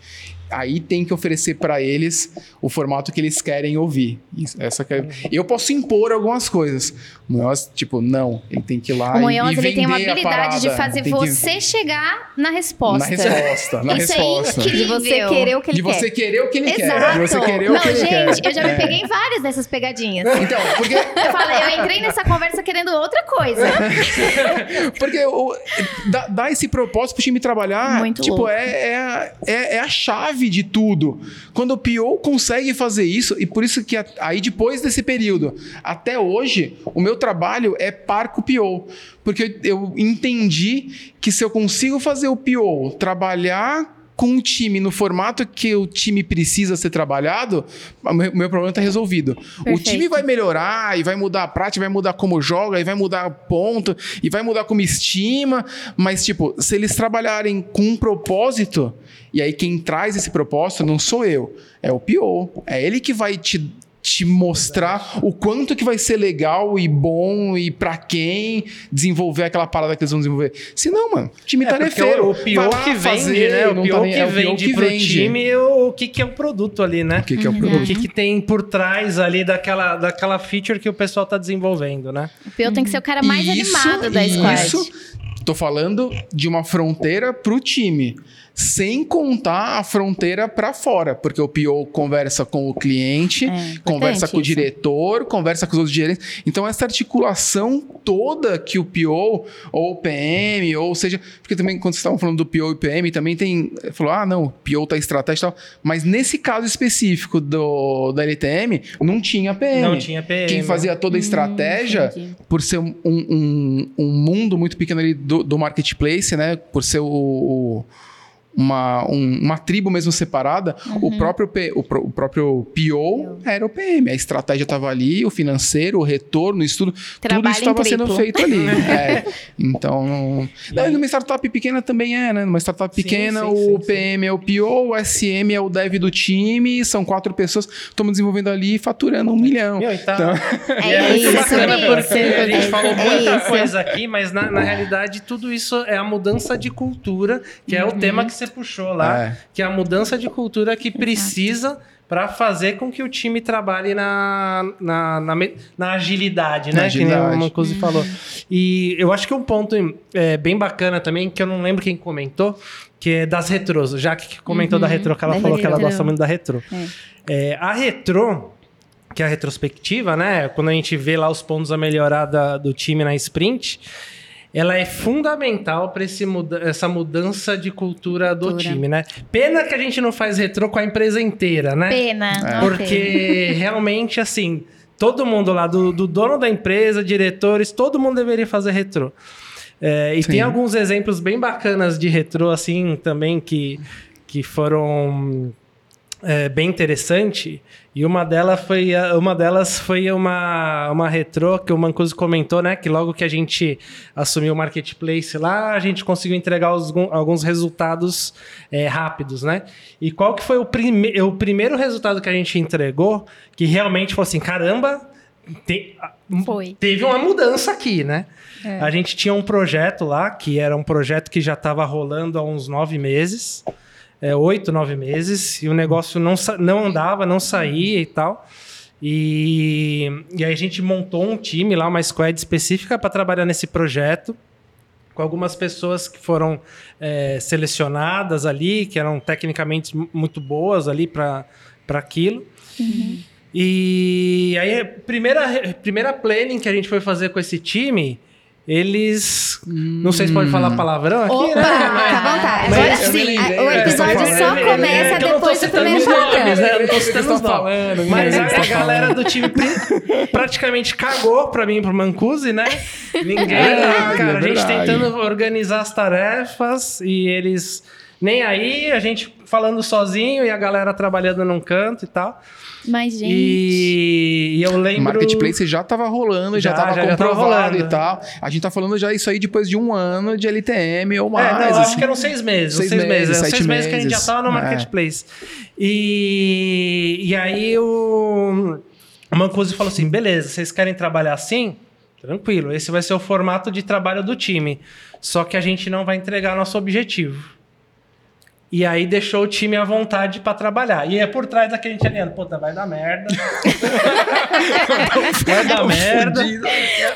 aí tem que oferecer para eles o formato que eles querem ouvir. Isso, essa que é... Eu posso impor algumas coisas. O Munhoz, tipo, não, ele tem que ir lá o Munhoz, e, e ele tem uma habilidade de fazer você que... chegar na resposta. Na resposta, na Isso resposta. É de você querer o que ele de quer. De você querer o que ele Exato. quer. De você querer não, o que gente, ele quer. eu já me é. peguei em várias dessas pegadinhas. [LAUGHS] Então, porque... Eu falei, eu entrei nessa conversa querendo outra coisa. [LAUGHS] porque o, dá, dá, esse propósito pro time trabalhar, Muito tipo, é, é, é, é a chave de tudo. Quando o PO consegue fazer isso, e por isso que aí depois desse período, até hoje, o meu trabalho é par com o PO. Porque eu entendi que se eu consigo fazer o PO trabalhar com o time no formato que o time precisa ser trabalhado, o meu problema está resolvido. Perfeito. O time vai melhorar e vai mudar a prática, vai mudar como joga, e vai mudar ponto, e vai mudar como estima, mas, tipo, se eles trabalharem com um propósito, e aí quem traz esse propósito não sou eu, é o PO. É ele que vai te te mostrar o quanto que vai ser legal e bom e para quem desenvolver aquela parada que eles vão desenvolver. Se não, mano, o time é, tarefeiro. O pior que vende, fazer, né? O pior tá que, é o vende que pro vende. time o que, que é o produto ali, né? O que, que é o produto. O que, que tem por trás ali daquela, daquela feature que o pessoal tá desenvolvendo, né? O PO tem que ser o cara mais isso, animado da squad. Isso, tô falando de uma fronteira pro time sem contar a fronteira para fora, porque o PO conversa com o cliente, é, conversa com o diretor, conversa com os outros gerentes. Então, essa articulação toda que o PO ou o PM, ou seja, porque também quando vocês estavam falando do PO e PM, também tem. Falou, ah, não, o PO tá estratégia e tal. Mas nesse caso específico do, da LTM, não tinha PM. Não tinha PM. Quem fazia toda a hum, estratégia, hum, por ser um, um, um, mundo muito pequeno ali do, do marketplace, né? Por ser o, o uma, um- uma tribo mesmo separada, Uhum. o, próprio P- o, o próprio PO era o PM. A estratégia estava ali, o financeiro, o retorno, o estudo, tudo Trabalho isso estava sendo feito ali. [LAUGHS] É. Então, não, e numa startup pequena também é, né? Numa startup Sim, pequena, sim, o sim, sim. PM é o PO, o SM é o dev do time, são quatro pessoas, estamos desenvolvendo ali e faturando um milhão. Meu, e tá- Então- [LAUGHS] E é, muito isso bacana mesmo. porque a gente É- falou é muita isso. coisa aqui, mas na, na realidade tudo isso é a mudança de cultura, que é o tema que você puxou lá, É. que é a mudança de cultura que precisa para fazer com que o time trabalhe na, na, na, na agilidade, Na né? Que nem agilidade. o Mancusi falou. E eu acho que um ponto é, bem bacana também, que eu não lembro quem comentou, que é das retrôs. Já que comentou da retrô, que ela da falou que ela gosta muito da retrô. É, a retrô, que é a retrospectiva, né? Quando a gente vê lá os pontos a melhorar da- do time na sprint, ela é fundamental para muda essa mudança de cultura do Cultura. time, né? Pena que a gente não faz retrô com a empresa inteira, né? Pena. É. Porque realmente, assim, todo mundo lá, do, do dono da empresa, diretores, todo mundo deveria fazer retrô. É, e Sim. tem alguns exemplos bem bacanas de retrô, assim, também, que, que foram é, bem interessante. E uma, delas foi, uma delas foi uma, uma retrô que o Mancuso comentou, né? Que logo que a gente assumiu o marketplace lá, a gente conseguiu entregar os- alguns resultados é, rápidos, né? E qual que foi o, prime o primeiro resultado que a gente entregou que realmente foi assim, caramba, te- Foi. teve uma mudança aqui, né? É. A gente tinha um projeto lá, que era um projeto que já estava rolando há uns nove meses, é, oito, nove meses, e o negócio não, não andava, não saía e tal. E, e aí a gente montou um time lá, uma squad específica para trabalhar nesse projeto, com algumas pessoas que foram é, selecionadas ali, que eram tecnicamente mu- muito boas ali para aquilo. E aí, a primeira, primeira planning que a gente foi fazer com esse time, eles. Não sei se pode falar palavrão aqui, Opa, né? fica à vontade. mas Agora eu me sim, lembrei, a- o é, episódio tá só falando, é, começa é que eu não tô depois do citando primeiro os nomes, palavrão. né? Eu não estão os nomes. falando, Mas a, a galera do time praticamente cagou pra mim, pro Mancusi, né? [LAUGHS] Ninguém. Verdade, cara, é a gente tentando organizar as tarefas e eles. Nem aí, a gente falando sozinho e a galera trabalhando num canto e tal. Mas, gente. E, e eu O lembro. marketplace já estava rolando, já Já, estava já- tava comprovado rolando. e tal. A gente tá falando já isso aí depois de um ano de LTM ou É, mais. não, eu acho assim. que eram seis meses. Seis Seis, meses. meses, Eram sete seis meses que a gente já tava no É. marketplace. E, e aí o, o Mancusi falou assim: beleza, vocês querem trabalhar assim? Tranquilo, esse vai ser o formato de trabalho do time. Só que a gente não vai entregar nosso objetivo. E aí deixou o time à vontade pra trabalhar. E é por trás daquele gente aliando, puta, vai dar merda. [LAUGHS] vai dar merda. Fudido.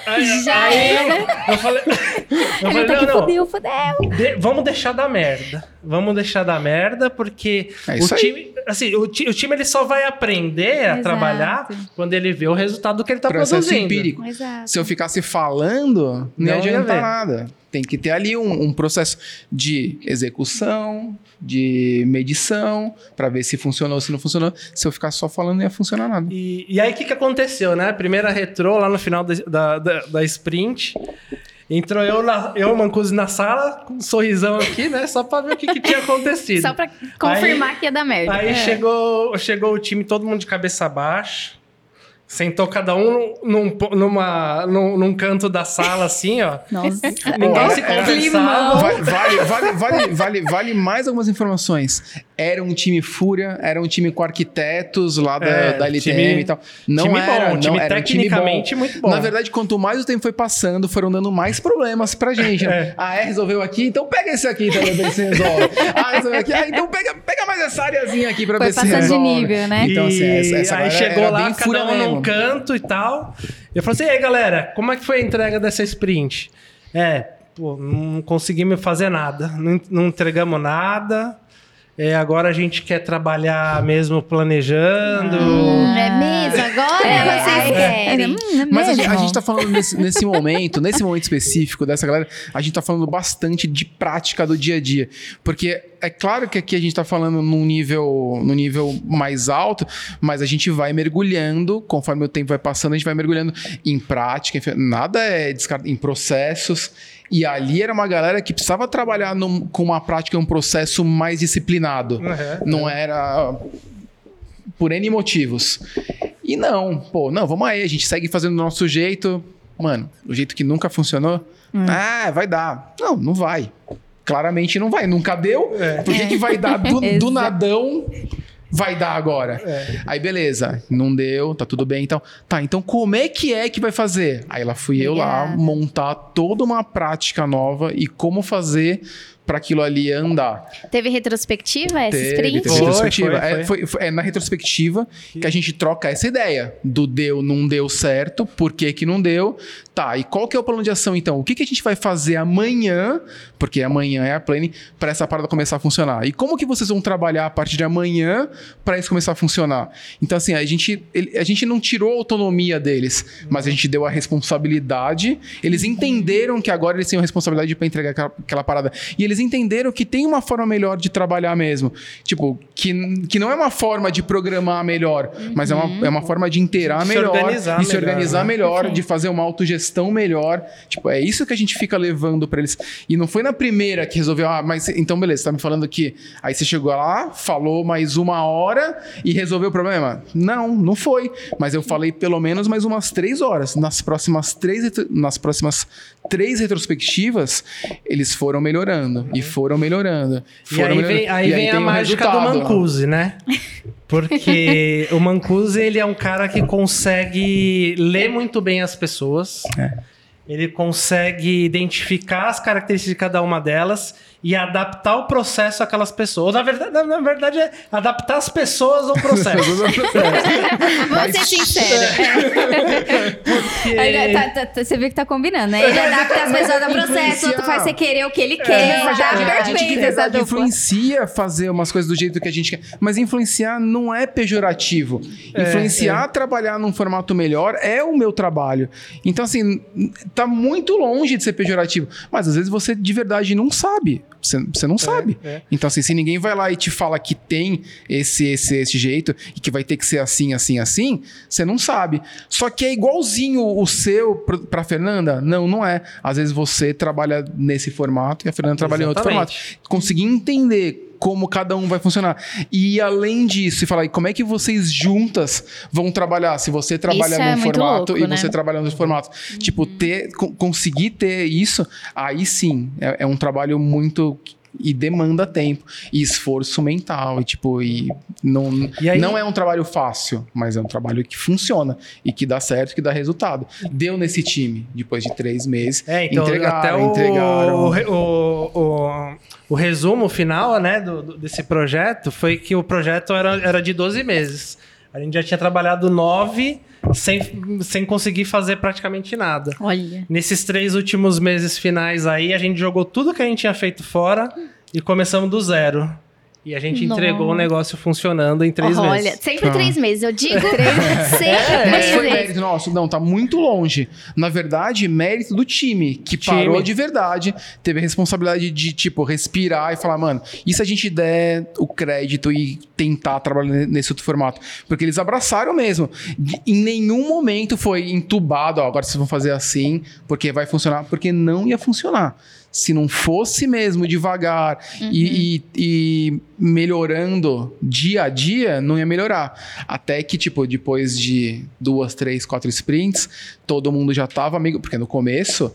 Aí, Já aí era. eu, eu falei, eu falei tá não, não, fudeu, fudeu. de- vamos deixar da merda. Vamos deixar da merda, porque É o isso aí. time, assim, o, ti- o time ele só vai aprender a Exato. trabalhar quando ele vê o resultado do que ele está Processo produzindo. empírico. Exato. Se eu ficasse falando, não, Não ia ia adiantar ver. nada. Tem que ter ali um, um processo de execução, de medição, para ver se funcionou ou se não funcionou. Se eu ficasse só falando, não ia funcionar nada. E, e aí, o que, que aconteceu, né? Primeira retrô, lá no final da, da- da sprint. Entrou eu, na, eu, Mancusi, na sala, com um sorrisão aqui, né? Só pra ver o que, que tinha acontecido. Só pra confirmar que ia dar merda. Aí É. chegou, chegou o time, todo mundo de cabeça baixa. Sentou cada um num, numa, num, num canto da sala, assim, ó. Nossa. [LAUGHS] Ninguém se Era- conversava. Vale, vale, vale, vale, vale, vale mais algumas informações. Era um time Fúria, era um time com arquitetos lá da, É, da LTM time- e tal. Não time era, bom, não time era um time bom. tecnicamente muito bom. Na verdade, quanto mais o tempo foi passando, foram dando mais problemas pra gente. né? É. Ah, é, resolveu aqui, então pega esse aqui pra ver se resolve. [LAUGHS] Ah, resolveu aqui, ah, então pega, pega mais essa areazinha aqui pra Foi ver se passando de resolve. nível, né? Então, assim, essa, essa aí chegou era lá, bem cada Fúria um canto e tal. Eu falei assim, e aí, galera, como é que foi a entrega dessa sprint? É, pô, não conseguimos fazer nada. Não, não entregamos nada. É, agora a gente quer trabalhar mesmo planejando. É mesmo? Agora É, vocês é, querem. é, hum, é Mas a gente, a gente tá falando nesse, nesse momento, nesse momento específico dessa galera, a gente tá falando bastante de prática do dia a dia. Porque é claro que aqui a gente está falando num nível, num nível mais alto, mas a gente vai mergulhando, conforme o tempo vai passando, a gente vai mergulhando em prática, nada é descartado, em processos. E ali era uma galera que precisava trabalhar num, com uma prática, um processo mais disciplinado. Uhum. Não era por N motivos. E não, pô, não, vamos aí, a gente segue fazendo do nosso jeito. Mano, o jeito que nunca funcionou. Ah, vai dar. Não, não vai. Claramente não vai. Nunca deu. É. Por que, que vai dar do, [LAUGHS] do nadão? Vai dar agora. É. Aí, beleza. Não deu, tá tudo bem. Então, tá, então como é que é que vai fazer? Aí lá fui eu lá montar toda uma prática nova e como fazer para aquilo ali andar. Teve retrospectiva essa Teve, sprint? teve Foi, retrospectiva. foi, É, foi. foi- foi- é na retrospectiva que a gente troca essa ideia do deu, não deu certo, por que que não deu. Tá, e qual que é o plano de ação então? O que, que a gente vai fazer amanhã, porque amanhã é a planning, para essa parada começar a funcionar? E como que vocês vão trabalhar a partir de amanhã para isso começar a funcionar? Então assim, a gente, ele- a gente não tirou a autonomia deles, mas a gente deu a responsabilidade. Eles entenderam que agora eles têm a responsabilidade para entregar aquela, aquela parada. E eles entenderam que tem uma forma melhor de trabalhar mesmo. Tipo, que, que não é uma forma de programar melhor, mas é uma, é uma forma de inteirar De melhor, de se melhor, organizar né? melhor, de fazer uma autogestão melhor. Tipo, é isso que a gente fica levando para eles. E não foi na primeira que resolveu, ah, mas então beleza, você tá me falando que aí você chegou lá, falou mais uma hora e resolveu o problema? Não, não foi. Mas eu falei pelo menos mais umas três horas. Nas próximas três, nas próximas três retrospectivas, eles foram melhorando e foram melhorando. E Foram aí melhorando. vem, aí E vem a mágica do. Mancusi, né? Porque [LAUGHS] o Mancusi, ele é um cara que consegue ler muito bem as pessoas. É. Ele consegue identificar as características de cada uma delas e adaptar o processo àquelas pessoas. Na verdade, na, na verdade é adaptar as pessoas ao processo. [LAUGHS] Vamos ser sinceros. Porque- tá- tá- tá- você vê que tá combinando, né? Ele adapta as pessoas ao processo, outro faz você querer o que ele quer. Mas tá perfeito essa dupla. influencia fazer umas coisas do jeito que a gente quer. Mas influenciar não é pejorativo. É, influenciar, trabalhar num formato melhor é o meu trabalho. Então, assim, tá muito longe de ser pejorativo. Mas às vezes você de verdade não sabe. Você, você não sabe. é. Então, assim, se ninguém vai lá e te fala que tem esse, esse, esse jeito e que vai ter que ser assim, assim, assim, você não sabe. Só que é igualzinho o seu pra Fernanda? Não, não é. Às vezes você trabalha nesse formato e a Fernanda trabalha em outro formato. Conseguir entender como cada um vai funcionar. E além disso, e falar, e como é que vocês juntas vão trabalhar? Se você trabalha Isso é num muito formato louco, e né? você trabalha no outro formato. Tipo, ter, co- conseguir ter isso, aí sim, é, é um trabalho muito e demanda tempo e esforço mental e tipo e não E aí- não é um trabalho fácil mas é um trabalho que funciona e que dá certo que dá resultado deu nesse time depois de três meses É, então entregaram até o, entregaram o, o, o resumo final né, do, do- desse projeto foi que o projeto era, era de 12 meses. A gente já tinha trabalhado nove sem, sem conseguir fazer praticamente nada. Olha. Nesses três últimos meses finais aí, a gente jogou tudo que a gente tinha feito fora e começamos do zero. E a gente Nossa. entregou o negócio funcionando em três Olha, meses. sempre Tá. três meses. Eu digo [LAUGHS] sempre Mas três foi meses. mérito nosso? Não, tá muito longe. Na verdade, mérito do time, que Time. parou de verdade, teve a responsabilidade de, tipo, respirar e falar, mano, e se a gente der o crédito e tentar trabalhar nesse outro formato? Porque eles abraçaram mesmo. Em nenhum momento foi entubado, ó, agora vocês vão fazer assim, porque vai funcionar, porque não ia funcionar. Se não fosse mesmo devagar e, e- e melhorando dia a dia, não ia melhorar. Até que, tipo, depois de duas, três, quatro sprints, todo mundo já tava amigo. Porque no começo,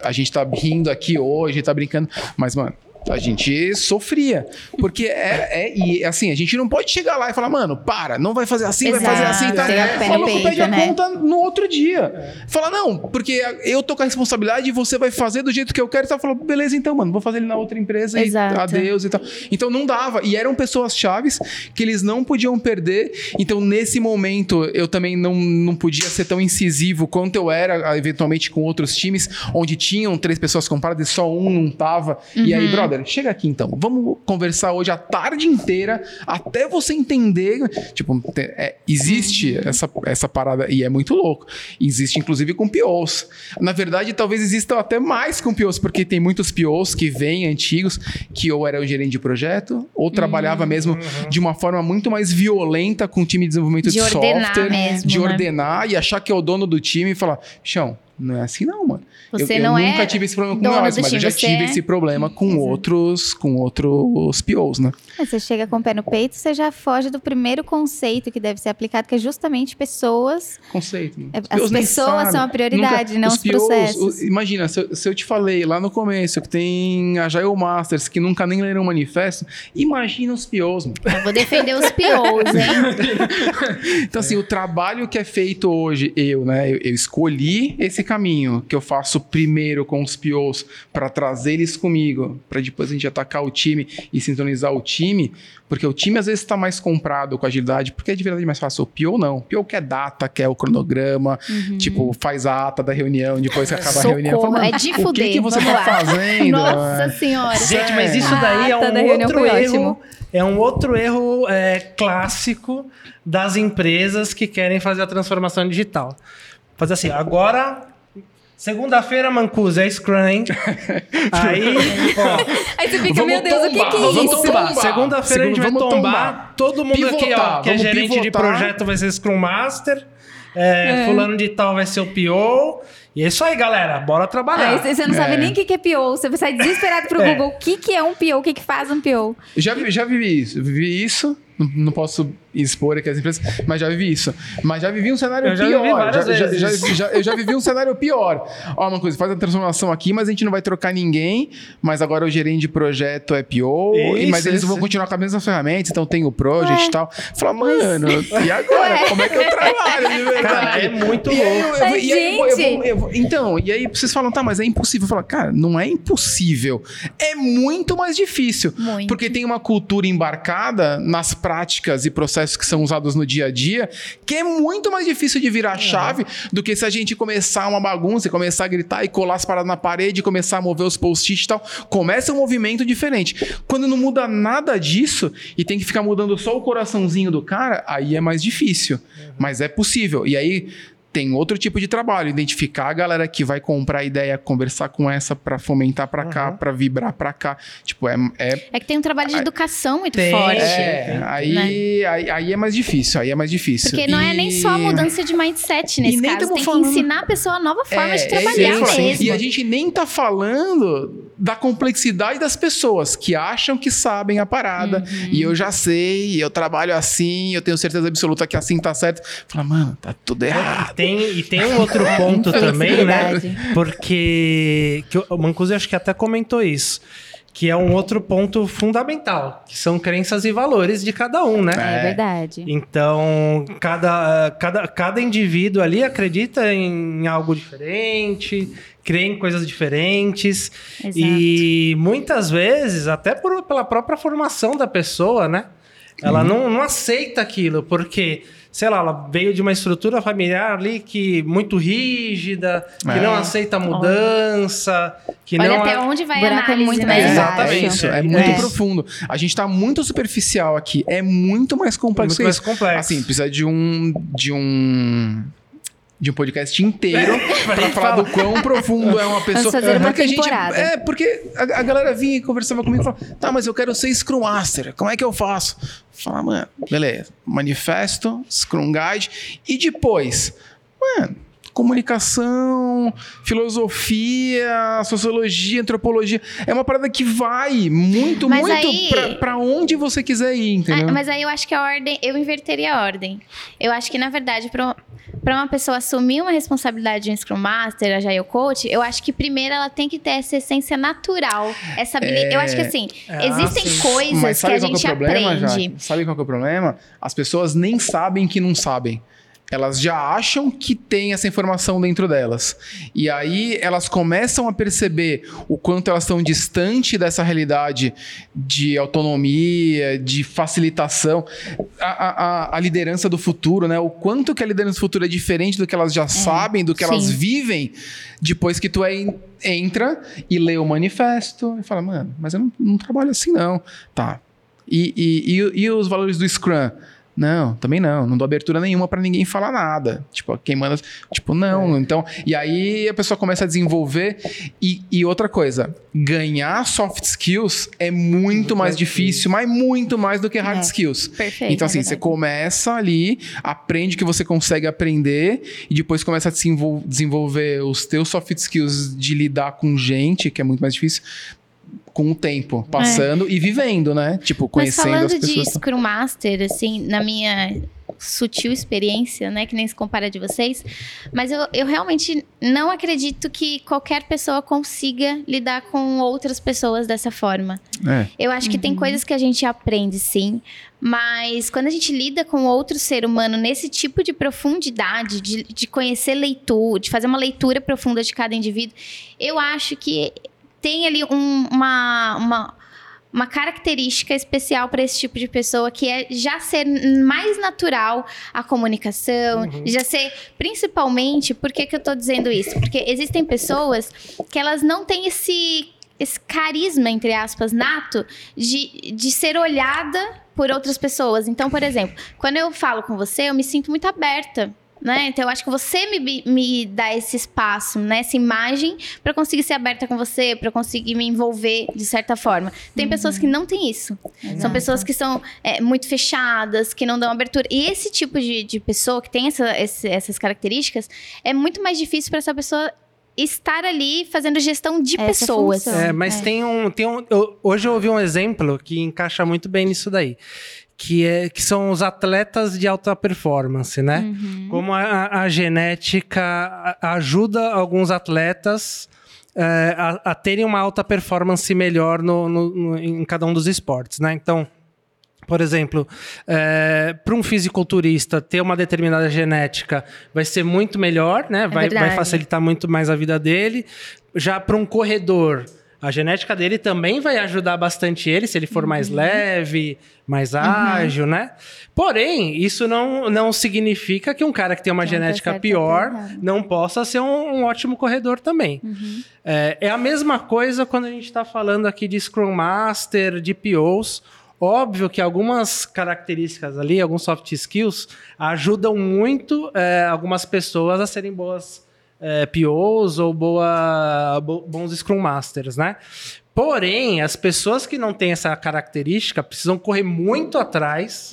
a gente tá rindo aqui hoje, tá brincando, mas, mano. A gente sofria. Porque é, é. E assim, a gente não pode chegar lá e falar, mano, para, não vai fazer assim, vai fazer assim, Exato, tá? o maluco pede a né? conta no outro dia. Fala, não, porque eu tô com a responsabilidade e você vai fazer do jeito que eu quero. E tá falou, beleza, então, mano, vou fazer ele na outra empresa Exato. e adeus e tal. Então não dava. E eram pessoas chaves que eles não podiam perder. Então, nesse momento, eu também não, não podia ser tão incisivo quanto eu era, eventualmente, com outros times, onde tinham três pessoas comparadas e só um não tava. E aí, brother, brother, chega aqui então. Vamos conversar hoje a tarde inteira até você entender. Tipo, é, existe essa, essa parada e é muito louco. Existe inclusive com POs. Na verdade, talvez exista até mais com POs, porque tem muitos POs que vêm antigos que ou era o gerente de projeto ou trabalhava mesmo de uma forma muito mais violenta com o time de desenvolvimento de, De software, mesmo, de né? ordenar e achar que é o dono do time e falar: Chão, não é assim não, mano. Você eu, eu não nunca é tive esse problema com do mas eu time, já você tive é- esse problema com outros, com outros POs, né? Você chega com o pé no peito, você já foge do primeiro conceito que deve ser aplicado, que é justamente pessoas. Conceito. mano. É, Os as pessoas são a prioridade, não os POs, processos. o- imagina, se eu, se eu te falei lá no começo que tem Agile Masters que nunca nem leram o manifesto, imagina os POs, mano. Eu vou defender os POs, [LAUGHS] hein? Então, assim, o trabalho que é feito hoje, eu, né? Eu, eu escolhi esse caminho que eu faço primeiro com os POs para trazer eles comigo, para depois a gente atacar o time e sintonizar o time, porque o time às vezes está mais comprado com agilidade, porque é de verdade mais fácil. O PO não. O PO quer data, quer o cronograma, tipo, faz a ata da reunião, depois que acaba a reunião. Socorro, fala, é de o que, fuder, que você tá lá." fazendo? [LAUGHS] Nossa É. senhora. Gente, mas É. isso daí é A um da outro erro. ótimo. É um outro erro é, clássico das empresas que querem fazer a transformação digital. Fazer assim, agora. Segunda-feira, Mancuso, é Scrum, hein? [LAUGHS] Aí, ó, Aí você fica, Vamos meu Deus, o que, tombar, que é isso? tombar. tombar. Segunda-feira a gente vai tombar. tombar. Todo mundo aqui, ó, Pivotar, que é gerente de pivotar. projeto vai ser Scrum Master. é, Fulano de tal vai ser o PO. E é isso aí, galera. Bora trabalhar. Aí você você não sabe É. nem o que que é PO. Você sai desesperado pro É. Google. O que, que é um PO? O que, que faz um PO? Já, já vivi isso. Eu Vivi isso. Não, não posso expor aqui as empresas, mas já vivi isso. Mas já vivi um cenário Eu já pior. vivi várias já, já- vezes. já- já- eu já vivi um cenário pior. Ó, uma coisa, faz a transformação aqui, mas a gente não vai trocar ninguém. Mas agora o gerente de projeto é PO. Isso, mas eles isso. vão continuar com as mesmas ferramentas, então tem o project Ué. e tal. Fala, mano, e agora? Como é que eu trabalho? [LAUGHS] Cara, é muito louco. e Então, e aí vocês falam, tá, mas é impossível. Eu falo, cara, não é impossível. É muito mais difícil. Muito. Porque tem uma cultura embarcada nas práticas e processos que são usados no dia a dia, que é muito mais difícil de virar a chave do que se a gente começar uma bagunça e começar a gritar e colar as paradas na parede, e começar a mover os post-its e tal. Começa um movimento diferente. Quando não muda nada disso e tem que ficar mudando só o coraçãozinho do cara, aí é mais difícil. Mas é possível. E aí tem outro tipo de trabalho, identificar a galera que vai comprar a ideia, conversar com essa pra fomentar pra cá, pra vibrar pra cá. Tipo, é, é É que tem um trabalho de educação muito Tem, forte. é, aí, aí, aí é mais difícil, aí é mais difícil. Porque não é nem só a E- mudança de mindset nesse E nem caso. Tem falando- que ensinar a pessoa a nova forma É, de é trabalhar ia falar. mesmo. E a gente nem tá falando da complexidade das pessoas que acham que sabem a parada. Uhum. E eu já sei, eu trabalho assim, eu tenho certeza absoluta que assim tá certo. Fala, mano, tá tudo E errado. Tem, e tem um outro ponto [LAUGHS] também, né? Porque que o Mancuso acho que até comentou isso. Que é um outro ponto fundamental, que são crenças e valores de cada um, né? É, É. verdade. Então, cada, cada, cada indivíduo ali acredita em algo diferente, crê em coisas diferentes. Exato. E muitas vezes, até por- pela própria formação da pessoa, né? Ela não, não aceita aquilo, porque, sei lá, ela veio de uma estrutura familiar ali que muito rígida, que É. não aceita mudança, que Olha não. até a- onde vai a é análise, muito né? mais Exatamente. Isso, é muito É. profundo. A gente tá muito superficial aqui. É muito mais complexo muito mais isso. complexo. Assim, precisa de um. De um. De um podcast inteiro [LAUGHS] pra falar do quão profundo é uma pessoa. fazer uma Porque a gente- temporada. é, porque a, a galera vinha e conversava comigo e falava: tá, mas eu quero ser Scrum Master. Como é que eu faço? Falar, mano, beleza. Manifesto, Scrum Guide. E depois, mano, comunicação, filosofia, sociologia, antropologia. É uma parada que vai muito, Mas muito aí- pra, pra onde você quiser ir, entendeu? Ah, mas aí eu acho que a ordem, eu inverteria a ordem. Eu acho que, na verdade, para uma pessoa assumir uma responsabilidade de um Scrum Master, a Agile Coach, eu acho que primeiro ela tem que ter essa essência natural. Essa habili- Eu acho que, assim, Ah, existem sim. coisas que a qual gente é problema, aprende. Jaque? Sabe qual que é o problema? As pessoas nem sabem que não sabem. Elas já acham que tem essa informação dentro delas. E aí elas começam a perceber o quanto elas estão distante dessa realidade de autonomia, de facilitação, a, a, a, liderança do futuro, né? O quanto que a liderança do futuro é diferente do que elas já é, sabem, do que sim. elas vivem, depois que tu é, entra e lê o manifesto e fala, mano, mas eu não, não trabalho assim não. Tá. E, e, e, e os valores do Scrum? Não, também não. Não dou abertura nenhuma para ninguém falar nada. Tipo, quem manda. Tipo, não. É. Então. E aí a pessoa começa a desenvolver. E, e outra coisa, ganhar soft skills é muito, mais difícil, mas muito mais do que hard é. skills. Perfeito. Então, assim, é você começa ali, aprende o que você consegue aprender, e depois começa a desenvolver os teus soft skills de lidar com gente, que é muito mais difícil com o tempo, passando é. e vivendo, né? Tipo, conhecendo as pessoas. Mas falando de Scrum Master, assim, na minha sutil experiência, né? Que nem se compara de vocês. Mas eu, eu realmente não acredito que qualquer pessoa consiga lidar com outras pessoas dessa forma. É. Eu acho que uhum. tem coisas que a gente aprende, sim. Mas quando a gente lida com outro ser humano nesse tipo de profundidade, de, de conhecer leitura, de fazer uma leitura profunda de cada indivíduo, eu acho que tem ali um, uma, uma, uma característica especial para esse tipo de pessoa, que é já ser mais natural a comunicação, uhum. já ser, principalmente, por que, que eu estou dizendo isso? Porque existem pessoas que elas não têm esse, esse carisma, entre aspas, nato, de, de ser olhada por outras pessoas. Então, por exemplo, quando eu falo com você, eu me sinto muito aberta né? Então eu acho que você me, me dá esse espaço, né? Essa imagem para conseguir ser aberta com você, para conseguir me envolver de certa forma. Tem uhum. pessoas que não têm isso. Exato. São pessoas que são é, muito fechadas, que não dão abertura. E esse tipo de, de pessoa que tem essa, esse, essas características é muito mais difícil para essa pessoa estar ali fazendo gestão de Essa pessoas. É, mas é. tem um, tem um eu, hoje eu ouvi um exemplo que encaixa muito bem nisso daí que, é, que são os atletas de alta performance, né? Uhum. Como a, a, genética ajuda alguns atletas é, a, a, terem uma alta performance melhor no, no, no, em cada um dos esportes, né? Então, por exemplo, é, para um fisiculturista ter uma determinada genética vai ser muito melhor, né? É vai, vai facilitar muito mais a vida dele. Já para um corredor a genética dele também vai ajudar bastante ele, se ele for uhum. mais leve, mais uhum. ágil, né? Porém, isso não, não significa que um cara que tem uma genética pior não possa ser um, um ótimo corredor também. Uhum. É, é, a mesma coisa quando a gente está falando aqui de Scrum Master, de POs. Óbvio que algumas características ali, alguns soft skills, ajudam muito é, algumas pessoas a serem boas é, POs ou boa, bons Scrum Masters, né? Porém, as pessoas que não têm essa característica precisam correr muito atrás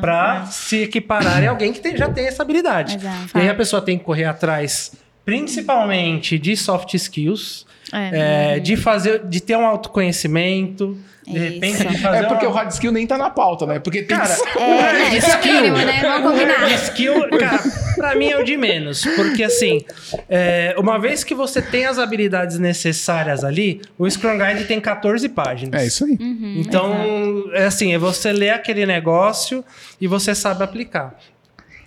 para é. se equipararem a alguém que tem, já tem essa habilidade. Exato. E aí a pessoa tem que correr atrás, principalmente de soft skills, é, é, de fazer, de ter um autoconhecimento, de repente, É porque uma... o hard skill nem tá na pauta, né? Porque tem cara, que... [LAUGHS] é, é, skill, é mínimo, né? Vamos combinar. O skill, cara, pra mim é o de menos. Porque assim, é, uma vez que você tem as habilidades necessárias ali, o Scrum Guide tem 14 páginas. É isso aí. Uhum, então, é assim, é você ler aquele negócio e você sabe aplicar.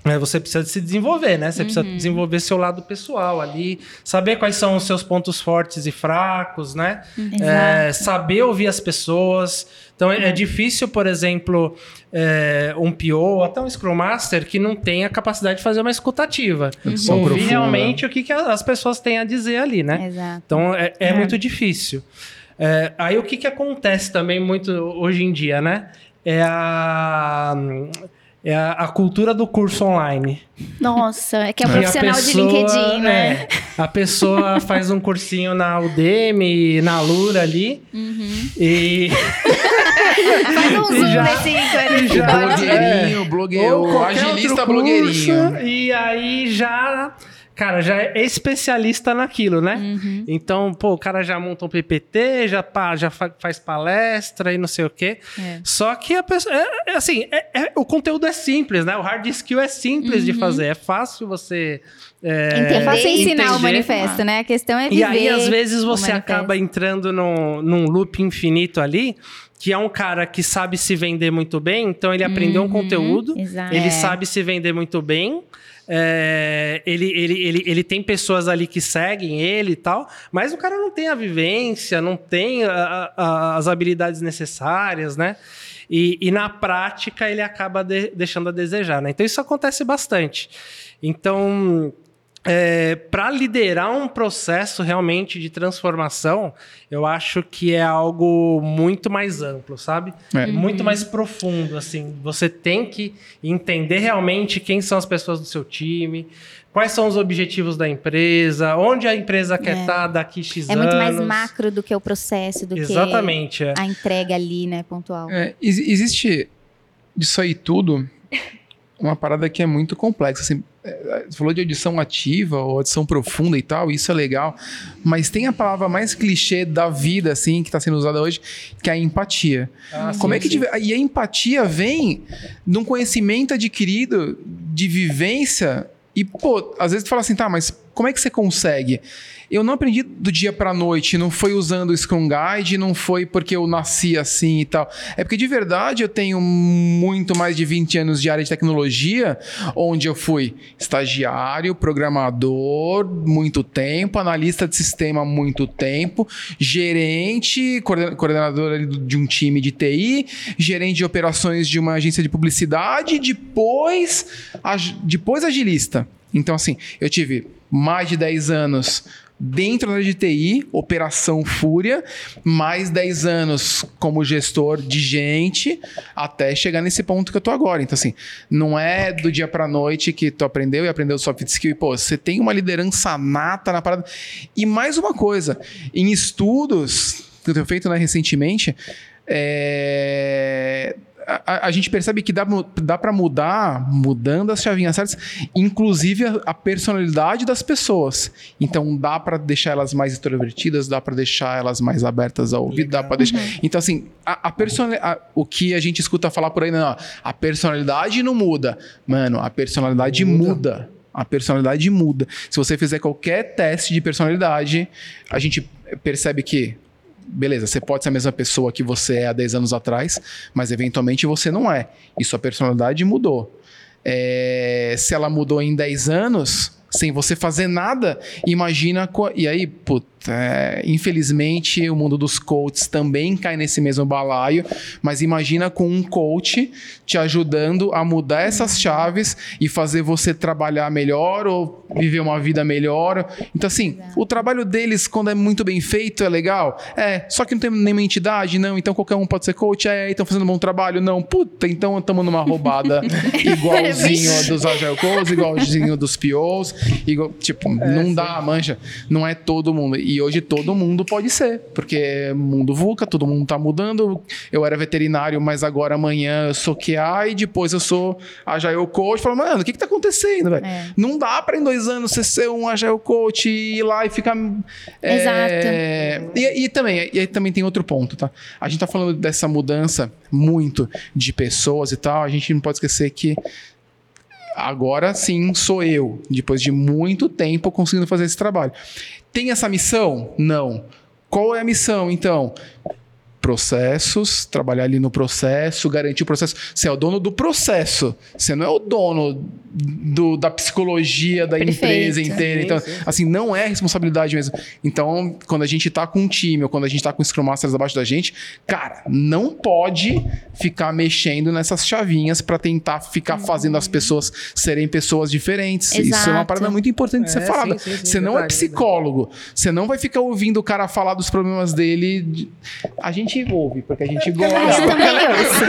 É, você precisa se desenvolver, né? Você uhum. precisa desenvolver seu lado pessoal ali, saber quais são os seus pontos fortes e fracos, né? É, saber ouvir as pessoas. Então é, é uhum. difícil, por exemplo, é, um PO ou até um Scrum Master que não tenha a capacidade de fazer uma escutativa. Uhum. Ouvir realmente o que, que as pessoas têm a dizer ali, né? Exato. Então é, é, é. muito difícil. É, aí o que, que acontece também muito hoje em dia, né? É a é a, a, cultura do curso online. Nossa, é que é um profissional pessoa, de LinkedIn, né? É, a pessoa [LAUGHS] faz um cursinho na Udemy, na Lura ali. Uhum. E. [LAUGHS] [LAUGHS] faz um zoom já, nesse. Já, blogueirinho, é, blogueiro, agilista blogueirinho. E aí já cara, já é especialista naquilo, né? Uhum. Então, pô, o cara já monta um PPT, já, pá, já faz palestra e não sei o quê. É. Só que a pessoa, é, é assim, é, é, o conteúdo é simples, né? O hard skill é simples uhum. de fazer, é fácil você é, é fácil ensinar entender. o manifesto, né? A questão é viver. E aí, às vezes, você acaba entrando num, num loop infinito ali que é um cara que sabe se vender muito bem, então ele aprendeu um conteúdo, Exato. ele É. sabe se vender muito bem. É, ele, ele, ele, ele tem pessoas ali que seguem ele e tal, mas o cara não tem a vivência, não tem a- a- as habilidades necessárias, né? E, e na prática ele acaba de- deixando a desejar, né? Então isso acontece bastante. Então, para liderar um processo realmente de transformação, eu acho que é algo muito mais amplo, sabe? É. Muito mais profundo, assim. Você tem que entender realmente quem são as pessoas do seu time, quais são os objetivos da empresa, onde a empresa quer É. estar daqui X É muito mais anos. macro do que o processo, do Exatamente, é. que a entrega ali, né, pontual. É, ex- existe disso aí tudo uma parada que é muito complexa. Assim, é, você falou de audição ativa ou audição profunda e tal, isso é legal, mas tem a palavra mais clichê da vida, assim, que está sendo usada hoje, que é a empatia. Ah, Como sim, é que tive- e a empatia vem de um conhecimento adquirido de vivência e pô, às vezes tu fala assim, tá, mas como é que você consegue? Eu não aprendi do dia pra noite, não foi usando o Scrum Guide, não foi porque eu nasci assim e tal. É porque de verdade eu tenho muito mais de 20 anos de área de tecnologia, onde eu fui estagiário, programador, muito tempo, analista de sistema, muito tempo, gerente, coorden- coordenador de um time de TI, gerente de operações de uma agência de publicidade, depois, ag- depois agilista. Então, assim, eu tive mais de 10 anos dentro da de TI, Operação Fúria, mais 10 anos como gestor de gente, até chegar nesse ponto que eu tô agora. Então, assim, não é do dia pra noite que tu aprendeu e aprendeu soft skill e, pô, você tem uma liderança nata na parada. E mais uma coisa, em estudos que eu tenho feito né, recentemente, é, a, a- gente percebe que dá, dá para mudar, mudando as chavinhas certas, inclusive a, a personalidade das pessoas. Então dá para deixar elas mais extrovertidas, dá para deixar elas mais abertas ao ouvir, dá Legal. para deixar. Então assim, a, a o que a gente escuta falar por aí, não, a personalidade não muda, mano, a personalidade Muda. muda. A personalidade muda. Se você fizer qualquer teste de personalidade, a gente percebe que beleza, você pode ser a mesma pessoa que você é há 10 anos atrás, mas eventualmente você não é. E sua personalidade mudou. É, se ela mudou em 10 anos, sem você fazer nada, imagina. E aí, puta, é, infelizmente, o mundo dos coaches também cai nesse mesmo balaio, mas imagina com um coach te ajudando a mudar essas chaves e fazer você trabalhar melhor ou viver uma vida melhor. Então, assim, o trabalho deles, quando é muito bem feito, é legal. É, só que não tem nenhuma entidade, não. Então qualquer um pode ser coach. É, estão fazendo um bom trabalho, não. Puta, então estamos numa roubada [LAUGHS] [LAUGHS] igualzinho dos Agile Coaches, igualzinho dos POs. Igual, tipo, não dá, mancha. Não é todo mundo. E hoje todo mundo pode ser, porque é mundo VUCA, todo mundo tá mudando. Eu era veterinário, mas agora amanhã eu sou QA e depois eu sou Agile Coach. Fala, mano, o que que tá acontecendo, velho? É. Não dá pra em dois anos você ser um Agile Coach e ir lá e ficar. é, E, e também, e aí também tem outro ponto, tá? A gente tá falando dessa mudança muito de pessoas e tal. A gente não pode esquecer que agora sim sou eu, depois de muito tempo conseguindo fazer esse trabalho. Tem essa missão? Não. Qual é a missão, então? Processos, trabalhar ali no processo, garantir o processo. Você é o dono do processo. Você não é o dono do- da psicologia da Perfeito. empresa inteira. Então, sim. assim, não é responsabilidade mesmo. Então, quando a gente tá com um time ou quando a gente tá com Scrum Masters abaixo da gente, cara, não pode ficar mexendo nessas chavinhas para tentar ficar fazendo as pessoas serem pessoas diferentes. Isso é uma Exato. parada muito importante de ser É, falada. sim, sim, sim, Você não é verdade, psicólogo. Você não vai ficar ouvindo o cara falar dos problemas dele. de- A gente ouve, porque a gente gosta. também [LAUGHS] ouço.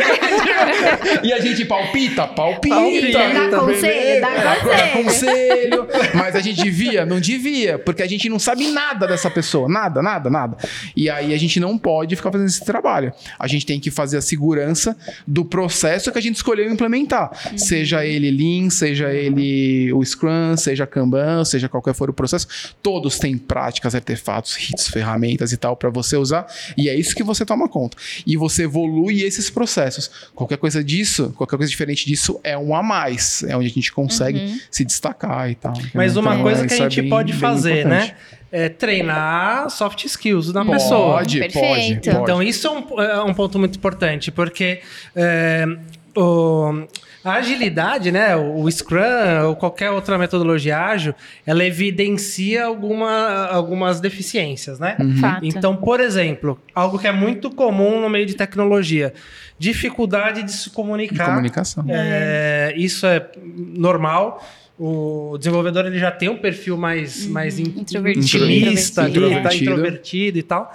e a gente palpita, palpita. Palpita, dá conselho, dá Dá conselho. conselho. Mas a gente devia? Não devia, porque a gente não sabe nada dessa pessoa. Nada, nada, nada. E aí a gente não pode ficar fazendo esse trabalho. A gente tem que fazer a segurança do processo que a gente escolheu implementar. Seja ele Lean, seja ele o Scrum, seja Kanban, seja qualquer for o processo. Todos têm práticas, artefatos, hits, ferramentas e tal para você usar. E é isso que você toma toma conta. E você evolui esses processos. Qualquer coisa disso, qualquer coisa diferente disso é um a mais. É onde a gente consegue Uhum. se destacar e tal. Mas uma Então, coisa que a é gente bem- pode bem fazer, importante. né? É treinar soft skills na pessoa. Pode, Perfeito. pode, pode. Então, isso é um, é um ponto muito importante, porque é, o- a agilidade, né, o Scrum ou qualquer outra metodologia ágil, ela evidencia alguma, algumas deficiências, né? Fato. Então, por exemplo, algo que é muito comum no meio de tecnologia, dificuldade de se De comunicar. comunicação. É, isso é normal. O desenvolvedor ele já tem um perfil mais, mais in- Introvertido. intimista, ali, Introvertido. tá introvertido e tal.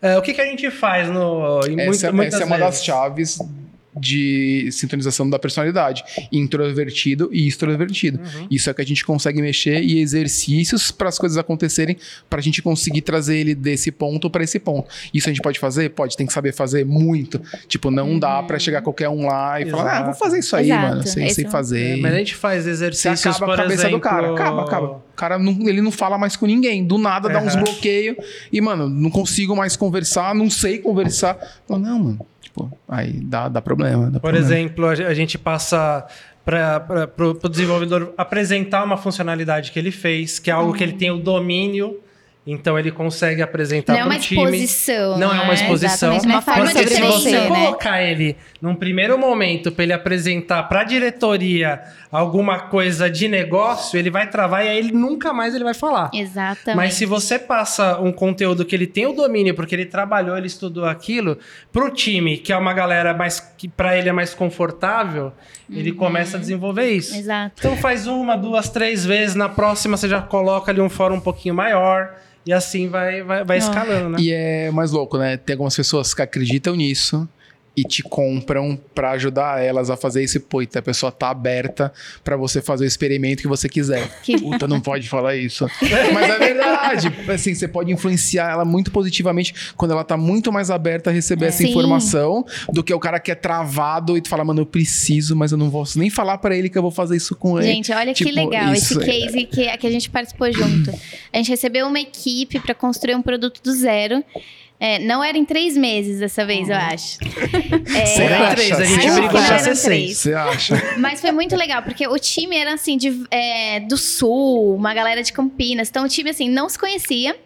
É, o que, que a gente faz no, em Essa, muitas essa é uma das chaves de sintonização da personalidade. Introvertido e extrovertido. Uhum. Isso é que a gente consegue mexer e exercícios para as coisas acontecerem, para a gente conseguir trazer ele desse ponto para esse ponto. Isso a gente pode fazer? Pode, tem que saber fazer muito. Tipo, não dá para chegar qualquer um lá e falar, ah, Exato. vou fazer isso aí, Exato. mano, sem, Esse sem é fazer. É, mas a gente faz Você exercícios, acaba por a cabeça exemplo... do cara. Acaba, acaba. O cara não, ele não fala mais com ninguém. Do nada dá uns Aham. bloqueios. E, mano, não consigo mais conversar, não sei conversar. Fala, não, mano. Tipo, aí dá, dá problema. dá Por problema. exemplo, a ge- a gente passa para o desenvolvedor apresentar uma funcionalidade que ele fez, que é algo que ele tem o domínio, então ele consegue apresentar Não é para uma o time. exposição. Não é uma né? exposição. Exatamente, uma forma Porque de se você né? colocar ele num primeiro momento para ele apresentar para a diretoria alguma coisa de negócio, ele vai travar e aí ele nunca mais ele vai falar. Exatamente. Mas se você passa um conteúdo que ele tem o domínio, porque ele trabalhou, ele estudou aquilo, pro time, que é uma galera mais que para ele é mais confortável, ele começa a desenvolver isso. Exato. Então faz uma, duas, três vezes, na próxima você já coloca ali um fórum um pouquinho maior e assim vai vai, vai escalando, né? E é mais louco, né? Tem algumas pessoas que acreditam nisso e te compram pra ajudar elas a fazer isso. Pô, então a pessoa tá aberta pra você fazer o experimento que você quiser. Que- Puta, não pode falar isso. Mas é verdade. Assim, você pode influenciar ela muito positivamente quando ela tá muito mais aberta a receber essa Sim. informação do que o cara que é travado e tu fala, mano, eu preciso, mas eu não vou nem falar pra ele que eu vou fazer isso com ele. Gente, olha que Tipo, legal isso esse é- case que, que a gente participou junto. A gente recebeu uma equipe para construir um produto do zero. É, não era em três meses dessa vez, eu acho. [LAUGHS] É, Você Era acha? três, a gente brigou pra ser seis. Você acha? [LAUGHS] Mas foi muito legal, porque o time era assim, de, é, do sul, uma galera de Campinas. Então o time, assim, não se conhecia.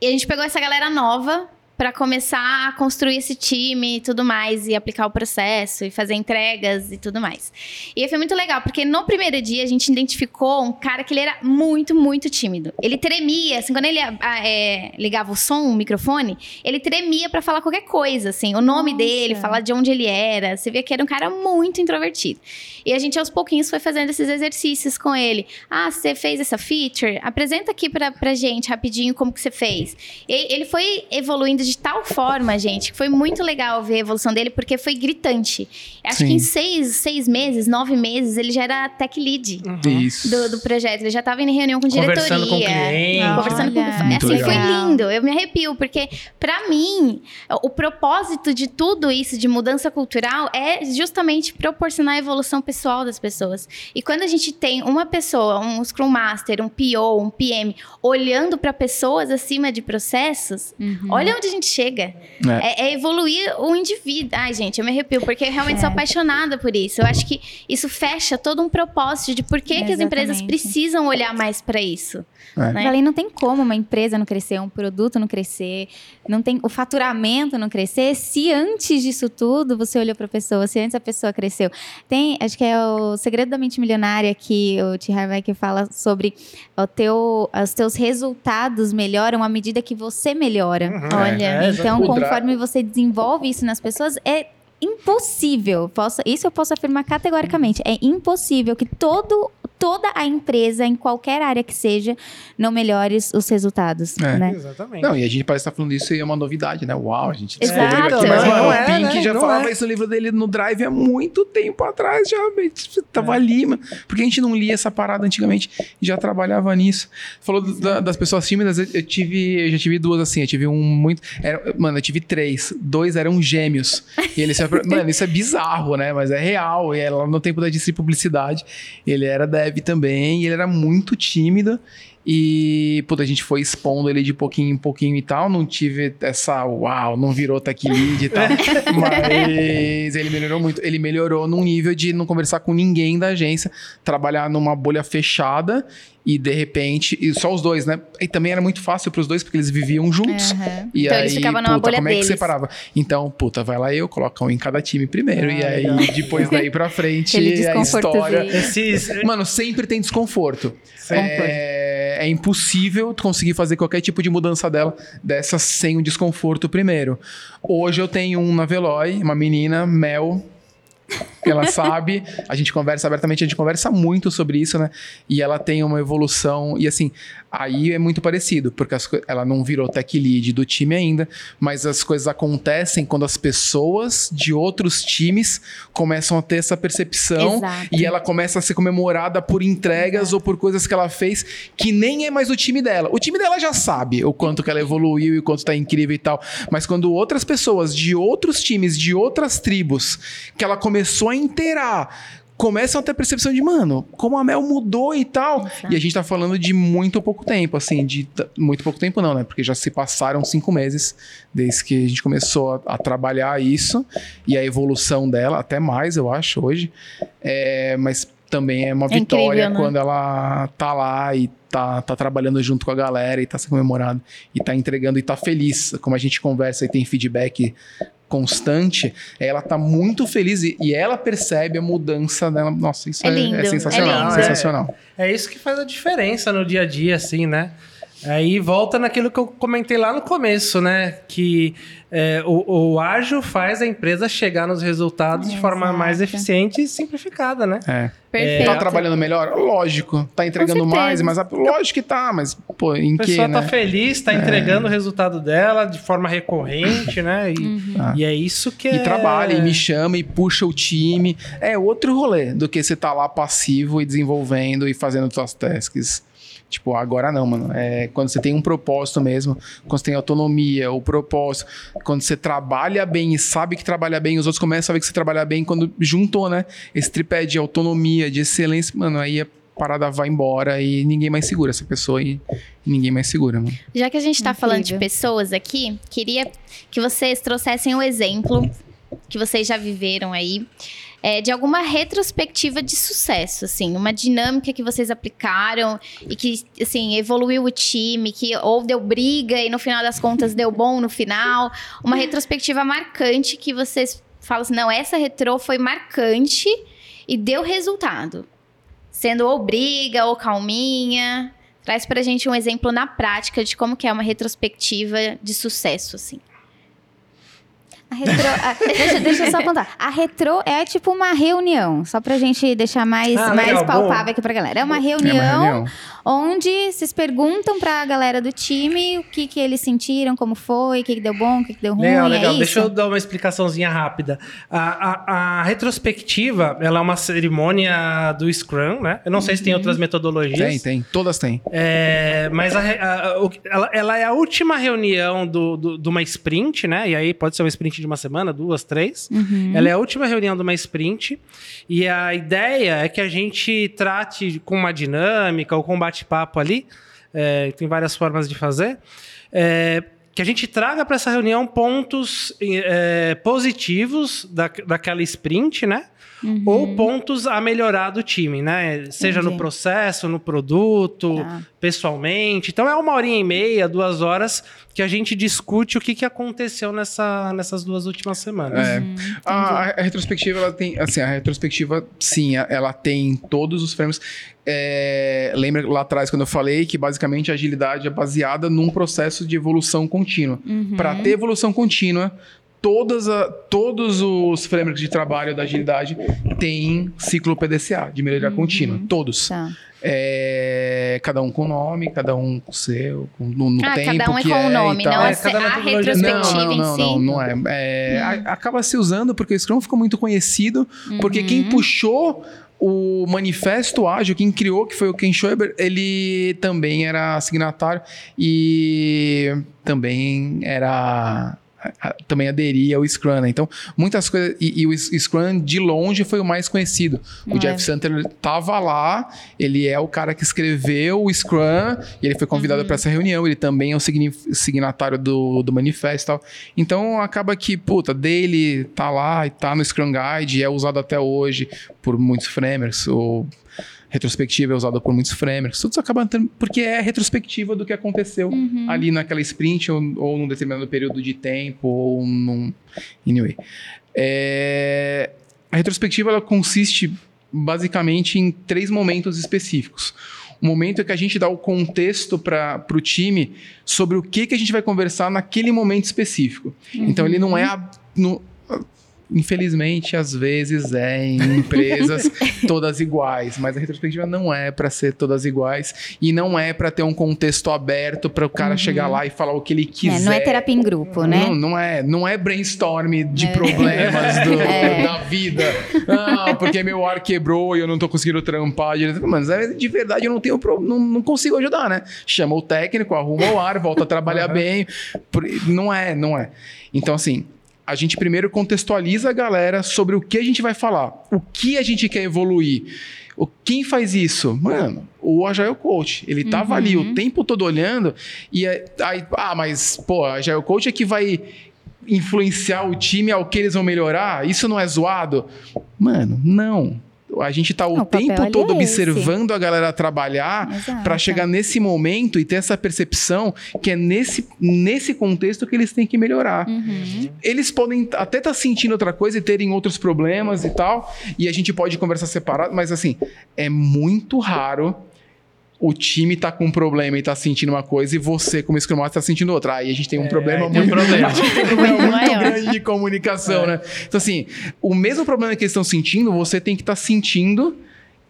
E a gente pegou essa galera nova para começar a construir esse time e tudo mais, e aplicar o processo, e fazer entregas e tudo mais. E foi muito legal, porque no primeiro dia a gente identificou um cara que ele era muito, muito tímido. Ele tremia, assim, quando ele ah, é, ligava o som, o microfone, ele tremia para falar qualquer coisa, assim, o nome Nossa. dele, falar de onde ele era. Você via que era um cara muito introvertido. E a gente aos pouquinhos foi fazendo esses exercícios com ele. Ah, você fez essa feature? Apresenta aqui pra, pra gente rapidinho como que você fez. E ele foi evoluindo de tal forma, gente, que foi muito legal ver a evolução dele, porque foi gritante. Acho Sim. que em seis, seis meses, nove meses, ele já era tech lead. Isso. Do, do projeto, ele já estava em reunião com diretoria. Conversando com cliente. Conversando com Muito assim, foi legal. lindo, eu me arrepio, porque pra mim, o propósito de tudo isso, de mudança cultural, é justamente proporcionar a evolução pessoal das pessoas. E quando a gente tem uma pessoa, um Scrum Master, um PO, um PM, olhando pra pessoas acima de processos, olha onde a gente chega. É, é evoluir o indivíduo. Ai, gente, eu me arrepio, porque eu realmente sou apaixonada por isso. Eu acho que isso fecha todo um propósito de por que, que as empresas precisam olhar mais pra isso. É. né? Além, não tem como uma empresa não crescer, um produto não crescer, não tem o faturamento não crescer, se antes disso tudo você olhou para a pessoa, se antes a pessoa cresceu. Tem, acho que é o segredo da mente milionária que o T. Harv que fala sobre o teu, os teus resultados melhoram à medida que você melhora. Uhum. Olha, É, Então, conforme você desenvolve isso nas pessoas, é impossível. Posso, isso eu posso afirmar categoricamente. É impossível que todo, toda a empresa, em qualquer área que seja, não melhore os- os resultados. É. Né? Exatamente. Não, e a gente parece estar falando isso e é uma novidade, né? Uau, a gente Exato. descobriu aqui, mas mano, não o é, Pink né? já Não falava é. isso no livro dele no Drive há muito tempo atrás, já tava É. ali, mano. Porque a gente não lia essa parada antigamente e já trabalhava nisso. Falou da- das pessoas tímidas, eu, eu tive, eu já tive duas assim, eu tive um muito, era- mano, eu tive três, dois eram gêmeos. E ele se- [LAUGHS] mano, isso é bizarro, né? Mas é real, e era lá no tempo da Disney Publicidade, ele era dev também, e ele era muito tímido. E, puta, a gente foi expondo ele de pouquinho em pouquinho e tal. Não tive essa, uau, não virou tech lead e tal. [LAUGHS] mas ele melhorou muito. Ele melhorou num nível de não conversar com ninguém da agência, trabalhar numa bolha fechada e de repente, e só os dois, né? E também era muito fácil para os dois porque eles viviam juntos. Uhum. E Então aí, eles ficavam numa puta, bolha como é que deles. separava? Então, puta, vai lá eu, coloca um em cada time primeiro Ah, e aí legal. depois daí pra [LAUGHS] frente Aquele a história. Esses, Mano, sempre tem desconforto. É, é impossível conseguir fazer qualquer tipo de mudança dela dessa sem o desconforto primeiro. Hoje eu tenho um na Veloy, uma menina, Mel. Ela sabe, a gente conversa abertamente, a gente conversa muito sobre isso, né? E ela tem uma evolução, e assim, aí é muito parecido, porque as ela não virou tech lead do time ainda, mas as coisas acontecem quando as pessoas de outros times começam a ter essa percepção Exato. e ela começa a ser comemorada por entregas ou por coisas que ela fez que nem é mais o time dela. O time dela já sabe o quanto que ela evoluiu e o quanto tá incrível e tal. Mas quando outras pessoas de outros times, de outras tribos, que ela começou a inteirar, começam a ter a percepção de, mano, como a Mel mudou e tal. E a gente tá falando de muito pouco tempo, assim, de muito pouco tempo não, né? Porque já se passaram cinco meses desde que a gente começou a, a trabalhar isso e a evolução dela, até mais, eu acho, hoje. É, mas também é uma É incrível, vitória né? quando ela tá lá e tá, tá trabalhando junto com a galera e tá sendo comemorado e tá entregando e tá feliz. Como a gente conversa e tem feedback constante, ela tá muito feliz e, e ela percebe a mudança dela. Nossa, isso É é, lindo, é é sensacional. lindo. sensacional. É isso que faz a diferença no dia a dia, assim, né? Aí volta naquilo que eu comentei lá no começo, né? Que é, o, o ágil faz a empresa chegar nos resultados de forma Exato. mais eficiente e simplificada, né? É. Perfeito. Tá trabalhando melhor? Lógico. Tá entregando mais, mas lógico que tá, mas pô, em A que, pessoa né? tá feliz, tá entregando o resultado dela de forma recorrente, né? E, Ah. e é isso que é... E trabalha, e me chama, e puxa o time. É outro rolê do que você tá lá passivo e desenvolvendo e fazendo suas tasks. Tipo, agora não, mano. É quando você tem um propósito mesmo, quando você tem autonomia, o propósito, quando você trabalha bem e sabe que trabalha bem, os outros começam a saber que você trabalha bem quando juntou, né? Esse tripé de autonomia, de excelência, mano, aí a parada vai embora e ninguém mais segura essa pessoa e ninguém mais segura, mano. Já que a gente tá Incrível. falando de pessoas aqui, queria que vocês trouxessem um exemplo que vocês já viveram aí. É, de alguma retrospectiva de sucesso, assim, uma dinâmica que vocês aplicaram e que, assim, evoluiu o time, que ou deu briga e no final das contas deu bom no final. Uma retrospectiva marcante que vocês falam assim, não, essa retrô foi marcante e deu resultado. Sendo ou briga ou calminha. Traz pra gente um exemplo na prática de como que é uma retrospectiva de sucesso, assim. A retro, a- [LAUGHS] deixa, deixa eu só contar. A retro é tipo uma reunião, só pra gente deixar mais, Ah, mais legal, palpável bom. aqui pra galera. É uma É reunião, uma reunião. Onde vocês perguntam pra galera do time o que, que eles sentiram, como foi, o que, que deu bom, o que, que deu ruim. Legal, é legal. isso? Deixa eu dar uma explicaçãozinha rápida. A, a- a retrospectiva, ela é uma cerimônia do Scrum, né? Eu não sei se tem outras metodologias. Tem, tem. Todas têm. É, mas a re- a- a- o- ela, ela é a última reunião do, do- de uma sprint, né? E aí pode ser uma sprint de uma semana, duas, três. Uhum. Ela é a última reunião de uma sprint. E a ideia é que a gente trate com uma dinâmica ou com um bate-papo ali. é, tem várias formas de fazer. é, que a gente traga para essa reunião pontos é, positivos da, daquela sprint, né? Ou pontos a melhorar do time, né? Seja no Entendi. processo, no produto, Tá. pessoalmente. Então é uma horinha e meia, duas horas que a gente discute o que, que aconteceu nessa, nessas duas últimas semanas. É. A, a retrospectiva, ela tem, assim, a retrospectiva, sim, ela tem todos os frames. É, lembra lá atrás quando eu falei que basicamente a agilidade é baseada num processo de evolução contínua. Uhum. Para ter evolução contínua, todas a- todos os frameworks de trabalho da agilidade têm ciclo PDCA, de melhoria contínua. Todos. Tá. É, cada um com nome, cada um com o seu, com, no, no ah, tempo cada um é com o é nome, e tal. não É, a, cada a metodologia- retrospectiva não, não, em não, si. não, não é. É, a- acaba se usando porque o Scrum ficou muito conhecido, porque quem Uhum. puxou o manifesto ágil, quem criou, que foi o Ken Schwaber, ele também era signatário e também era também aderir ao Scrum, né? Então, muitas coisas. E, e, o Scrum, de longe, foi o mais conhecido. O é. Jeff Santler estava lá, ele é o cara que escreveu o Scrum, e ele foi convidado uhum. para essa reunião, ele também é o signatário do, do manifesto e tal. Então, acaba que, puta, dele tá lá e tá no Scrum Guide, é usado até hoje por muitos framers, ou retrospectiva é usada por muitos framers, tudo acaba tendo, porque é retrospectiva do que aconteceu uhum. ali naquela sprint ou, ou num determinado período de tempo ou num anyway. É, a retrospectiva ela consiste basicamente em três momentos específicos. O momento é que a gente dá o contexto para o time sobre o que, que a gente vai conversar naquele momento específico. Uhum. Então ele não é a, no, infelizmente, às vezes é em empresas [LAUGHS] todas iguais, mas a retrospectiva não é para ser todas iguais e não é para ter um contexto aberto para o cara uhum. chegar lá e falar o que ele quiser. É, não é terapia em grupo, né? Não, não é, não é brainstorm de é. problemas do, [LAUGHS] é. da vida. Ah, porque meu ar quebrou e eu não tô conseguindo trampar. Mas é, de verdade eu não tenho não, não consigo ajudar, né? Chama o técnico, arruma o ar, volta a trabalhar uhum. bem. Não é, não é. Então assim, a gente primeiro contextualiza a galera sobre o que a gente vai falar, o que a gente quer evoluir. O, quem faz isso? Mano, o Agile Coach. Ele tava uhum. ali o tempo todo olhando e aí, ah, mas, pô, Agile Coach é que vai influenciar o time ao que eles vão melhorar? Isso não é zoado? Mano, não a gente está o, o tempo todo é observando a galera trabalhar para chegar nesse momento e ter essa percepção que é nesse, nesse contexto que eles têm que melhorar. Uhum. Eles podem até estar tá sentindo outra coisa e terem outros problemas e tal, e a gente pode conversar separado, mas assim, é muito raro o time tá com um problema e tá sentindo uma coisa e você, como Scrum Master, tá sentindo outra. Aí a gente tem um é, problema muito, [LAUGHS] um problema. um problema muito grande de comunicação, é. né? Então, assim, o mesmo problema que eles estão sentindo, você tem que estar tá sentindo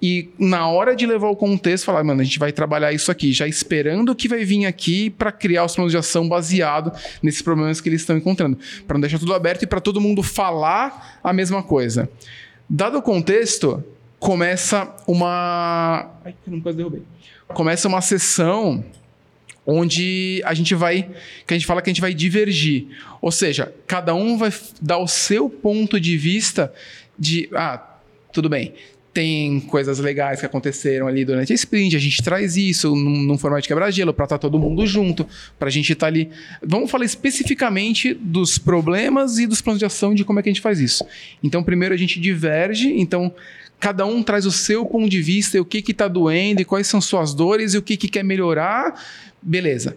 e na hora de levar o contexto, falar, mano, a gente vai trabalhar isso aqui, já esperando o que vai vir aqui para criar os planos de ação baseado nesses problemas que eles estão encontrando, para não deixar tudo aberto e para todo mundo falar a mesma coisa. Dado o contexto, começa uma. Ai, não quase derrubei começa uma sessão onde a gente vai, que a gente fala que a gente vai divergir. Ou seja, cada um vai dar o seu ponto de vista de, ah, tudo bem, tem coisas legais que aconteceram ali durante a sprint, a gente traz isso num, num formato de quebra-gelo para estar tá todo mundo junto, para a gente estar tá ali. Vamos falar especificamente dos problemas e dos planos de ação de como é que a gente faz isso. Então, primeiro a gente diverge, então cada um traz o seu ponto de vista o que está doendo e quais são suas dores e o que, que quer melhorar. Beleza.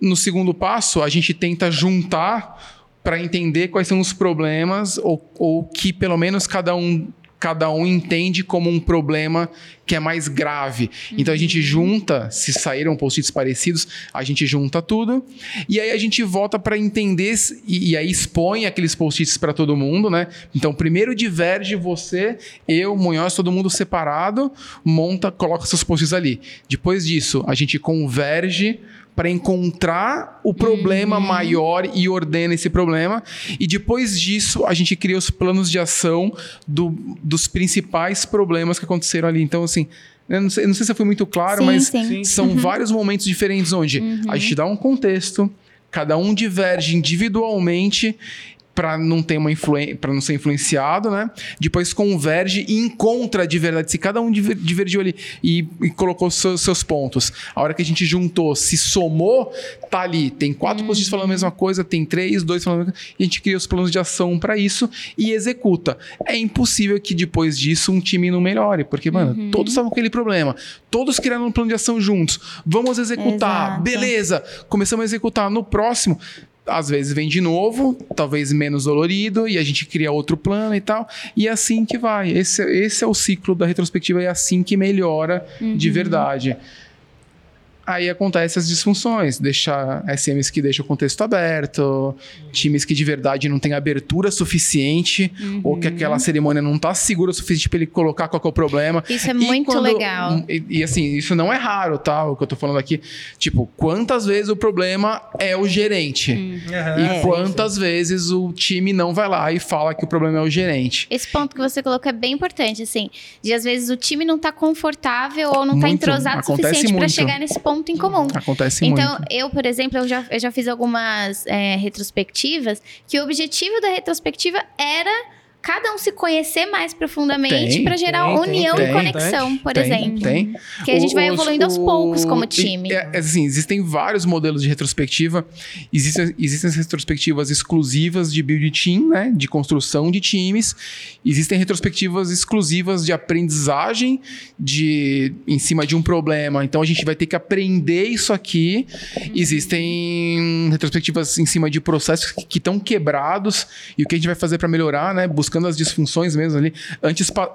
No segundo passo, a gente tenta juntar para entender quais são os problemas ou, ou que pelo menos cada um cada um entende como um problema que é mais grave. Uhum. Então a gente uhum. junta, se saíram post-its parecidos, a gente junta tudo e aí a gente volta para entender e, e, aí expõe aqueles post-its para todo mundo, né? Então primeiro diverge você, eu, Munhoz, todo mundo separado, monta, coloca seus post-its ali. Depois disso, a gente converge para encontrar o problema uhum. maior e ordena esse problema. E depois disso, a gente cria os planos de ação do, dos principais problemas que aconteceram ali. Então, assim, eu não sei, não sei se foi muito claro, sim, mas sim. são uhum. vários momentos diferentes onde uhum. a gente dá um contexto, cada um diverge individualmente para não ter uma para não ser influenciado, né? Depois converge e encontra de verdade. Se cada um divergiu ali e, e colocou seus, seus, pontos, a hora que a gente juntou, se somou, tá ali. Tem quatro uhum. falando a mesma coisa, tem três, dois falando a mesma coisa, e a gente cria os planos de ação para isso e executa. É impossível que depois disso um time não melhore, porque, mano, uhum. todos estavam com aquele problema, todos criaram um plano de ação juntos. Vamos executar, Exato. beleza. Começamos a executar. No próximo, às vezes vem de novo, talvez menos dolorido, e a gente cria outro plano e tal. E é assim que vai. Esse, esse é o ciclo da retrospectiva, é assim que melhora uhum. de verdade aí acontece as disfunções, deixar SMs que deixam o contexto aberto, times que de verdade não têm abertura suficiente, uhum. ou que aquela cerimônia não está segura o suficiente para ele colocar qual é o problema. Isso é e muito quando, legal. E, e, assim, isso não é raro, tá? O que eu estou falando aqui. Tipo, quantas vezes o problema é o gerente? Uhum. E é, quantas vezes o time não vai lá e fala que o problema é o gerente? Esse ponto que você colocou é bem importante, assim, de às vezes o time não está confortável ou não está entrosado o suficiente para chegar nesse ponto ponto em comum. Acontece Então, muito. eu, por exemplo, eu já, eu já fiz algumas é, retrospectivas que o objetivo da retrospectiva era cada um se conhecer mais profundamente para gerar tem, união tem, e conexão, por Tem, exemplo. Tem. Que a gente vai Os- evoluindo aos poucos como time. É, é assim, existem vários modelos de retrospectiva. Existem, existem as retrospectivas exclusivas de build team, né? De construção de times. Existem retrospectivas exclusivas de aprendizagem de, em cima de um problema. Então a gente vai ter que aprender isso aqui. Existem retrospectivas em cima de processos que estão quebrados e o que a gente vai fazer para melhorar, né? Buscando as disfunções mesmo ali,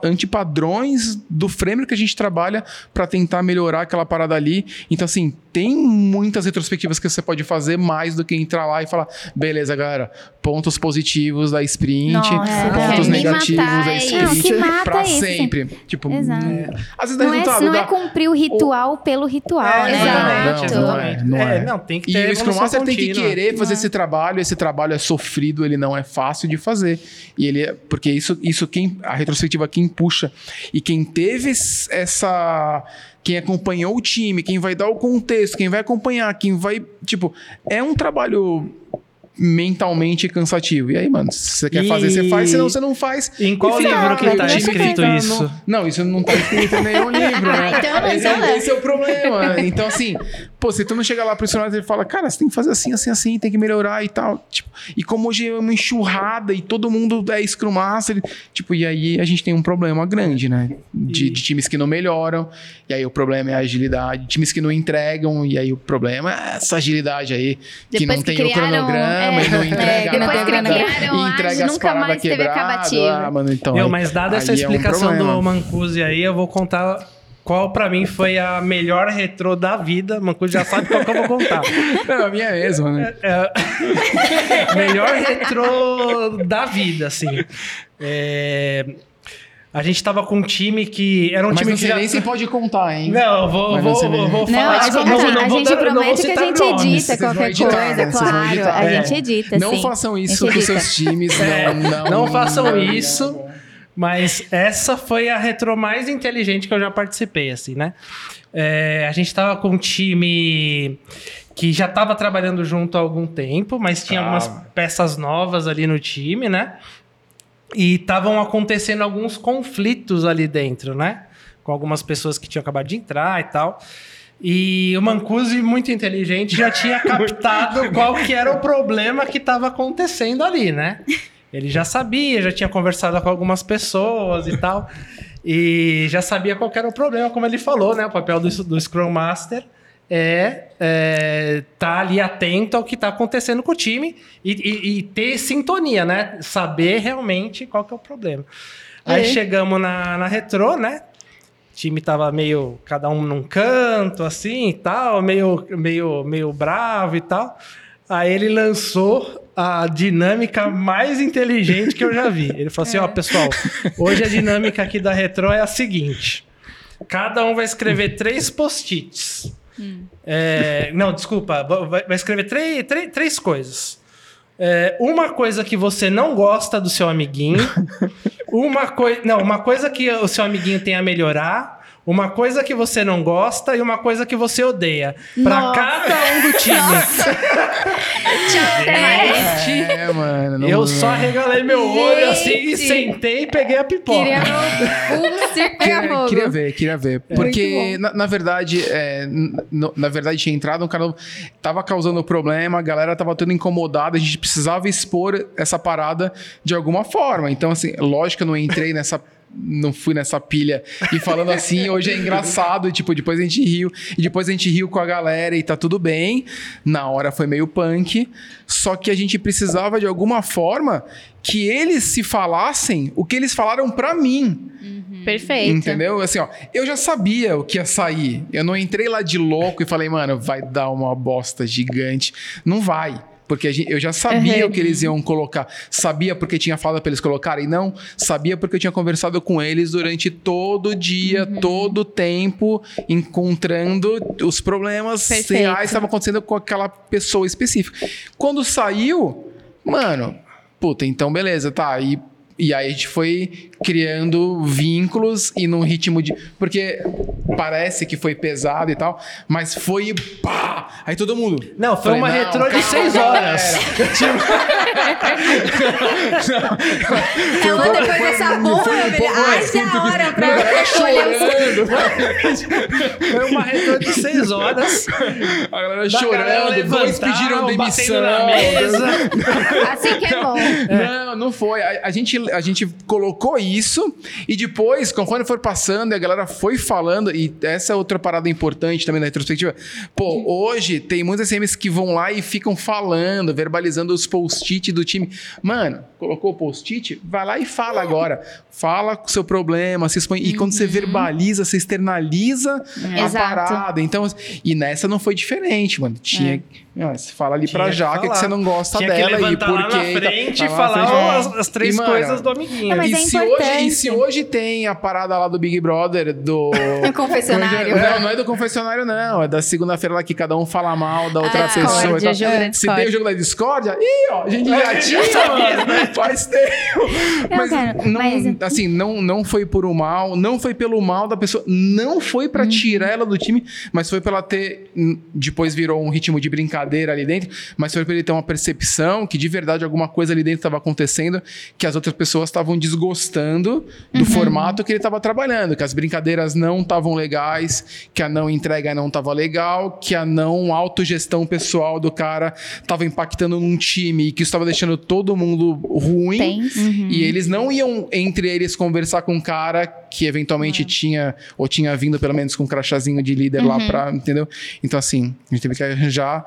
antipadrões do framework que a gente trabalha para tentar melhorar aquela parada ali. Então, assim, tem muitas retrospectivas que você pode fazer mais do que entrar lá e falar, beleza, galera, pontos positivos da sprint, Nossa, pontos é. Negativos da é. Não, sprint, pra é isso, sempre. Tipo, Exato. é, às vezes Não é, resultado, não é cumprir o ritual pelo ritual, É, né? exato. Não, não é, não é. não, tem que E ter o Scrum Master tem que querer fazer esse trabalho, esse trabalho é sofrido, ele não é fácil de fazer. E ele é- porque isso, isso quem a retrospectiva quem puxa e quem teve es- essa quem acompanhou o time, quem vai dar o contexto, quem vai acompanhar, quem vai, tipo, é um trabalho mentalmente cansativo. E aí, mano, se você quer E- fazer, você faz, senão você não faz. Em qual fica livro que tá time escrito fica isso? no- Não, isso não tá escrito em nenhum [LAUGHS] livro, né? Ah, então não esse, então é, não. esse é o problema. Então, assim, pô, se tu não chega lá pro funcionário e fala, cara, você tem que fazer assim, assim, assim, tem que melhorar e tal. Tipo, e como hoje é uma enxurrada e todo mundo é Scrum Master, tipo, e aí a gente tem um problema grande, né? De, E- de times que não melhoram, e aí o problema é a agilidade. Times que não entregam, e aí o problema é essa agilidade aí, que Depois não que tem o criaram, cronograma é, e não é, entrega que não nada. tem cronograma. e Criaram entrega as nunca mais teve quebradas. acabativo. Ah, mano, então, Meu, aí- mas dada essa aí é um explicação do Mancusi aí, eu vou contar qual pra mim foi a melhor retrô da vida. Mancusi já sabe qual que eu vou contar. [LAUGHS] Não, a minha é mesmo, né? É, [LAUGHS] melhor retrô da vida, assim. É, a gente tava com um time que era um Mas time não que já... nem se pode contar, hein? Não, eu vou, vou, não vou, nem- vou Não, falar. a gente, a não- gente- não a gente dar- não promete que a gente nomes. edita qualquer editar, coisa, claro. A É. gente edita, Não sim. façam A isso com seus times, [LAUGHS] É, não, não. não façam não. isso. Mas essa foi a retro mais inteligente que eu já participei, assim, né? É, a gente tava com um time que já tava trabalhando junto há algum tempo, mas tinha Ah. algumas peças novas ali no time, né? E estavam acontecendo alguns conflitos ali dentro, né? Com algumas pessoas que tinham acabado de entrar e tal. E o Mancusi, muito inteligente, já tinha [LAUGHS] captado qual que era o problema que estava acontecendo ali, né? [LAUGHS] Ele já sabia, já tinha conversado com algumas pessoas e [LAUGHS] tal. E já sabia qual era o problema, como ele falou, né? O papel do, do Scrum Master é, é tá ali atento ao que está acontecendo com o time e, e- e ter sintonia, né? Saber realmente qual que é o problema. Aí É. chegamos na, na retrô, né? O time tava meio, cada um num canto, assim e tal, meio, meio, meio bravo e tal. Aí ele lançou a dinâmica mais inteligente que eu já vi. Ele falou assim: ó, pessoal, hoje a dinâmica aqui da Retro é a seguinte: cada um vai escrever três post-its. É, não, desculpa, vai, vai escrever três, três, três coisas. É, uma coisa que você não gosta do seu amiguinho, [LAUGHS] uma coisa, não, uma coisa que o seu amiguinho tem a melhorar, uma coisa que você não gosta e uma coisa que você odeia. Pra Nossa. cada um do time. [LAUGHS] Mais. É, mano. não- Eu só regalei meu olho assim e Gente. sentei e peguei a pipoca. Queria [LAUGHS] o circo pegar Queria, fogo. queria ver, queria ver. Porque, Muito bom. na, na verdade, é, n- no- na verdade, tinha entrado um cara. Tava causando problema, a galera tava toda incomodada, a gente precisava expor essa parada de alguma forma. Então, assim, lógico que eu não entrei nessa. Não fui nessa pilha e falando assim, [LAUGHS] hoje é engraçado, e, tipo, depois a gente riu, e depois a gente riu com a galera e tá tudo bem. Na hora foi meio punk, só que a gente precisava de alguma forma que eles se falassem o que eles falaram pra mim. Perfeito. Entendeu? Assim, ó, eu já sabia o que ia sair. Eu não entrei lá de louco e falei, mano, vai dar uma bosta gigante. Não vai. Porque gente- eu já sabia Uhum. o que eles iam colocar. Sabia porque tinha falado pra eles colocarem? Não. Sabia porque eu tinha conversado com eles durante todo o dia, Uhum. todo o tempo, encontrando os problemas Perfeito. reais que estavam acontecendo com aquela pessoa específica. Quando saiu, mano, puta, então beleza, tá. E, e aí a gente foi criando vínculos e num ritmo de. Porque parece que foi pesado e tal, mas foi pá! Aí todo mundo. Não, foi Falei, uma não, retrô de seis horas. Ela depois [LAUGHS] dessa bomba, foi um meu pouco filho, haja hora Não, pra os chorando. Foi uma retrô de seis horas. A galera chorando, dois pediram demissão. na mesa. Assim que é bom. Não, não foi. A, a gente, a gente colocou isso e depois, conforme foi passando, e a galera foi falando, e essa é outra parada importante também na retrospectiva. Pô, hoje tem muitos SMs que vão lá e ficam falando, verbalizando os post-it do time. Mano, colocou o post-it? Vai lá e fala agora. Fala com o seu problema, se expõe. E quando você verbaliza, você externaliza a Exato. parada. Então, e nessa não foi diferente, mano. Tinha. Ah, Você fala ali pra Tinha que que falar. você não gosta Tinha dela que levantar e por lá quê. na e frente Tá e lá na falar frente. as, as três E, mano, coisas do amiguinho. Mas e, é se hoje, e se hoje tem a parada lá do Big Brother, do. [LAUGHS] No confessionário. Não, não é do confessionário, não. É da segunda-feira lá que cada um fala mal da outra Ah, pessoa. discórdia, jogo da Se discórdia. tem o jogo da discórdia, ih, ó, a gente já tinha, mano. Faz tempo. Mas, não, mas- assim, não, não foi por o mal, não foi pelo mal da pessoa, não foi Uhum. pra tirar ela do time, mas foi pra ela ter. hum, Depois virou um ritmo de brincadeira ali dentro, mas foi pra ele ter uma percepção que de verdade alguma coisa ali dentro estava acontecendo que as outras pessoas estavam desgostando do Uhum. formato que ele estava trabalhando, que as brincadeiras não estavam legais, que a não entrega não estava legal, que a não autogestão pessoal do cara estava impactando num time e que isso estava deixando todo mundo ruim. Tenso. E eles não iam entre eles conversar com um cara que eventualmente tinha, ou tinha vindo pelo menos com um crachazinho de líder lá pra, entendeu? Então, assim, a gente teve que arranjar ar-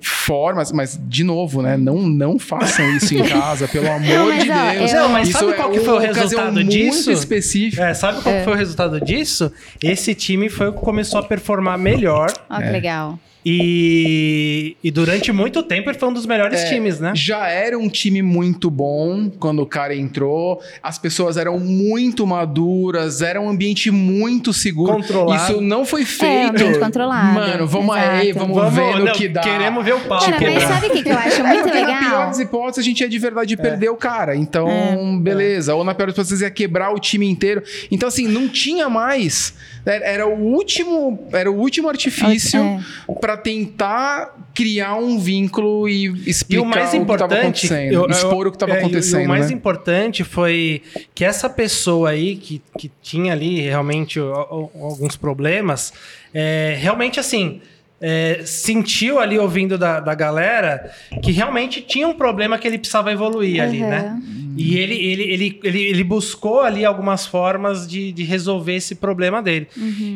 formas, mas de novo, né? Não, não façam isso em casa, pelo [LAUGHS] amor mas, de ó, Deus. eu- Não, mas Isso sabe é qual que foi o ocasião resultado muito disso? específica. É, sabe qual que foi o resultado disso? Esse time foi o que começou a performar melhor. Ó, que legal. E, e durante muito tempo ele foi um dos melhores É, times, né? Já era um time muito bom quando o cara entrou. As pessoas eram muito maduras, era um ambiente muito seguro. Controlado. Isso não foi feito. ambiente controlado, Mano, vamos exato. aí, vamos, ver no não, que dá. Queremos ver o pau Cara, mas sabe o que, que eu acho É muito [LAUGHS] porque na pior legal? das hipóteses, a gente ia de verdade perder o cara. Então, É. beleza. Ou na pior das hipóteses, ia quebrar o time inteiro. Então, assim, não tinha mais. Era era o último, era o último artifício É. pra tentar criar um vínculo e E explicar o mais que tava importante, acontecendo. eu- eu- expor o que estava é, e- acontecendo. E o mais né? importante foi que essa pessoa aí que, que tinha ali realmente o- o- alguns problemas, é, realmente assim. é, sentiu ali ouvindo da, da galera que realmente tinha um problema que ele precisava evoluir ali, Aham. né? E ele, ele, ele, ele, ele buscou ali algumas formas de, de resolver esse problema dele.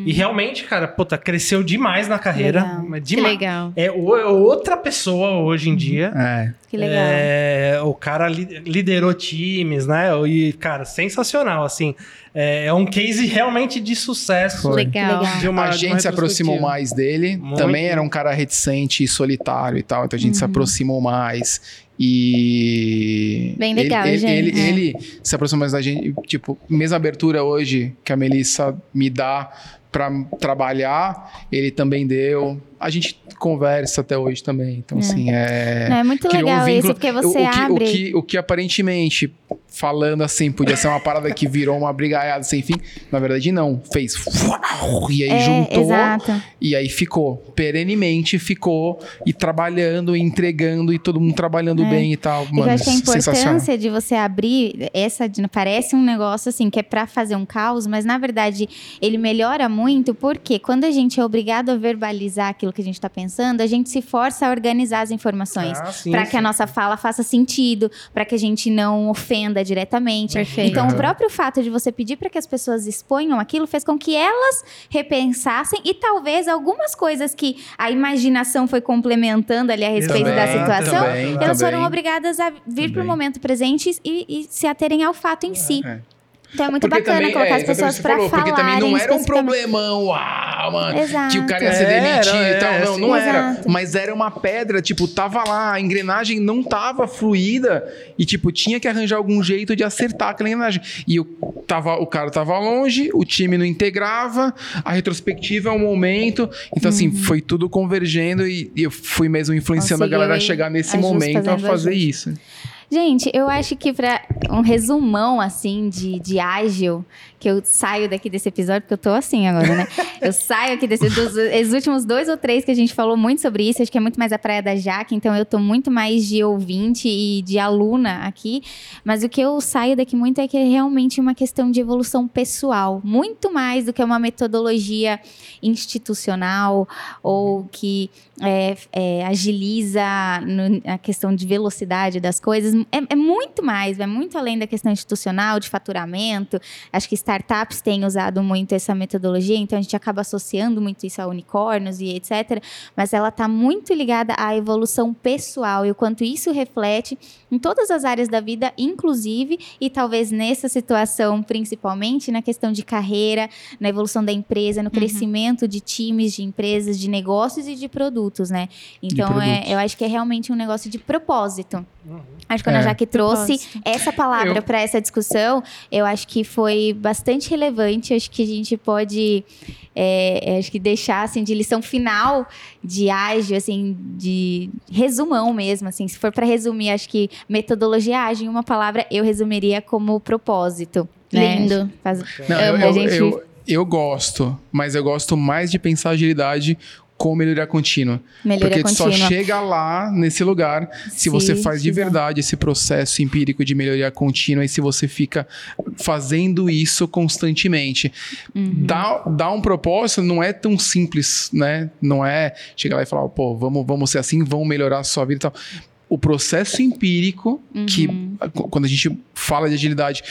E realmente, cara, puta, cresceu demais na carreira. Legal. mas Que demais. legal. É é outra pessoa hoje em dia. É. Que legal. É, o cara li- liderou times, né? E, cara, sensacional, assim. É, é um case realmente de sucesso. Legal. De uma- a uma gente se aproximou mais dele. Muito. Também era um cara reticente e solitário e tal. Então a gente se aproximou mais. E. Bem legal, ele, ele- gente. Ele, É. ele se aproximou mais da gente. Tipo, mesma abertura hoje que a Melissa me dá pra trabalhar, ele também deu. A gente conversa até hoje também. Então, assim, é. Não, é muito criou um legal vínculo. isso, porque você o, o que, abre. O que, o que aparentemente, falando assim, podia ser uma parada que virou uma brigaiada sem fim. Na verdade, não. Fez. E aí é, juntou. exato. E aí ficou. Perenemente ficou. E trabalhando, e entregando, e todo mundo trabalhando bem e tal. É. Mano, eu acho que a importância de você abrir essa parece um negócio assim que é pra fazer um caos, mas na verdade ele melhora muito porque quando a gente é obrigado a verbalizar aquilo que a gente tá pensando, a gente se força a organizar as informações. Ah, Para que a nossa fala faça sentido, para que a gente não ofenda diretamente. Perfeito. Então, o próprio fato de você pedir para que as pessoas exponham aquilo fez com que elas repensassem e talvez algumas coisas que a imaginação foi complementando ali a respeito da Também, situação, também, elas foram também. obrigadas a vir para o momento presente e, e se aterem ao fato em si. É. Então é muito Porque bacana também- colocar é, as pessoas falou, falarem Porque também não era um problemão, uau, mano. Exato. Que o cara ia ser Era, demitido e tal. é, Não, sim. não era. Exato. Mas era uma pedra, tipo, tava lá, a engrenagem não tava fluida e, tipo, tinha que arranjar algum jeito de acertar aquela engrenagem. E o, tava, o cara tava longe, o time não integrava, a retrospectiva é um momento. Então, assim, foi tudo convergendo e, e eu fui mesmo influenciando a galera a chegar nesse momento a fazer isso. Gente, eu acho que para um resumão assim de, de ágil, que eu saio daqui desse episódio, porque eu tô assim agora, né? [LAUGHS] Eu saio aqui desse, dos os últimos dois ou três que a gente falou muito sobre isso, acho que é muito mais a praia da Jaque, então eu tô muito mais de ouvinte e de aluna aqui. Mas o que eu saio daqui muito é que é realmente uma questão de evolução pessoal, muito mais do que uma metodologia institucional ou que é, é, agiliza no, a questão de velocidade das coisas. É, é, muito mais, é muito além da questão institucional, de faturamento. Acho que startups têm usado muito essa metodologia, então a gente acaba associando muito isso a unicórnios e etc. Mas ela está muito ligada à evolução pessoal e o quanto isso reflete em todas as áreas da vida, inclusive, e talvez nessa situação, principalmente, na questão de carreira, na evolução da empresa, no uhum. crescimento de times, de empresas, de negócios e de produtos, né? Então, é, eu acho que é realmente um negócio de propósito. Uhum. Acho que quando é. a Jaque trouxe essa palavra eu... para essa discussão, eu acho que foi bastante relevante. Acho que a gente pode é, é, acho que deixar assim de lição final de ágil, assim, de resumão mesmo, assim, se for para resumir, acho que metodologia ágil em uma palavra eu resumiria como propósito. Né? Lindo. Faz, Não, eu, eu, gente... eu, eu gosto, mas eu gosto mais de pensar agilidade com melhoria contínua. Melhoria Porque contínua. só chega lá nesse lugar se sim, você faz de verdade esse processo empírico de melhoria contínua e se você fica fazendo isso constantemente. Uhum. Dar, dar um propósito não é tão simples, né? Não é chegar lá e falar, pô, vamos, vamos ser assim, vamos melhorar a sua vida e tal. O processo empírico, uhum. que quando a gente fala de agilidade,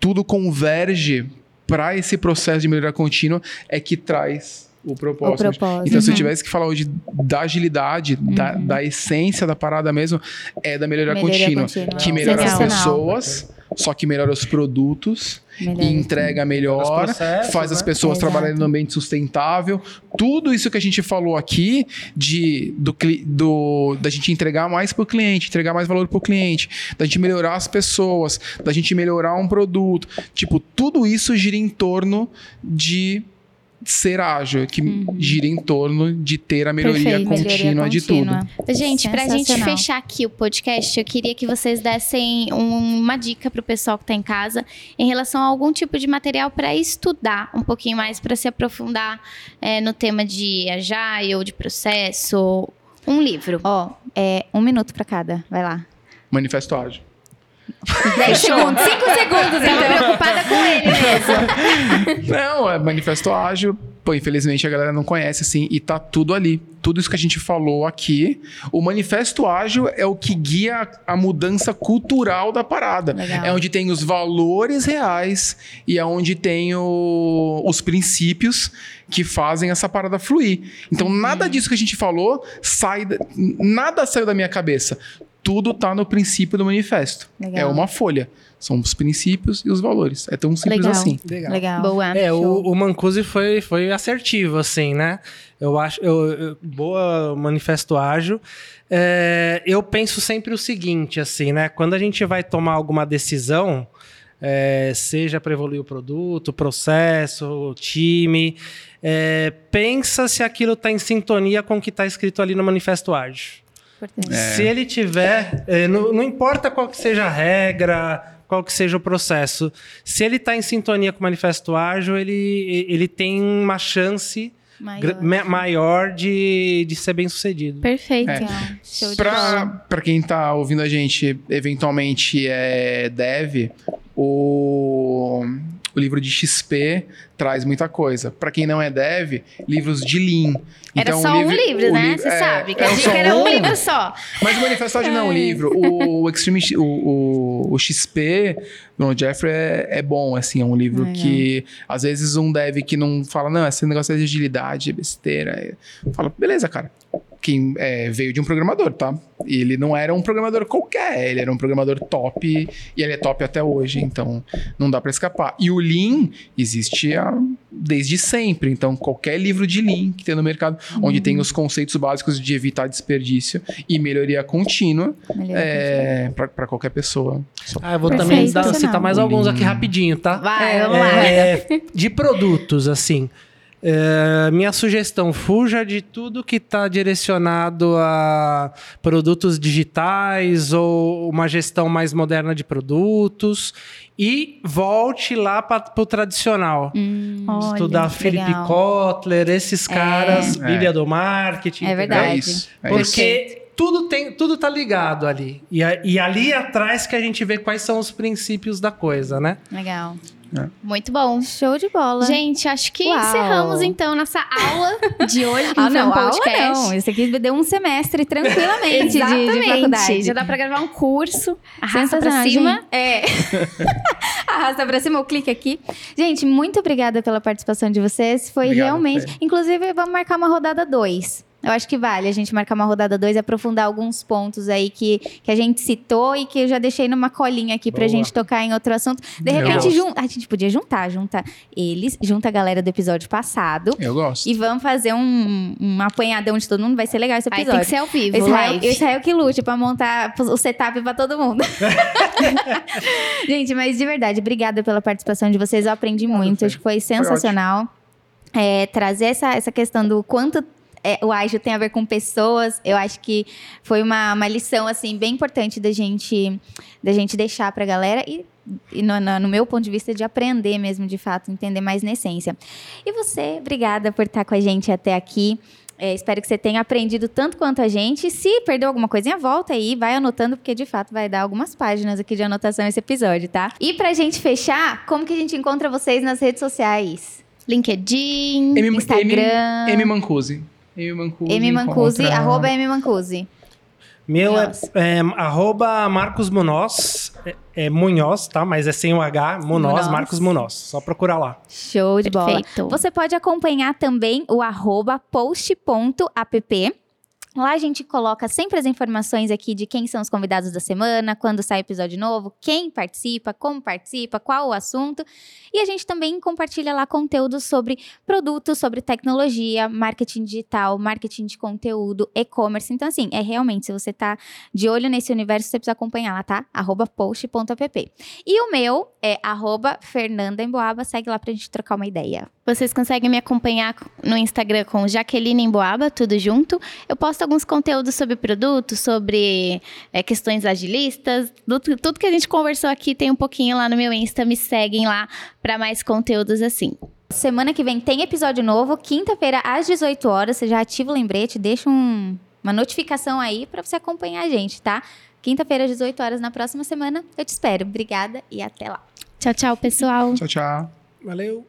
tudo converge para esse processo de melhoria contínua, é que traz o propósito. O propósito. Então, uhum. se eu uhum. tivesse que falar hoje da agilidade, uhum. da, da, essência da parada mesmo, é da melhoria, melhoria contínua, contínua. Que melhora as pessoas, só que melhora os produtos, melhora e entrega melhor, faz as pessoas né? trabalharem no ambiente sustentável. Tudo isso que a gente falou aqui de do, do da gente entregar mais para o cliente, entregar mais valor para o cliente, da gente melhorar as pessoas, da gente melhorar um produto. Tipo, tudo isso gira em torno de ser ágil, que uhum. gira em torno de ter a melhoria, Perfeito, contínua, melhoria de tudo. Gente, pra gente fechar aqui o podcast, eu queria que vocês dessem um, uma dica pro pessoal que tá em casa em relação a algum tipo de material para estudar um pouquinho mais, para se aprofundar é, no tema de agile, de processo, um livro. Ó, oh, é um minuto para cada, vai lá. Manifesto ágil. 10 segundos, 5 segundos, então. preocupada com ele mesmo. [LAUGHS] Não, é manifesto ágil. Pô, infelizmente a galera não conhece, assim, e tá tudo ali. Tudo isso que a gente falou aqui. O manifesto ágil é o que guia a mudança cultural da parada. Legal. É onde tem os valores reais e é onde tem o, os princípios que fazem essa parada fluir. Então, uhum. nada disso que a gente falou sai. Nada saiu da minha cabeça tudo está no princípio do manifesto. Legal. É uma folha. São os princípios e os valores. É tão simples Legal. assim. Legal. Legal. Boa. É, o, o Mancusi foi, foi assertivo, assim, né? Eu acho. Eu, eu, boa manifesto ágil. É, eu penso sempre o seguinte, assim, né? Quando a gente vai tomar alguma decisão, é, seja para evoluir o produto, o processo, o time, é, pensa se aquilo está em sintonia com o que está escrito ali no manifesto ágil. É. Se ele tiver, é, não, não, importa qual que seja a regra, qual que seja o processo, se ele está em sintonia com o manifesto ágil, ele, ele tem uma chance maior, maior de, de ser bem sucedido. Perfeito. É. Para quem está ouvindo a gente, eventualmente é dev, o, o livro de XP traz muita coisa. Para quem não é dev, livros de Lean. Era então, só um livro, né? Você é, sabe. Que a dica era um, livro só. Mas o Manifesto não é um livro. O, Extreme, o, o, o XP do Jeffrey é, é, bom, assim. É um livro é, que, às vezes, um dev que não fala, não, esse negócio é de agilidade, é besteira. Fala, beleza, cara quem é, veio de um programador, tá? E ele não era um programador qualquer, ele era um programador top e ele é top até hoje, então não dá para escapar. E o Lean existe há, desde sempre, então qualquer livro de Lean que tem no mercado, uhum. onde tem os conceitos básicos de evitar desperdício e melhoria contínua é, para qualquer pessoa. Ah, eu vou Perfeito. também dar, citar mais alguns aqui rapidinho, tá? Vai, vamos lá. É, de produtos, assim. É, minha sugestão: fuja de tudo que está direcionado a produtos digitais ou uma gestão mais moderna de produtos e volte lá para o tradicional. Hum, Estudar olha, Philip legal. Kotler, esses caras, É. Bíblia do Marketing. É verdade. É isso. É isso. Porque tudo tem, tudo tá ligado ali. E, e ali atrás que a gente vê quais são os princípios da coisa, né? Legal. Muito bom. Show de bola. Gente, acho que Uau. encerramos então nossa aula de hoje. ah, que foi não, um aula podcast. não. Isso aqui deu um semestre tranquilamente de, de Exatamente. faculdade. Já dá pra gravar um curso. Arrasta pra cima. gente. É. [LAUGHS] Arrasta pra cima, eu clique aqui. Gente, muito obrigada pela participação de vocês. Foi Obrigado, realmente. Fê. Inclusive, vamos marcar uma rodada 2. Eu acho que vale a gente marcar uma rodada 2 e aprofundar alguns pontos aí que, que a gente citou e que eu já deixei numa colinha aqui pra Boa. gente tocar em outro assunto. De Eu repente, jun... a gente podia juntar, juntar eles, junta a galera do episódio passado. Eu gosto. E vamos fazer um, um apanhadão de todo mundo. Vai ser legal esse Aí episódio. tem que ser ao vivo, Israel, live. Israel que lute pra montar o setup pra todo mundo. [LAUGHS] Gente, mas de verdade, obrigada pela participação de vocês. Eu aprendi muito, Fê. acho que foi sensacional. É, trazer essa, essa questão do quanto é, o ágil tem a ver com pessoas, eu acho que foi uma, uma lição, assim, bem importante da gente, da gente deixar pra galera e, e no, no- no meu ponto de vista, de aprender mesmo, de fato, entender mais na essência. E você, obrigada por estar com a gente até aqui. É, espero que você tenha aprendido tanto quanto a gente. Se perdeu alguma coisinha, volta aí, vai anotando, porque de fato vai dar algumas páginas aqui de anotação esse episódio, tá? E pra gente fechar, como que a gente encontra vocês nas redes sociais? LinkedIn. M, Instagram. M, M Mancusi. M Mancusi. M Mancusi, encontra- arroba M Mancusi. Meu é, é arroba Marcos Munhoz, é, é Munhoz, tá? Mas é sem o H, Munhoz, Munhoz. Marcos Munhoz. Só procurar lá. Show de bola. Perfeito. Você pode acompanhar também o arroba post.app. Lá a gente coloca sempre as informações aqui de quem são os convidados da semana, quando sai episódio novo, quem participa, como participa, qual o assunto. E a gente também compartilha lá conteúdos sobre produtos, sobre tecnologia, marketing digital, marketing de conteúdo, e-commerce. Então, assim, é realmente, se você tá de olho nesse universo, você precisa acompanhar lá, tá? Arroba post.app. E o meu é arroba Fernanda Emboaba. Segue lá pra gente trocar uma ideia. Vocês conseguem me acompanhar no Instagram com Jaqueline Emboaba, tudo junto. Eu posto alguns conteúdos sobre produtos, sobre é, questões agilistas. Tudo, tudo que a gente conversou aqui tem um pouquinho lá no meu Insta. Me seguem lá para mais conteúdos assim. Semana que vem tem episódio novo, quinta-feira às 18 horas. Você já ativa o lembrete, deixa um- uma notificação aí pra você acompanhar a gente, tá? Quinta-feira às 18 horas na próxima semana. Eu te espero. Obrigada e até lá. Tchau, tchau, pessoal. Tchau, tchau. Valeu!